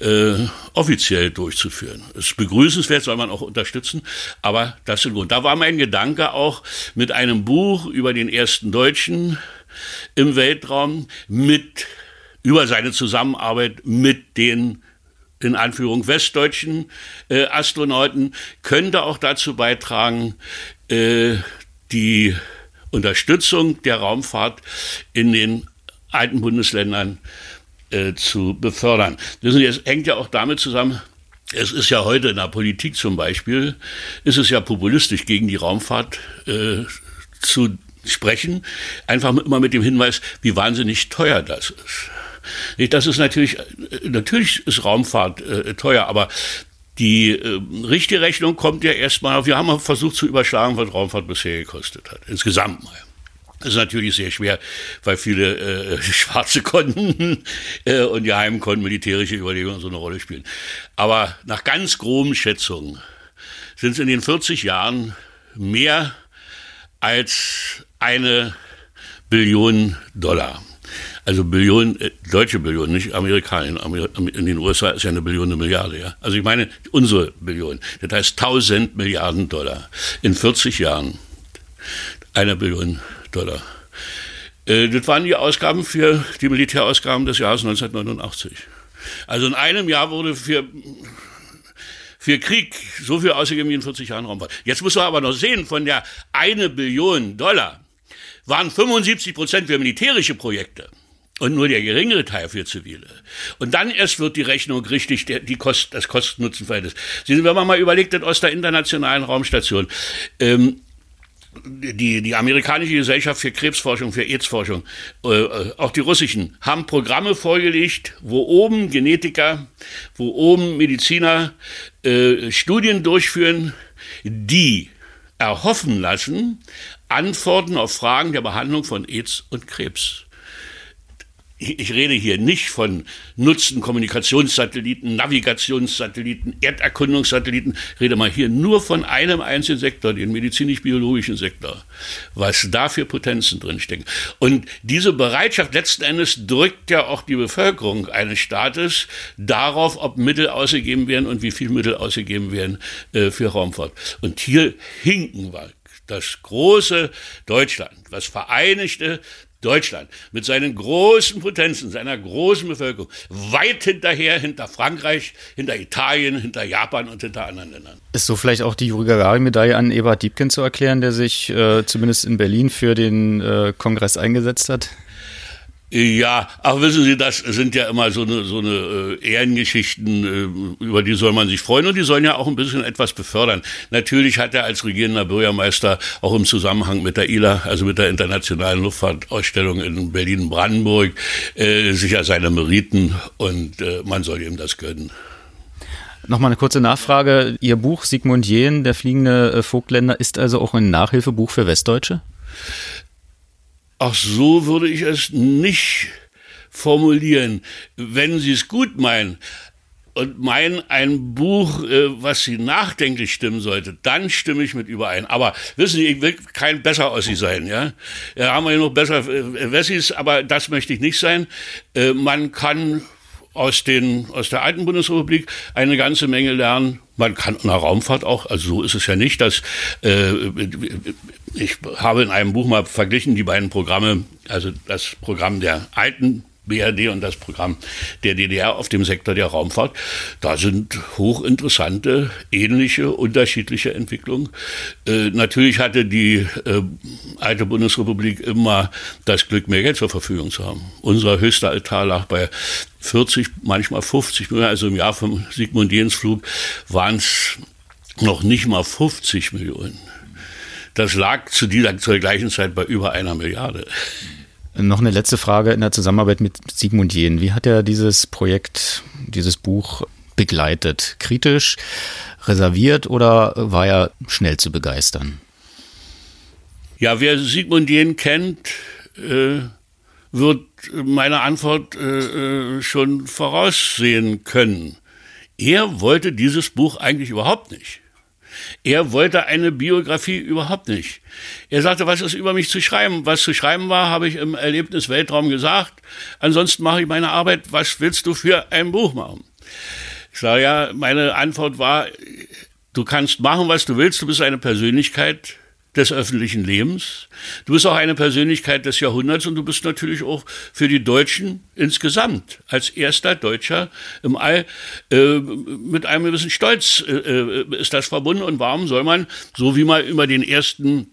äh, offiziell durchzuführen. Ist begrüßenswert, soll man auch unterstützen, aber das sind Grund. Da war mein Gedanke auch mit einem Buch über den ersten Deutschen im Weltraum mit über seine Zusammenarbeit mit den in Anführung westdeutschen äh, Astronauten könnte auch dazu beitragen, äh, die Unterstützung der Raumfahrt in den alten Bundesländern äh, zu befördern. Das hängt ja auch damit zusammen, es ist ja heute in der Politik zum Beispiel, ist es ja populistisch gegen die Raumfahrt äh, zu sprechen, einfach immer mit dem Hinweis, wie wahnsinnig teuer das ist. Das ist natürlich, natürlich ist Raumfahrt äh, teuer, aber die äh, richtige Rechnung kommt ja erstmal, wir haben versucht zu überschlagen, was Raumfahrt bisher gekostet hat, insgesamt mal. Das ist natürlich sehr schwer, weil viele äh, schwarze Konten äh, und Geheimkonten, militärische Überlegungen so eine Rolle spielen. Aber nach ganz groben Schätzungen sind es in den 40 Jahren mehr als eine Billion Dollar. Also Billionen, äh, deutsche Billionen, nicht Amerikaner. In, den USA ist ja eine Billion eine Milliarde, ja. Also ich meine unsere Billion. Das heißt 1000 Milliarden Dollar in 40 Jahren. Eine Billion Dollar. Äh, das waren die Ausgaben für die Militärausgaben des Jahres 1989. Also in einem Jahr wurde für für Krieg so viel ausgegeben wie in 40 Jahren Raumfahrt. Jetzt muss man aber noch sehen, von der eine Billion Dollar waren 75 Prozent für militärische Projekte und nur der geringere Teil für zivile. Und dann erst wird die Rechnung richtig, der, die Kost, das Kosten-Nutzen-Verhältnis. Wenn man mal überlegt hat, aus der internationalen Raumstation, ähm, die, die amerikanische Gesellschaft für Krebsforschung, für AIDS-Forschung, äh, äh, auch die russischen, haben Programme vorgelegt, wo oben Genetiker, wo oben Mediziner äh, Studien durchführen, die erhoffen lassen, Antworten auf Fragen der Behandlung von AIDS und Krebs ich rede hier nicht von Nutzen Kommunikationssatelliten, Navigationssatelliten, Erderkundungssatelliten, rede mal hier nur von einem einzigen Sektor, den medizinisch-biologischen Sektor, was da für Potenzen drinstecken. Und diese Bereitschaft letzten Endes drückt ja auch die Bevölkerung eines Staates darauf, ob Mittel ausgegeben werden und wie viel Mittel ausgegeben werden äh, für Raumfahrt. Und hier hinken wir das große Deutschland, das vereinigte Deutschland mit seinen großen Potenzen, seiner großen Bevölkerung, weit hinterher, hinter Frankreich, hinter Italien, hinter Japan und hinter anderen Ländern. Ist so vielleicht auch die Juri Gagarin-Medaille an Eberhard Diebken zu erklären, der sich äh, zumindest in Berlin für den äh, Kongress eingesetzt hat? Ja, ach wissen Sie, das sind ja immer so eine, so eine äh, Ehrengeschichten, äh, über die soll man sich freuen und die sollen ja auch ein bisschen etwas befördern. Natürlich hat er als regierender Bürgermeister auch im Zusammenhang mit der ILA, also mit der Internationalen Luftfahrtausstellung in Berlin-Brandenburg, äh, sicher seine Meriten und äh, man soll ihm das gönnen. Nochmal eine kurze Nachfrage. Ihr Buch Sigmund Jähn, der fliegende äh, Vogtländer, ist also auch ein Nachhilfebuch für Westdeutsche? Ach, so würde ich es nicht formulieren. Wenn Sie es gut meinen und meinen ein Buch, äh, was Sie nachdenklich stimmen sollte, dann stimme ich mit überein. Aber wissen Sie, ich will kein besser Ossi sein, ja. Ja, haben wir ja noch besser äh, Wessis, aber das möchte ich nicht sein. Äh, man kann aus, den, aus der alten Bundesrepublik eine ganze Menge lernen. Man kann in der Raumfahrt auch, also so ist es ja nicht, dass äh, ich habe in einem Buch mal verglichen die beiden Programme, also das Programm der alten BRD und das Programm der DDR auf dem Sektor der Raumfahrt. Da sind hochinteressante, ähnliche, unterschiedliche Entwicklungen. Äh, natürlich hatte die äh, alte Bundesrepublik immer das Glück, mehr Geld zur Verfügung zu haben. Unser höchster Altar lag bei 40, manchmal 50 Millionen. Also im Jahr vom Sigmund Jens Flug waren es noch nicht mal 50 Millionen. Das lag zu dieser, zur gleichen Zeit bei über einer Milliarde. Noch eine letzte Frage in der Zusammenarbeit mit Sigmund Jähn. Wie hat er dieses Projekt, dieses Buch begleitet? Kritisch, reserviert oder war er schnell zu begeistern? Ja, wer Sigmund Jähn kennt, äh, wird meine Antwort äh, äh, schon voraussehen können. Er wollte dieses Buch eigentlich überhaupt nicht. Er wollte eine Biografie überhaupt nicht. Er sagte, was ist über mich zu schreiben? Was zu schreiben war, habe ich im Erlebnis Weltraum gesagt. Ansonsten mache ich meine Arbeit. Was willst du für ein Buch machen? Ich sage ja, meine Antwort war, du kannst machen, was du willst. Du bist eine Persönlichkeit des öffentlichen Lebens. Du bist auch eine Persönlichkeit des Jahrhunderts und du bist natürlich auch für die Deutschen insgesamt als erster Deutscher im All äh, mit einem gewissen Stolz äh, äh, ist das verbunden. Und warum soll man, so wie man über den ersten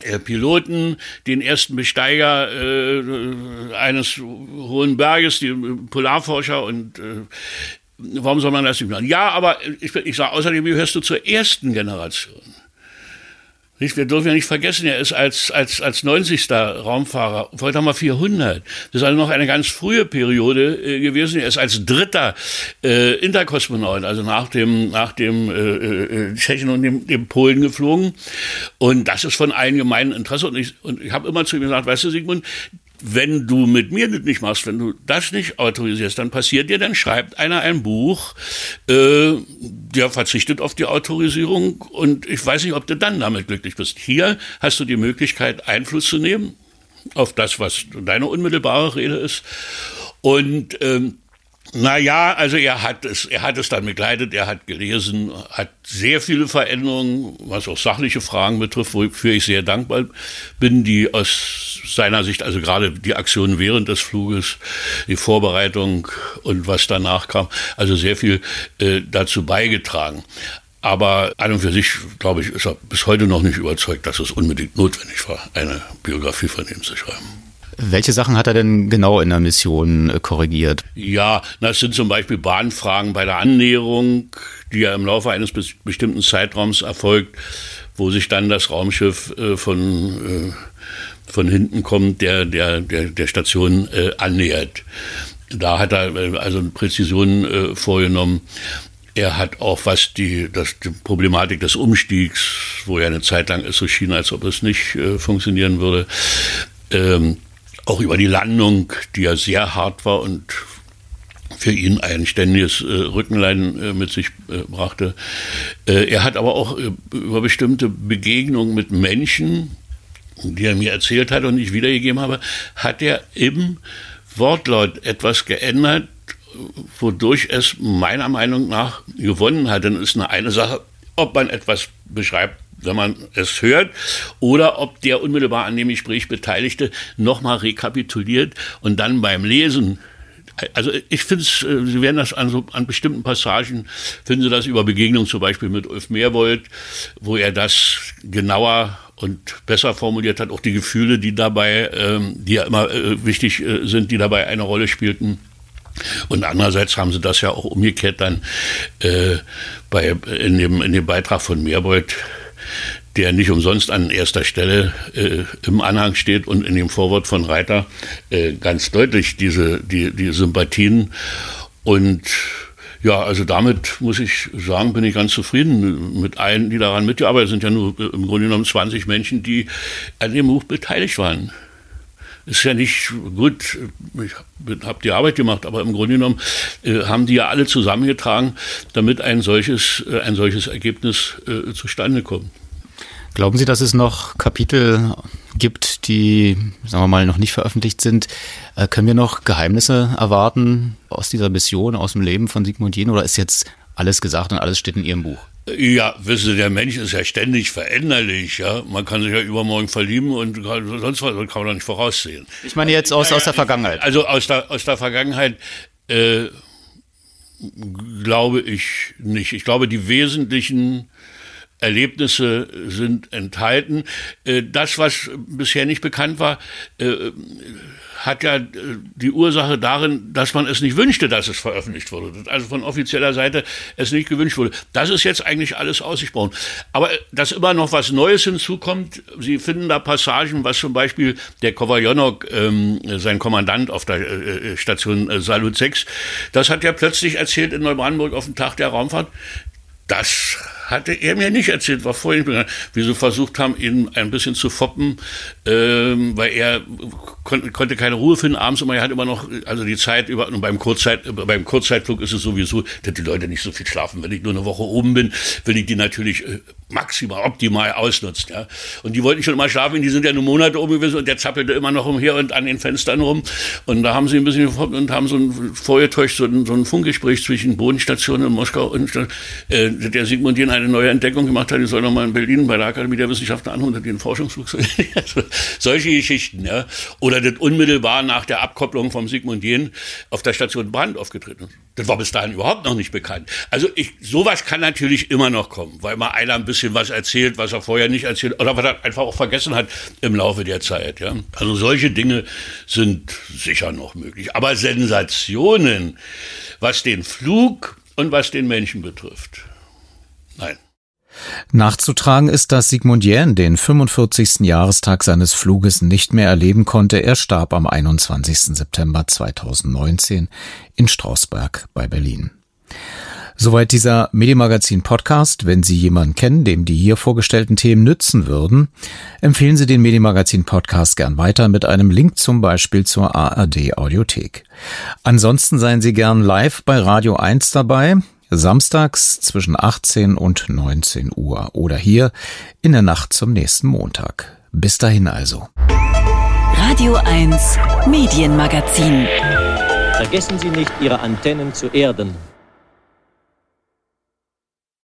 äh, Piloten, den ersten Besteiger äh, eines hohen Berges, die Polarforscher und äh, warum soll man das nicht machen? Ja, aber ich, ich sage außerdem, gehörst du zur ersten Generation. Wir dürfen ja nicht vergessen, er ist als, als, als 90. Raumfahrer, heute haben wir 400. Das ist also noch eine ganz frühe Periode äh, gewesen. Er ist als dritter äh, Interkosmonaut, also nach dem, nach dem äh, äh, Tschechen und dem, dem Polen geflogen. Und das ist von allgemeinem Interesse. Und ich, und ich habe immer zu ihm gesagt, weißt du, Sigmund, wenn du mit mir das nicht machst, wenn du das nicht autorisierst, dann passiert dir, dann schreibt einer ein Buch, äh, der verzichtet auf die Autorisierung und ich weiß nicht, ob du dann damit glücklich bist. Hier hast du die Möglichkeit, Einfluss zu nehmen auf das, was deine unmittelbare Rede ist. Und ähm, naja, also er hat es, er hat es dann begleitet, er hat gelesen, hat sehr viele Veränderungen, was auch sachliche Fragen betrifft, wofür ich sehr dankbar bin, die aus seiner Sicht, also gerade die Aktion während des Fluges, die Vorbereitung und was danach kam, also sehr viel äh, dazu beigetragen. Aber an und für sich, glaube ich, ist er bis heute noch nicht überzeugt, dass es unbedingt notwendig war, eine Biografie von ihm zu schreiben. Welche Sachen hat er denn genau in der Mission äh, korrigiert? Ja, das sind zum Beispiel Bahnfragen bei der Annäherung, die ja im Laufe eines bestimmten Zeitraums erfolgt, wo sich dann das Raumschiff äh, von, äh, von hinten kommt, der, der, der, der Station annähert. Da hat er also Präzisionen vorgenommen. Er hat auch, was die, das, die Problematik des Umstiegs, wo ja eine Zeit lang es so schien, als ob es nicht äh, funktionieren würde, ähm, auch über die Landung, die ja sehr hart war und für ihn ein ständiges äh, Rückenleiden äh, mit sich äh, brachte. Äh, er hat aber auch äh, über bestimmte Begegnungen mit Menschen, die er mir erzählt hat und ich wiedergegeben habe, hat er im Wortlaut etwas geändert, wodurch es meiner Meinung nach gewonnen hat. Dann ist eine, eine Sache, ob man etwas beschreibt, wenn man es hört, oder ob der unmittelbar an dem Gespräch Beteiligte nochmal rekapituliert und dann beim Lesen also ich finde es, äh, Sie werden das an, so, an bestimmten Passagen, finden Sie das über Begegnungen zum Beispiel mit Ulf Meerwold, wo er das genauer und besser formuliert hat, auch die Gefühle, die dabei, ähm, die ja immer äh, wichtig äh, sind, die dabei eine Rolle spielten. Und andererseits haben sie das ja auch umgekehrt dann äh, bei, in, dem, in dem Beitrag von Meerbold, der nicht umsonst an erster Stelle äh, im Anhang steht und in dem Vorwort von Reiter äh, ganz deutlich diese die, die Sympathien und ja, also damit muss ich sagen, bin ich ganz zufrieden mit allen, die daran mitgearbeitet sind. Ja nur äh, im Grunde genommen 20 Menschen, die an dem Buch beteiligt waren. Ist ja nicht gut, ich habe die Arbeit gemacht, aber im Grunde genommen äh, haben die ja alle zusammengetragen, damit ein solches, äh, ein solches Ergebnis äh, zustande kommt. Glauben Sie, dass es noch Kapitel gibt, die, sagen wir mal, noch nicht veröffentlicht sind? Äh, können wir noch Geheimnisse erwarten aus dieser Mission, aus dem Leben von Sigmund Jähn oder ist jetzt alles gesagt und alles steht in Ihrem Buch? Ja, wissen Sie, der Mensch ist ja ständig veränderlich, ja. Man kann sich ja übermorgen verlieben und sonst was kann man doch nicht voraussehen. Ich meine jetzt aus, aus der Vergangenheit. Also aus der, aus der Vergangenheit, äh, glaube ich nicht. Ich glaube, die wesentlichen Erlebnisse sind enthalten. Äh, das, was bisher nicht bekannt war, äh, hat ja äh, die Ursache darin, dass man es nicht wünschte, dass es veröffentlicht wurde. Also von offizieller Seite es nicht gewünscht wurde. Das ist jetzt eigentlich alles ausgesprochen. Aber dass immer noch was Neues hinzukommt, Sie finden da Passagen, was zum Beispiel der Kovajonok, ähm, sein Kommandant auf der äh, Station äh, Salut 6, das hat ja plötzlich erzählt in Neubrandenburg auf dem Tag der Raumfahrt. Das hatte er mir nicht erzählt, war vorhin wie sie versucht haben, ihn ein bisschen zu foppen, ähm, weil er kon konnte keine Ruhe finden abends immer, er hat immer noch, also die Zeit über, und beim, Kurzzeit, beim Kurzzeitflug ist es sowieso, dass die Leute nicht so viel schlafen. Wenn ich nur eine Woche oben bin, will ich die natürlich äh, maximal, optimal ausnutzen, ja. Und die wollten schon immer schlafen, die sind ja nur Monate oben gewesen und der zappelte immer noch umher und an den Fenstern rum. Und da haben sie ein bisschen und haben so ein, vorgetäuscht, so ein, so ein Funkgespräch zwischen Bodenstationen in Moskau und, äh, der Sigmund Jähn eine neue Entdeckung gemacht hat, die soll nochmal in Berlin bei der Akademie der Wissenschaften anholen, den Forschungsflug. also, solche Geschichten, ja. Oder das unmittelbar nach der Abkopplung vom Sigmund Jähn auf der Station Brand aufgetreten Das war bis dahin überhaupt noch nicht bekannt. Also ich, sowas kann natürlich immer noch kommen, weil mal einer ein bisschen was erzählt, was er vorher nicht erzählt oder was er einfach auch vergessen hat im Laufe der Zeit, ja. Also solche Dinge sind sicher noch möglich. Aber Sensationen, was den Flug und was den Menschen betrifft, Nein. Nachzutragen ist, dass Sigmund Jähn den 45. Jahrestag seines Fluges nicht mehr erleben konnte. Er starb am 21. September 2019 in Strausberg bei Berlin. Soweit dieser Medienmagazin Podcast. Wenn Sie jemanden kennen, dem die hier vorgestellten Themen nützen würden, empfehlen Sie den Medienmagazin Podcast gern weiter mit einem Link zum Beispiel zur ARD Audiothek. Ansonsten seien Sie gern live bei Radio 1 dabei samstags zwischen 18 und 19 Uhr oder hier in der Nacht zum nächsten Montag. Bis dahin also. Radio 1 Medienmagazin. Vergessen Sie nicht, Ihre Antennen zu erden.